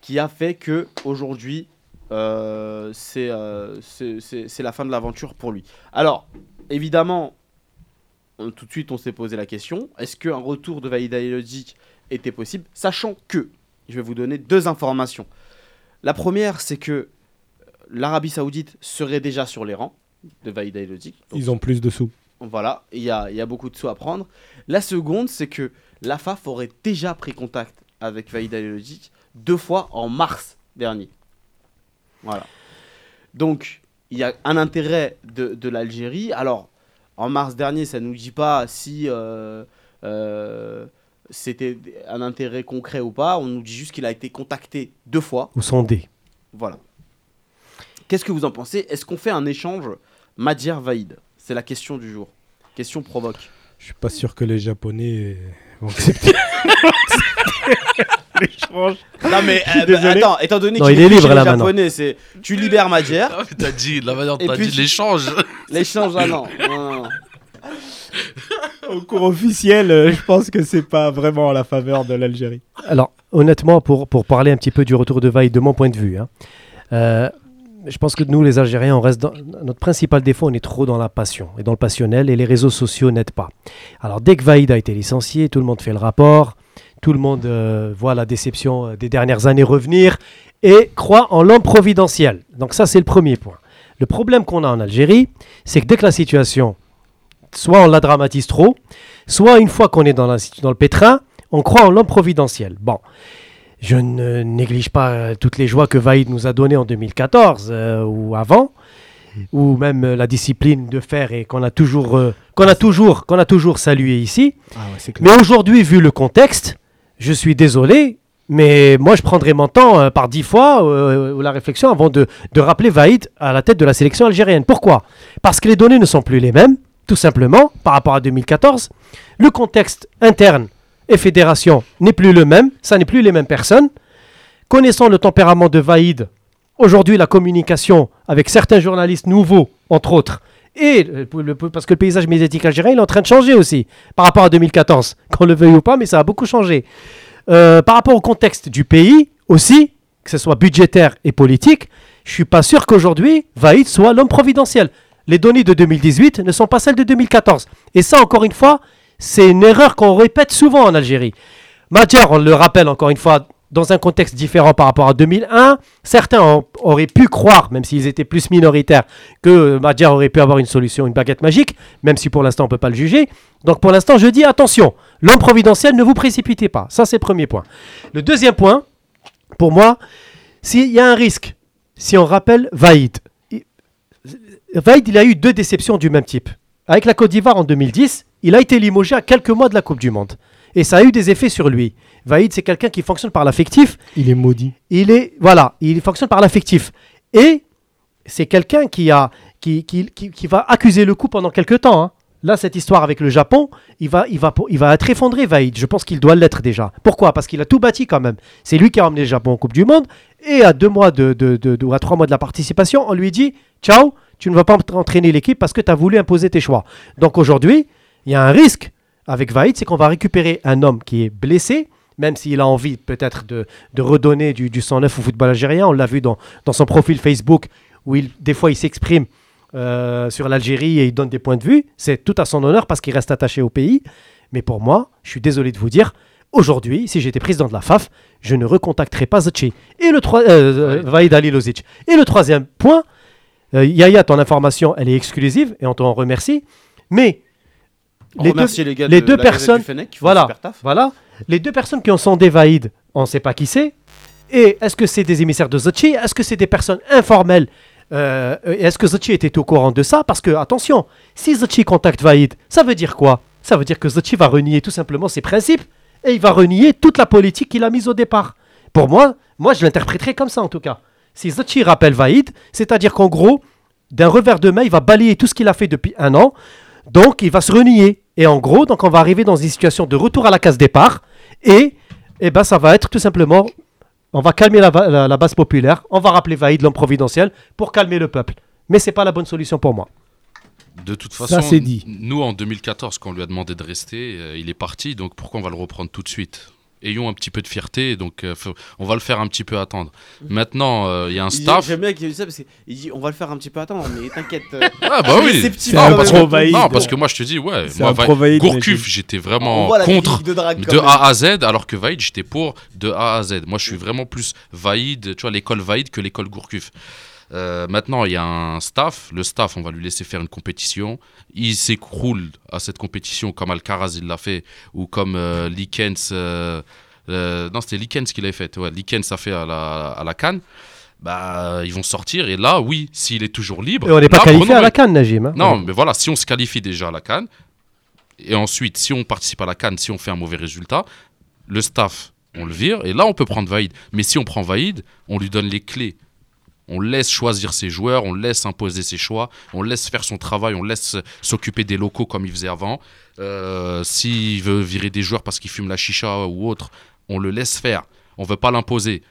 qui a fait que aujourd'hui euh, euh, c'est la fin de l'aventure pour lui. Alors, évidemment, on- tout de suite on s'est posé la question est-ce qu'un retour de Vaïd Aliodik était possible Sachant que, je vais vous donner deux informations. La première, c'est que l'Arabie Saoudite serait déjà sur les rangs de Aliodik. Donc, Ils ont plus de sous. voilà, il y y a beaucoup de sous à prendre. La seconde, c'est que la FAF aurait déjà pris contact avec Vaïd Aliodik deux fois en mars dernier. Voilà. Donc, il y a un intérêt de, de l'Algérie. Alors, en mars dernier, ça ne nous dit pas si euh, euh, c'était un intérêt concret ou pas. On nous dit juste qu'il a été contacté deux fois. Ou sondé. Voilà. Qu'est-ce que vous en pensez? Est-ce qu'on fait un échange Madjer-Vaïd C'est la question du jour. Question provoque. Je suis pas sûr que les Japonais vont accepter l'échange. Non mais euh, bah, attends, étant donné Non, qu'il il est libre, chez là, les maintenant. japonais, c'est tu libères Madjer, Ah, mais T'as dit la manière dont Et t'as puis dit tu- l'échange. l'échange ah non. non, non. Au cours officiel, euh, je pense que c'est pas vraiment en la faveur de l'Algérie. Alors, honnêtement, pour, pour parler un petit peu du retour de Vaïd, de mon point de vue, hein, euh, je pense que nous, les Algériens, on reste dans, notre principal défaut, on est trop dans la passion et dans le passionnel, et les réseaux sociaux n'aident pas. Alors, dès que Vaïd a été licencié, tout le monde fait le rapport, tout le monde euh, voit la déception euh, des dernières années revenir et croit en l'homme providentiel. Donc ça, c'est le premier point. Le problème qu'on a en Algérie, c'est que dès que la situation, soit on la dramatise trop, soit une fois qu'on est dans, la, dans le pétrin, on croit en l'homme providentiel. Bon, je ne néglige pas euh, toutes les joies que Vaïd nous a données en 2014 euh, ou avant, ou même euh, la discipline de faire et qu'on a toujours, euh, qu'on a toujours, qu'on a toujours salué ici. Ah ouais. Mais aujourd'hui, vu le contexte, je suis désolé, mais moi je prendrai mon temps euh, par dix fois euh, la réflexion avant de, de rappeler Vaïd à la tête de la sélection algérienne. Pourquoi? Parce que les données ne sont plus les mêmes, tout simplement, par rapport à 2014. Le contexte interne et fédération n'est plus le même, ça n'est plus les mêmes personnes. Connaissant le tempérament de Vaïd, aujourd'hui la communication avec certains journalistes nouveaux, entre autres, et parce que le paysage médiatique algérien il est en train de changer aussi par rapport à 2014, qu'on le veuille ou pas, mais ça a beaucoup changé. Euh, par rapport au contexte du pays aussi, que ce soit budgétaire et politique, je suis pas sûr qu'aujourd'hui Vaïd soit l'homme providentiel. Les données de 2018 ne sont pas celles de 2014. Et ça, encore une fois, c'est une erreur qu'on répète souvent en Algérie. Madjer, on le rappelle encore une fois, dans un contexte différent par rapport à 2001, certains auraient pu croire, même s'ils étaient plus minoritaires, que Madjer aurait pu avoir une solution, une baguette magique, même si pour l'instant on ne peut pas le juger. Donc pour l'instant, je dis attention, l'homme providentiel, ne vous précipitez pas. Ça, c'est le premier point. Le deuxième point, pour moi, s'il y a un risque, si on rappelle Vaïd, Vaïd, il a eu deux déceptions du même type. Avec la Côte d'Ivoire en 2010, il a été limogé à quelques mois de la Coupe du Monde. Et ça a eu des effets sur lui. Vaïd, c'est quelqu'un qui fonctionne par l'affectif. Il est maudit. Il est voilà, il fonctionne par l'affectif. Et c'est quelqu'un qui a qui, qui, qui- qui va accuser le coup pendant quelques temps. hein. Là, cette histoire avec le Japon, il va, il va, il va être effondré, Vaïd. Je pense qu'il doit l'être déjà. Pourquoi? Parce qu'il a tout bâti quand même. C'est lui qui a emmené le Japon en Coupe du Monde. Et à deux mois de, de, de- de- ou à trois mois de la participation, on lui dit Ciao, tu ne vas pas entraîner l'équipe parce que tu as voulu imposer tes choix. Donc aujourd'hui, il y a un risque avec Vaïd, c'est qu'on va récupérer un homme qui est blessé, même s'il a envie peut-être de, de redonner du, du sang neuf au football algérien. On l'a vu dans, dans son profil Facebook, où il, des fois il s'exprime euh, sur l'Algérie et il donne des points de vue. C'est tout à son honneur parce qu'il reste attaché au pays. Mais pour moi, je suis désolé de vous dire, aujourd'hui, si j'étais président de la FAF, je ne recontacterai pas Zachi. Et le trois- euh, euh, Vaïd Ali Lozic. Et le troisième point, euh, Yaya, ton information, elle est exclusive et on t'en remercie. Mais On les gars les de deux personnes, Fennec voilà, voilà, les deux personnes qui ont sondé Vaïd, on ne sait pas qui c'est. Et est-ce que c'est des émissaires de Zachi Est-ce que c'est des personnes informelles? Euh, Est-ce que Zachi était au courant de ça? Parce que, attention, si Zachi contacte Vaïd, ça veut dire quoi? Ça veut dire que Zachi va renier tout simplement ses principes et il va renier toute la politique qu'il a mise au départ. Pour moi, moi je l'interpréterais comme ça en tout cas. Si Zachi rappelle Vaïd, c'est-à-dire qu'en gros, d'un revers de main, il va balayer tout ce qu'il a fait depuis un an. Donc, il va se renier. Et en gros, donc on va arriver dans une situation de retour à la case départ. Et, eh ben, ça va être tout simplement, on va calmer la, va- la- la base populaire. On va rappeler Vaïd, l'homme providentiel, pour calmer le peuple. Mais c'est pas la bonne solution pour moi. De toute Ça, façon, c'est dit. nous en 2014, quand on lui a demandé de rester, euh, il est parti. Donc pourquoi on va le reprendre tout de suite? Ayons un petit peu de fierté. Donc euh, faut- on va le faire un petit peu attendre. Maintenant, euh, il y a un dit- staff. J'aime bien qu'il dise ça parce qu'il dit on va le faire un petit peu attendre, mais t'inquiète. euh, Ah bah oui. réceptif Non, parce, non, parce que moi je te dis ouais, C'est moi Vaïd, Gourcuff, j'étais vraiment contre de de. A à Z, alors que Vaïd j'étais pour de A à Z. Moi je suis vraiment plus Vaïd, tu vois l'école Vaïd que l'école Gourcuff. Euh, maintenant, il y a un staff. Le staff, on va lui laisser faire une compétition. Il s'écroule à cette compétition comme Alcaraz il l'a fait, ou comme euh, Likens. euh, euh, non, c'était Likens qui l'avait fait. Ouais, Likens a fait à la, à la Cannes. Bah, ils vont sortir. Et là, oui, s'il est toujours libre. Et on n'est pas qualifié à la Cannes, Najim. hein. non, mais voilà, si on se qualifie déjà à la Cannes, Et ensuite, si on participe à la Cannes, si on fait un mauvais résultat, le staff, on le vire. Et là, on peut prendre Vaïd. Mais si on prend Vaïd, on lui donne les clés. On laisse choisir ses joueurs, on laisse imposer ses choix, on laisse faire son travail, on laisse s'occuper des locaux comme il faisait avant. Euh, S'il veut virer des joueurs parce qu'il fume la chicha ou autre, on le laisse faire. On veut pas l'imposer.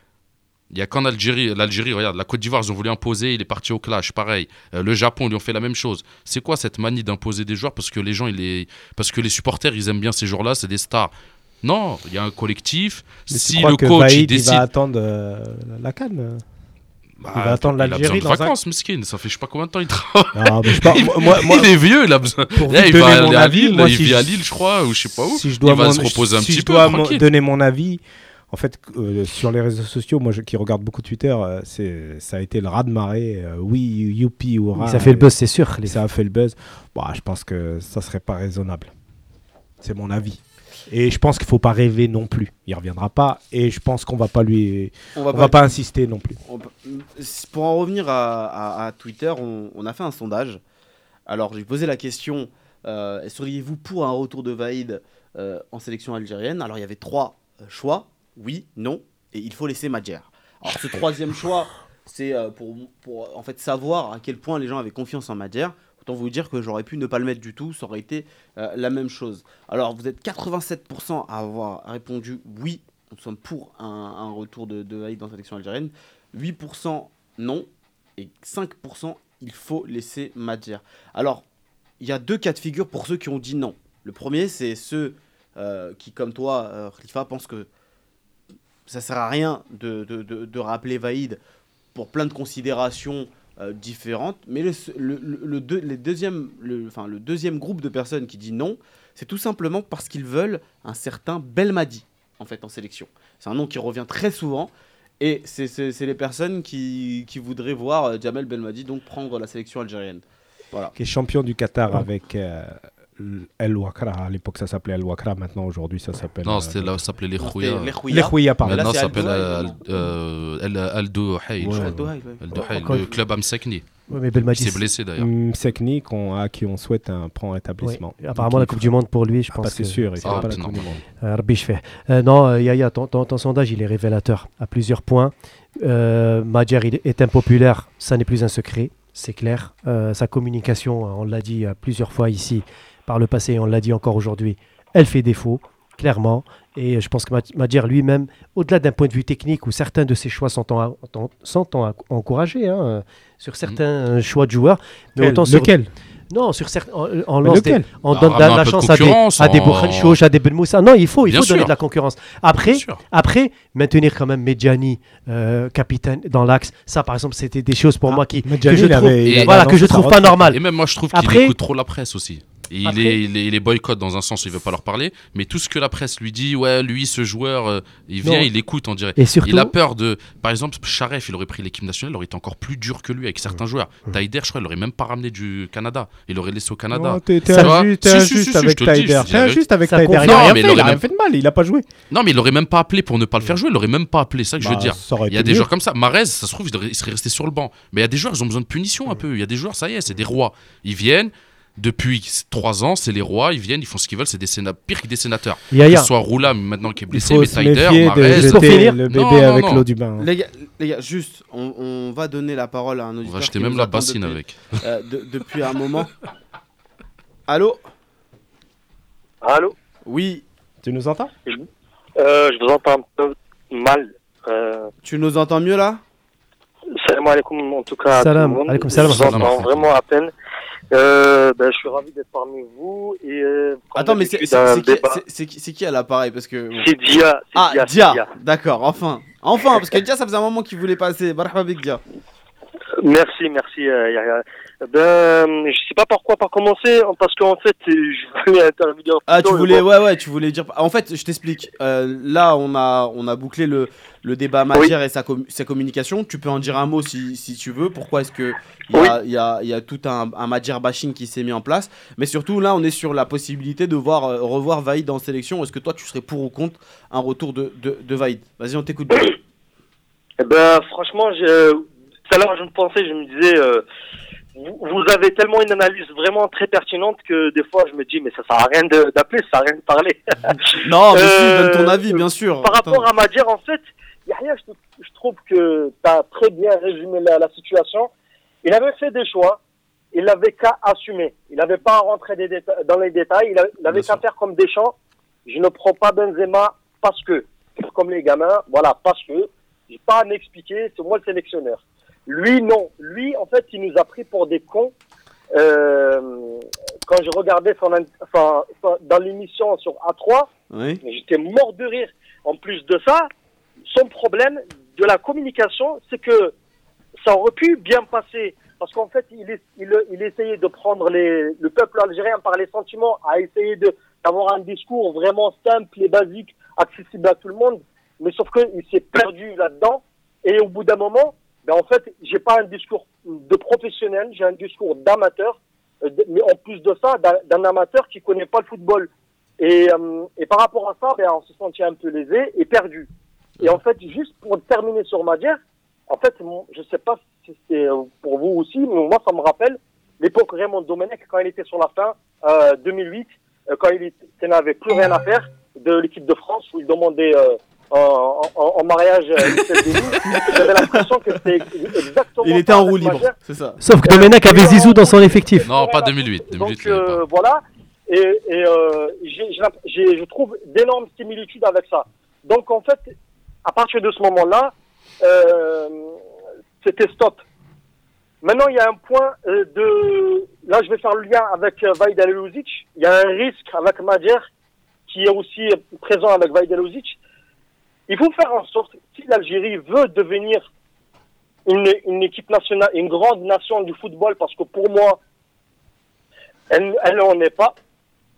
Il y a qu'en Algérie, l'Algérie, regarde, la Côte d'Ivoire, ils ont voulu imposer, il est parti au clash, pareil. Euh, le Japon, ils lui ont fait la même chose. C'est quoi cette manie d'imposer des joueurs parce que les gens, il est... parce que les supporters, ils aiment bien ces joueurs-là, c'est des stars. Non, il y a un collectif. Mais tu si crois le que coach il Vaïd, il décide, va attendre euh, la canne Bah, il va attendre il a besoin l'Algérie de un- vacances, miskin. Ça fait je sais pas combien de temps il travaille. Non, mais je parle- moi- moi- moi- il est vieux, il a besoin. Pour Là, il donner va mon aller à avis, Lille, moi, il si vit je- à Lille, je crois, ou je sais pas où. Si je dois il va mon- se reposer un si petit je peu. dois mon- tranquille. donner mon avis, en fait, euh, sur les réseaux sociaux, moi je- qui regarde beaucoup Twitter, euh, c'est ça a été le ras de marée. euh, oui, youpi, hurrah. Ça fait le buzz, c'est sûr. Les- Ça a fait le buzz. Bah, je pense que ça serait pas raisonnable. C'est mon avis. Et je pense qu'il faut pas rêver non plus. Il reviendra pas. Et je pense qu'on va pas lui, On on va va, pas- insister non plus. On Pour en revenir à, à- à Twitter, on, on a fait un sondage. Alors, j'ai posé la question euh, seriez-vous pour un retour de Vaïd euh, en sélection algérienne? Alors, il y avait trois euh, choix oui, non, et il faut laisser Madjer. Alors, ce troisième choix, c'est pour, pour en fait savoir à quel point les gens avaient confiance en Madjer. Autant vous dire que j'aurais pu ne pas le mettre du tout, ça aurait été euh, la même chose. Alors, vous êtes 87% à avoir répondu oui, nous sommes pour un, retour de, de dans la sélection algérienne. 8% non, et 5% il faut laisser Madjer. Alors, il y a deux cas de figure pour ceux qui ont dit non. Le premier, c'est ceux euh, qui, comme toi, euh, Khalifa, pensent que ça sert à rien de, de- de- de rappeler Vaïd pour plein de considérations euh, différentes. Mais le, le, le- le deux- les deuxième, le, enfin, le deuxième groupe de personnes qui dit non, c'est tout simplement parce qu'ils veulent un certain Belmadi en fait en sélection. C'est un nom qui revient très souvent. Et c'est- les personnes qui, qui voudraient voir euh, Jamel Belmadi donc prendre la sélection algérienne. Voilà. Qui est champion du Qatar avec euh, El Wakra. À l'époque, ça s'appelait El Wakra. Maintenant, aujourd'hui, ça s'appelle. Non, euh, c'était là, ça s'appelait les Khouya. les Khouya. Pardon. Maintenant, ça s'appelle euh, El Encore le club Amsekni. Ouais, mais Il Belmadi, s'est blessé d'ailleurs. Hum, Sekni, qu'on- à qui on souhaite un prompt Oui. rétablissement. Apparemment, la Coupe du Monde pour lui, je Ah, pense c'est que sûr, il Ah, pas la non, Coupe du. Monde. Rabbi, je fais. Non, Yaya, ton, ton- ton sondage, il est révélateur à plusieurs points. Euh, Madjer est impopulaire, ça n'est plus un secret, c'est clair. Euh, sa communication, on l'a dit plusieurs fois ici par le passé, et on l'a dit encore aujourd'hui, elle fait défaut, clairement. Et je pense que Mad- Madjer lui-même, au-delà d'un point de vue technique où certains de ses choix sont, en- en- sont en- encouragés hein, sur certains euh, choix de joueurs, mais Quel- autant sur- Lequel? Non, sur certains, on, lance des- on Bah, donne la, la de chance à des, à des en- Bourkhanchouch, à des Ben Moussa. Non, il faut, il Bien faut donner de la concurrence. Après, après maintenir quand même Medjani euh, capitaine dans l'axe, ça par exemple, c'était des choses pour Ah, moi qui, que je trouve, avait- il avait voilà, que je trouve pas normal. Et même moi, je trouve qu'il Après- écoute trop la presse aussi. Il, est, il, est, il est boycott dans un sens, il veut pas leur parler. Mais tout ce que la presse lui dit, ouais, lui, ce joueur, euh, il vient, Non. il écoute, on dirait. Et surtout, Il a peur de. Par exemple, Charef, il aurait pris l'équipe nationale, il aurait été encore plus dur que lui avec certains joueurs. Taider, je crois, il aurait même pas ramené du Canada. Il l'aurait laissé au Canada. Non, T'es injuste, avec Taider. T'es injuste avec Taider. Il a rien mais il fait, de mal, il a pas joué. Non, mais il aurait même pas appelé pour ne pas le faire jouer. Il aurait même pas appelé, c'est ça que je veux Bah, dire. Il y a des joueurs comme ça. Marez, ça se trouve, il serait resté sur le banc. Mais il y a des joueurs, ils ont besoin de punition un peu. Il y a des joueurs, ça y est, c'est des rois. Ils viennent. Depuis trois ans, c'est les rois, ils viennent, ils font ce qu'ils veulent, c'est des sénats, pire que des sénateurs. Que ce soit Roula maintenant qui est Il blessé, mais de Marez. Le bébé Non, avec l'eau du bain. Les gars, les gars, juste, on, on va donner la parole à un On auditeur. va acheter même la bassine depuis, avec. euh, de- depuis un moment. Allô Allô Oui, Tu nous entends? Euh, Je vous entends un peu mal. Euh, tu nous entends mieux là? Salam alaikum en tout cas. Salam, alaikum salam. Je vous entends vraiment à peine. Euh, ben, je suis ravi d'être parmi vous. Et, euh, Attends, mais c'est qui, qui, à l'appareil? Parce que. C'est Dia. Ah, Dia, Dia, c'est Dia. D'accord, enfin. Enfin, parce que Dia, ça faisait un moment qu'il voulait passer. Marhaba bik, Dia. Merci, merci euh. Ben, je sais pas par quoi pas commencer, parce qu'en fait, je voulais intervenir. Ah, tu voulais, ouais, ouais, tu voulais dire. En fait, je t'explique. Euh, là, on a, on a bouclé le, le débat Madjer et sa, com- sa communication. Tu peux en dire un mot si, si tu veux. Pourquoi est-ce que il y y a, y a tout un, un Madjer bashing qui s'est mis en place? Mais surtout, là, on est sur la possibilité de voir, euh, revoir Vaïd en sélection. Est-ce que toi, tu serais pour ou contre un retour de, de, de Vaïd? Vas-y, on t'écoute. bien. Eh ben, franchement, je... tout à l'heure, je me pensais, je me disais, euh, vous avez tellement une analyse vraiment très pertinente que des fois je me dis mais ça sert à rien d'appeler, ça sert à rien de parler. Non, mais si, Euh, donne ton avis, bien sûr. Par Attends. rapport à Madjer, en fait, Yahya, je, je trouve que tu as très bien résumé la, la situation. Il avait fait des choix, il n'avait qu'à assumer. Il n'avait pas à rentrer des déta- dans les détails, il, a- il avait qu'à faire comme Deschamps. Je ne prends pas Benzema parce que, comme les gamins, voilà, parce que, j'ai pas à m'expliquer, c'est moi le sélectionneur. Lui, non. Lui, en fait, il nous a pris pour des cons. Euh, quand je regardais son, in- enfin, dans l'émission sur A3, Oui. mais j'étais mort de rire. En plus de ça, son problème de la communication, c'est que ça aurait pu bien passer. Parce qu'en fait, il, est- il, il essayait de prendre les, le peuple algérien par les sentiments, à essayer d'avoir un discours vraiment simple et basique, accessible à tout le monde. Mais sauf qu'il s'est perdu là-dedans. Et au bout d'un moment, ben en fait, j'ai pas un discours de professionnel, j'ai un discours d'amateur. euh, Mais en plus de ça, d'un amateur qui connaît pas le football. Et, euh, et par rapport à ça, ben, on se sentit un peu lésé et perdu. Et en fait, juste pour terminer sur Madjer, en fait, je sais pas si c'est euh, pour vous aussi, mais moi, ça me rappelle l'époque Raymond Domenech, quand il était sur la fin, euh, 2008, euh, quand il n'avait plus rien à faire de l'équipe de France, où il demandait euh, en, en- en mariage euh. J'avais l'impression que c'était exactement Il était en roue libre, c'est ça. Sauf que Domenech avait Zizou dans son effectif. Non, pas 2008. 2008 Donc euh, voilà, et, et euh, j'ai- j'ai l'imp- j'ai- je trouve d'énormes similitudes avec ça. Donc en fait, à partir de ce moment-là, euh, c'était stop. Maintenant, il y a un point euh, de... Là, je vais faire le lien avec euh, Alilozic. Il y a un risque avec Madjer qui est aussi euh, présent avec Alilozic. Il faut faire en sorte, si l'Algérie veut devenir une, une équipe nationale, une grande nation du football, parce que pour moi, elle, elle n'en est pas.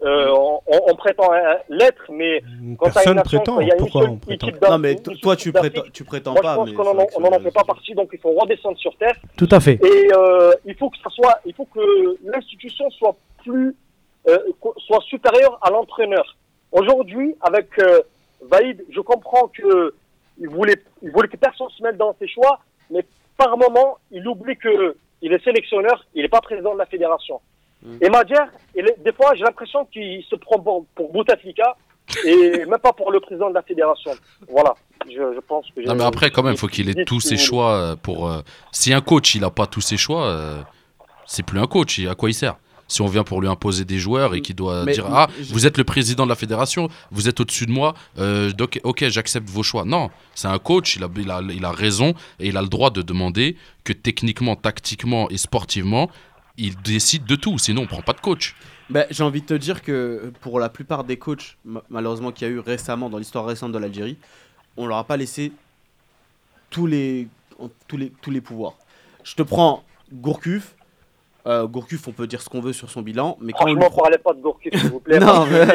Euh, on, prétend l'être, mais quand Personne une nation, prétend. quand il y a une Pourquoi seule équipe d'Afrique, Non, mais une toi, tu prétends, tu prétends moi, pas. je pense mais qu'on c'est en, vrai que on en c'est- fait pas partie, donc il faut redescendre sur terre. Tout à fait. Et euh, il faut que ça soit, il faut que l'institution soit plus, euh, soit supérieure à l'entraîneur. Aujourd'hui, avec euh, Vaïd, je comprends que il voulait, il voulait que personne se mette dans ses choix, mais par moment, il oublie que il est sélectionneur, il n'est pas président de la fédération. Et Madjer, des fois, j'ai l'impression qu'il se prend pour, pour Bouteflika et même pas pour le président de la fédération. Voilà, je, je pense que. Non, mais après, quand même, faut qu'il ait tous ses choix euh, pour. euh, Si un coach, il a pas tous ses choix, euh, c'est plus un coach. À quoi il sert? Si on vient pour lui imposer des joueurs et qu'il doit Mais- dire Ah, je- vous êtes le président de la fédération, vous êtes au-dessus de moi, euh, donc, ok, j'accepte vos choix. Non, c'est un coach, il a, il, a, il a raison et il a le droit de demander que techniquement, tactiquement et sportivement, il décide de tout. Sinon, on prend pas de coach. Ben, J'ai envie de te dire que pour la plupart des coachs, ma- malheureusement, qu'il y a eu récemment dans l'histoire récente de l'Algérie, on leur a pas laissé tous les, tous les, tous les pouvoirs. Je te prends Gourcuff. Euh, Gourcuff, on peut dire ce qu'on veut sur son bilan, mais quand Franchement, prend- parlez pas de Gourcuff, s'il vous plaît. Non, parce mais- Ouais.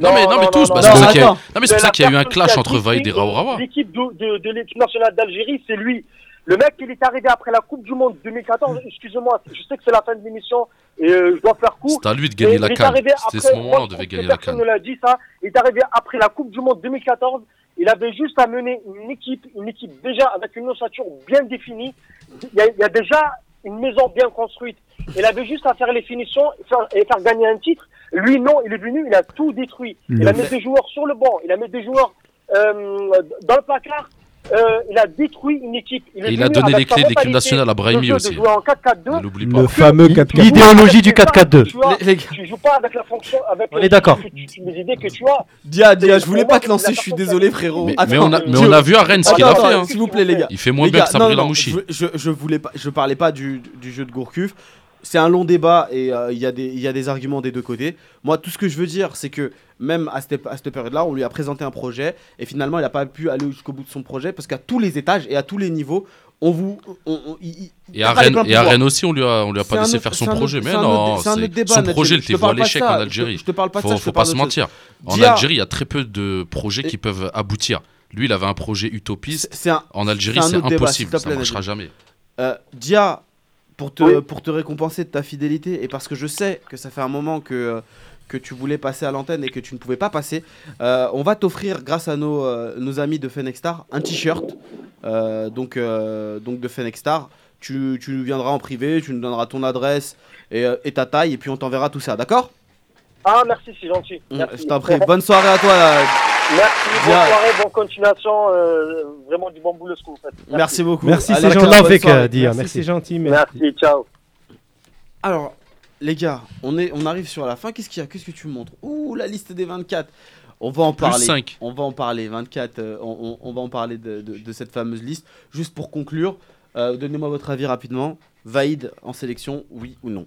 Non, mais, non, mais tous, c'est non, pour ça qu'il y a eu- non, mais c'est pour ça qu'il y a eu un clash entre Vaïd et Raourawa. L'équipe de, de, de l'équipe nationale d'Algérie, c'est lui. Le mec, il est arrivé après la Coupe du Monde 2014. Excusez-moi, je sais que c'est la fin de l'émission et euh, je dois faire court. C'est à lui de gagner la il est CAN. arrivé C'était ce moment-là, on devait gagner la Personne CAN. ne l'a dit ça. Il est arrivé après la Coupe du Monde 2014. Il avait juste à mener une équipe, une équipe déjà avec une ossature bien définie. Il y a, il y a déjà une maison bien construite. Il avait juste à faire les finitions et faire, et faire gagner un titre. Lui, non, il est venu, il a tout détruit. Il a mis des joueurs sur le banc, il a mis des joueurs euh, dans le placard. Euh, il a détruit une équipe. Et il venu a donné les clés de l'équipe nationale à Brahimi aussi. en 4-4-2. Ne l'oublie Le pas. fameux Tu- 4 tu- L'idéologie du tu- 4-4-2. Tu, Les- tu joues pas avec la fonction, avec On est d'accord. les idées que tu as. Dia, Dia, je voulais pas te lancer, la je suis désolé frérot. Mais, Attends, mais on a, mais on a vu à Rennes ce qu'il a fait. hein. S'il vous plaît les gars. Il fait moins bien que Sabri Lamouchi. Je voulais pas, je parlais pas du, du jeu de Gourcuff. C'est un long débat et euh, il y, a des- il y a des arguments des deux côtés. Moi, tout ce que je veux dire, c'est que même à cette, à cette période-là, on lui a présenté un projet et finalement, il n'a pas pu aller jusqu'au bout de son projet parce qu'à tous les étages et à tous les niveaux, on vous. on- il Et à Rennes, et à. Rennes aussi, on lui a, on lui a pas laissé autre- faire son projet. autre- Mais non, autre- débat, son projet, voilé pas de l'échec en Algérie. je te parle pas de faut, ça, faut pas se mentir. En Algérie, il y a très peu de projets qui peuvent aboutir. Lui, il avait un projet utopiste. En Algérie, c'est impossible. Ça plaît, marchera jamais. Euh, Dia, pour te, Oui. pour te récompenser de ta fidélité, et parce que je sais que ça fait un moment que, que tu voulais passer à l'antenne et que tu ne pouvais pas passer. Euh, on va t'offrir, grâce à nos, euh, nos amis de Fenexstar, un t-shirt euh, donc, euh, donc de Fenexstar. Tu, tu nous viendras en privé, tu nous donneras ton adresse et, euh, et ta taille, et puis on t'enverra tout ça, d'accord? Ah, merci, c'est gentil. Merci. Je t'en prie. Bonne soirée à toi. Euh, Merci, bonne soirée, bonne continuation. euh, vraiment du bon boulot ce que vous faites. Merci beaucoup. Merci, c'est gentil. euh, Merci, merci. c'est gentil. Merci. Merci, ciao. Alors, les gars, on, est, on arrive sur la fin. Qu'est-ce qu'il y a? Qu'est-ce que tu me montres? Ouh, la liste des 24. On va en Plus parler. cinq. On va en parler. 24. euh, on, on- on va en parler de, de- de cette fameuse liste. Juste pour conclure, euh, donnez-moi votre avis rapidement. Vaïd en sélection, oui ou non?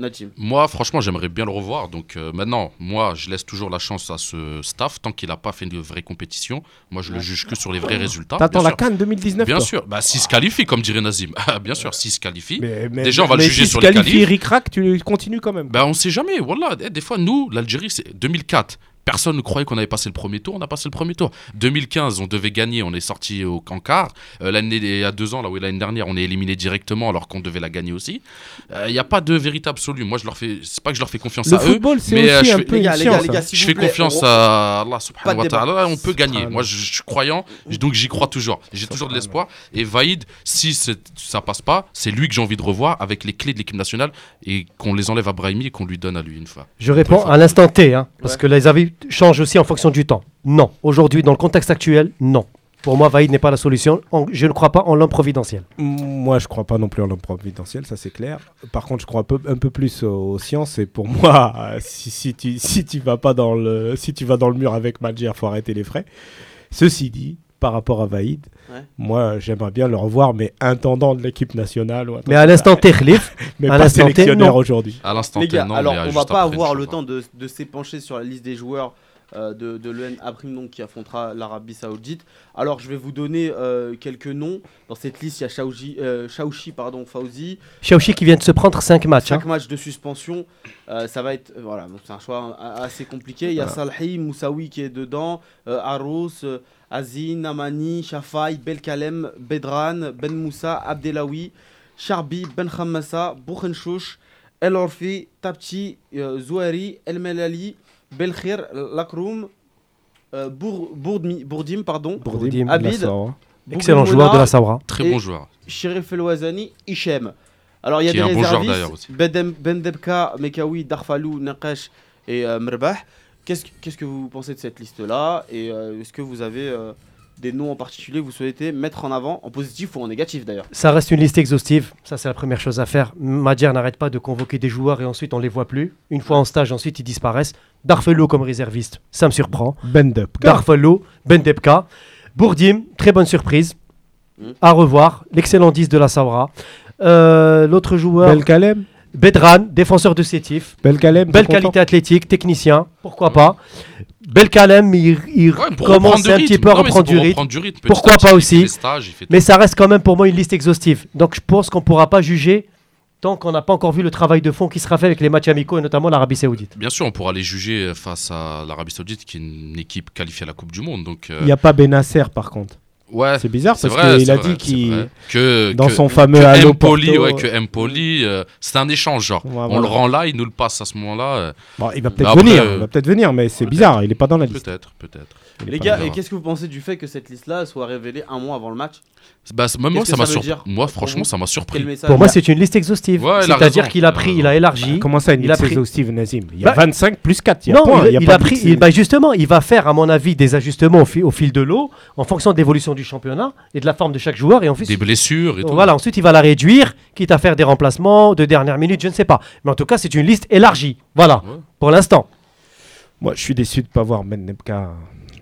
Najim. Moi, franchement, j'aimerais bien le revoir. Donc euh, maintenant, moi, je laisse toujours la chance à ce staff. Tant qu'il n'a pas fait de vraie compétition, moi, je le juge que sur les vrais résultats. T'attends bien la sûr. Cannes 2019 Bien toi sûr. Bah, s'il se qualifie, comme dirait Nazim. Ah, bien sûr, s'il se qualifie. Mais- mais- Déjà, on va mais le juger s'il sur se les qualifie qualifs. ric-rac, tu continues quand même. Ben, on sait jamais. Voilà. Des fois, nous, l'Algérie, c'est 2004. Personne ne croyait qu'on avait passé le premier tour. On a passé le premier tour. 2015, on devait gagner. On est sorti au quart. Euh, l'année il y a deux ans, là, oui, l'année dernière, on est éliminé directement alors qu'on devait la gagner aussi. Euh, Il n'y a pas de vérité absolue. Moi, je leur fais. C'est pas que je leur fais confiance Le à eux. football, c'est mais euh, aussi je un fais- peu Les gars, les gars, science, les gars, hein. je fais plaît, confiance on- à Allah subhanahu wa ta'ala. On peut gagner. Moi, je, je suis croyant. Donc, j'y crois toujours. J'ai toujours de l'espoir. Et Vaïd, si ça passe pas, c'est lui que j'ai envie de revoir avec les clés de l'équipe nationale et qu'on les enlève à Brahimi et qu'on lui donne à lui une fois. Je réponds à l'instant T, hein, parce Ouais. que les avis changent aussi en fonction du temps. Non. Aujourd'hui, dans le contexte actuel, non. Pour moi, Vaïd n'est pas la solution. Je ne crois pas en l'homme providentiel. Moi, je crois pas non plus en l'homme providentiel, ça c'est clair. Par contre, je crois un peu, plus aux, sciences. Et pour moi, si, tu si tu vas pas dans le si tu vas dans le mur avec Madjer, faut arrêter les frais. Ceci dit, par rapport à Vaïd, Ouais. moi j'aimerais bien le revoir, mais intendant de l'équipe nationale. ou Mais à l'instant ça. T, Khalif, mais à pas sélectionneur non. aujourd'hui. À l'instant Les T, gars, non, alors mais, euh, on va pas avoir le temps de, de s'épancher sur la liste des joueurs euh, de, de l'EN Abrim donc, qui affrontera l'Arabie Saoudite. Alors je vais vous donner euh, quelques noms. Dans cette liste, il y a Chaouchi, euh, Chaouchi, pardon, Fauzi. Chaouchi qui vient de se prendre 5 matchs. 5 hein. matchs de suspension. Euh, ça va être. euh, voilà, c'est un choix euh, assez compliqué. Il y a Salhi, Moussaoui qui est dedans. Euh, Aros, euh, Azin, Namani, Shafai, Belkalem, Bedran, Ben Moussa, Abdelawi, Charbi, Ben Khammassa, Bouchenchouch, El Orfi, Tapti, euh, Zouari, El Melali, Belkhir, Lakroum, euh, Bour- Bourdmi- Bourdim, pardon, Bourdim, Abid. Excellent joueur de la Saoura. Très bon joueur. Sheriff El Ouazani, Hichem. Alors il y a des bon joueur réservistes, d'ailleurs aussi. Bedem- Bendebka, Mekawi, Darfalou, Nakash et euh, Merbah. Qu'est-ce que- qu'est-ce que vous pensez de cette liste-là Et euh, est-ce que vous avez euh, des noms en particulier que vous souhaitez mettre en avant, en positif ou en négatif d'ailleurs Ça reste une liste exhaustive. Ça, c'est la première chose à faire. Madjer n'arrête pas de convoquer des joueurs et ensuite on les voit plus. Une fois en stage, ensuite ils disparaissent. Darfelo comme réserviste, ça me surprend. Bend up. Darfelo, Bendebka. Bourdim, très bonne surprise. Mm. À revoir. L'excellent 10 de la Saoura. Euh, L'autre joueur, Belkalem. Bedran, défenseur de Sétif. Belkalem. Belle qualité athlétique, technicien, pourquoi pas. Belkalem, il, il Ouais, pour commence un petit peu à reprendre du rythme. reprendre du rythme. Petit Pourquoi pas aussi stages, Mais ça reste quand même pour moi une liste exhaustive. Donc je pense qu'on ne pourra pas juger tant qu'on n'a pas encore vu le travail de fond qui sera fait avec les matchs amicaux et notamment l'Arabie Saoudite. Bien sûr, on pourra les juger face à l'Arabie Saoudite, qui est une équipe qualifiée à la Coupe du Monde. Donc, euh, Il n'y a pas Benasser par contre. Ouais, C'est bizarre c'est parce vrai, qu'il a vrai, dit qu'il. que dans que- son fameux que Allo Empoli, Porto, ouais, que Empoli, euh, c'est un échange genre. Ouais, On voilà. le rend là, il nous le passe à ce moment-là. euh, Bon, il va peut-être venir, euh, il va peut-être venir, mais c'est bizarre, il n'est pas dans la liste. Peut-être, peut-être. Les gars, et qu'est-ce que vous pensez du fait que cette liste-là soit révélée un mois avant le match? Bah, même moi, ça m'a surpris. franchement, ça m'a surpris. Pour moi, c'est une liste exhaustive. Ouais, C'est-à-dire qu'il a pris, il a élargi. Comment ça, une Il a liste pris- exhaustive, Nazim Il y a Bah, 25 plus 4, il y a non, point, il, il il pas a de pris. il- bah, justement, il va faire, à mon avis, des ajustements au, fi- au fil de l'eau, en fonction de l'évolution du championnat et de la forme de chaque joueur. Et ensuite, Des blessures et tout. voilà, ensuite, il va la réduire, quitte à faire des remplacements de dernière minute, je ne sais pas. Mais en tout cas, c'est une liste élargie. Voilà, Ouais. pour l'instant. Moi, je suis déçu de ne pas voir Ben Nebka.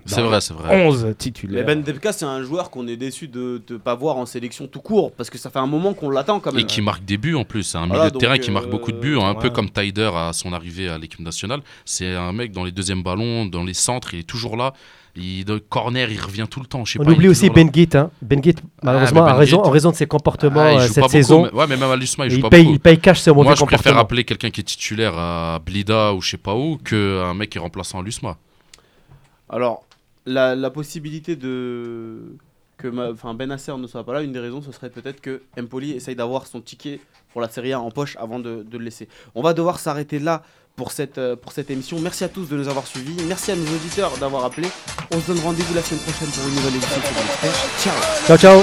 C'est vrai, c'est vrai. 11 Mais titulaires. Ben Debka, c'est un joueur qu'on est déçu de ne pas voir en sélection tout court, parce que ça fait un moment qu'on l'attend quand même. Et qui marque des buts en plus. C'est un milieu Voilà, de terrain qui marque beaucoup de euh, buts, hein, un peu comme Tyder à son arrivée à l'équipe nationale. C'est un mec dans les deuxièmes ballons, dans les centres, il est toujours là. Il, de corner, il revient tout le temps. Je sais On pas, oublie aussi. Ben Git. Hein. Ben Git, malheureusement, mais a Ben raison, en raison de ses comportements Ah, euh, cette pas saison. beaucoup, mais- Ouais, mais même à l'USMA, il joue il, pas paye, beaucoup. il paye cash ses mauvais Moi, je préfère comportements. appeler quelqu'un qui est titulaire à Blida ou je sais pas où qu'un mec qui est remplaçant à l'USMA. Alors, la, la possibilité de que ma- enfin, Ben Nasser ne soit pas là, une des raisons, ce serait peut-être que Empoli essaye d'avoir son ticket pour la Serie A en poche avant de, de le laisser. On va devoir s'arrêter là pour cette, euh, pour cette émission. Merci à tous de nous avoir suivis. Merci à nos auditeurs d'avoir appelé. On se donne rendez-vous la semaine prochaine pour une nouvelle émission Expert. Ciao. Ciao, ciao.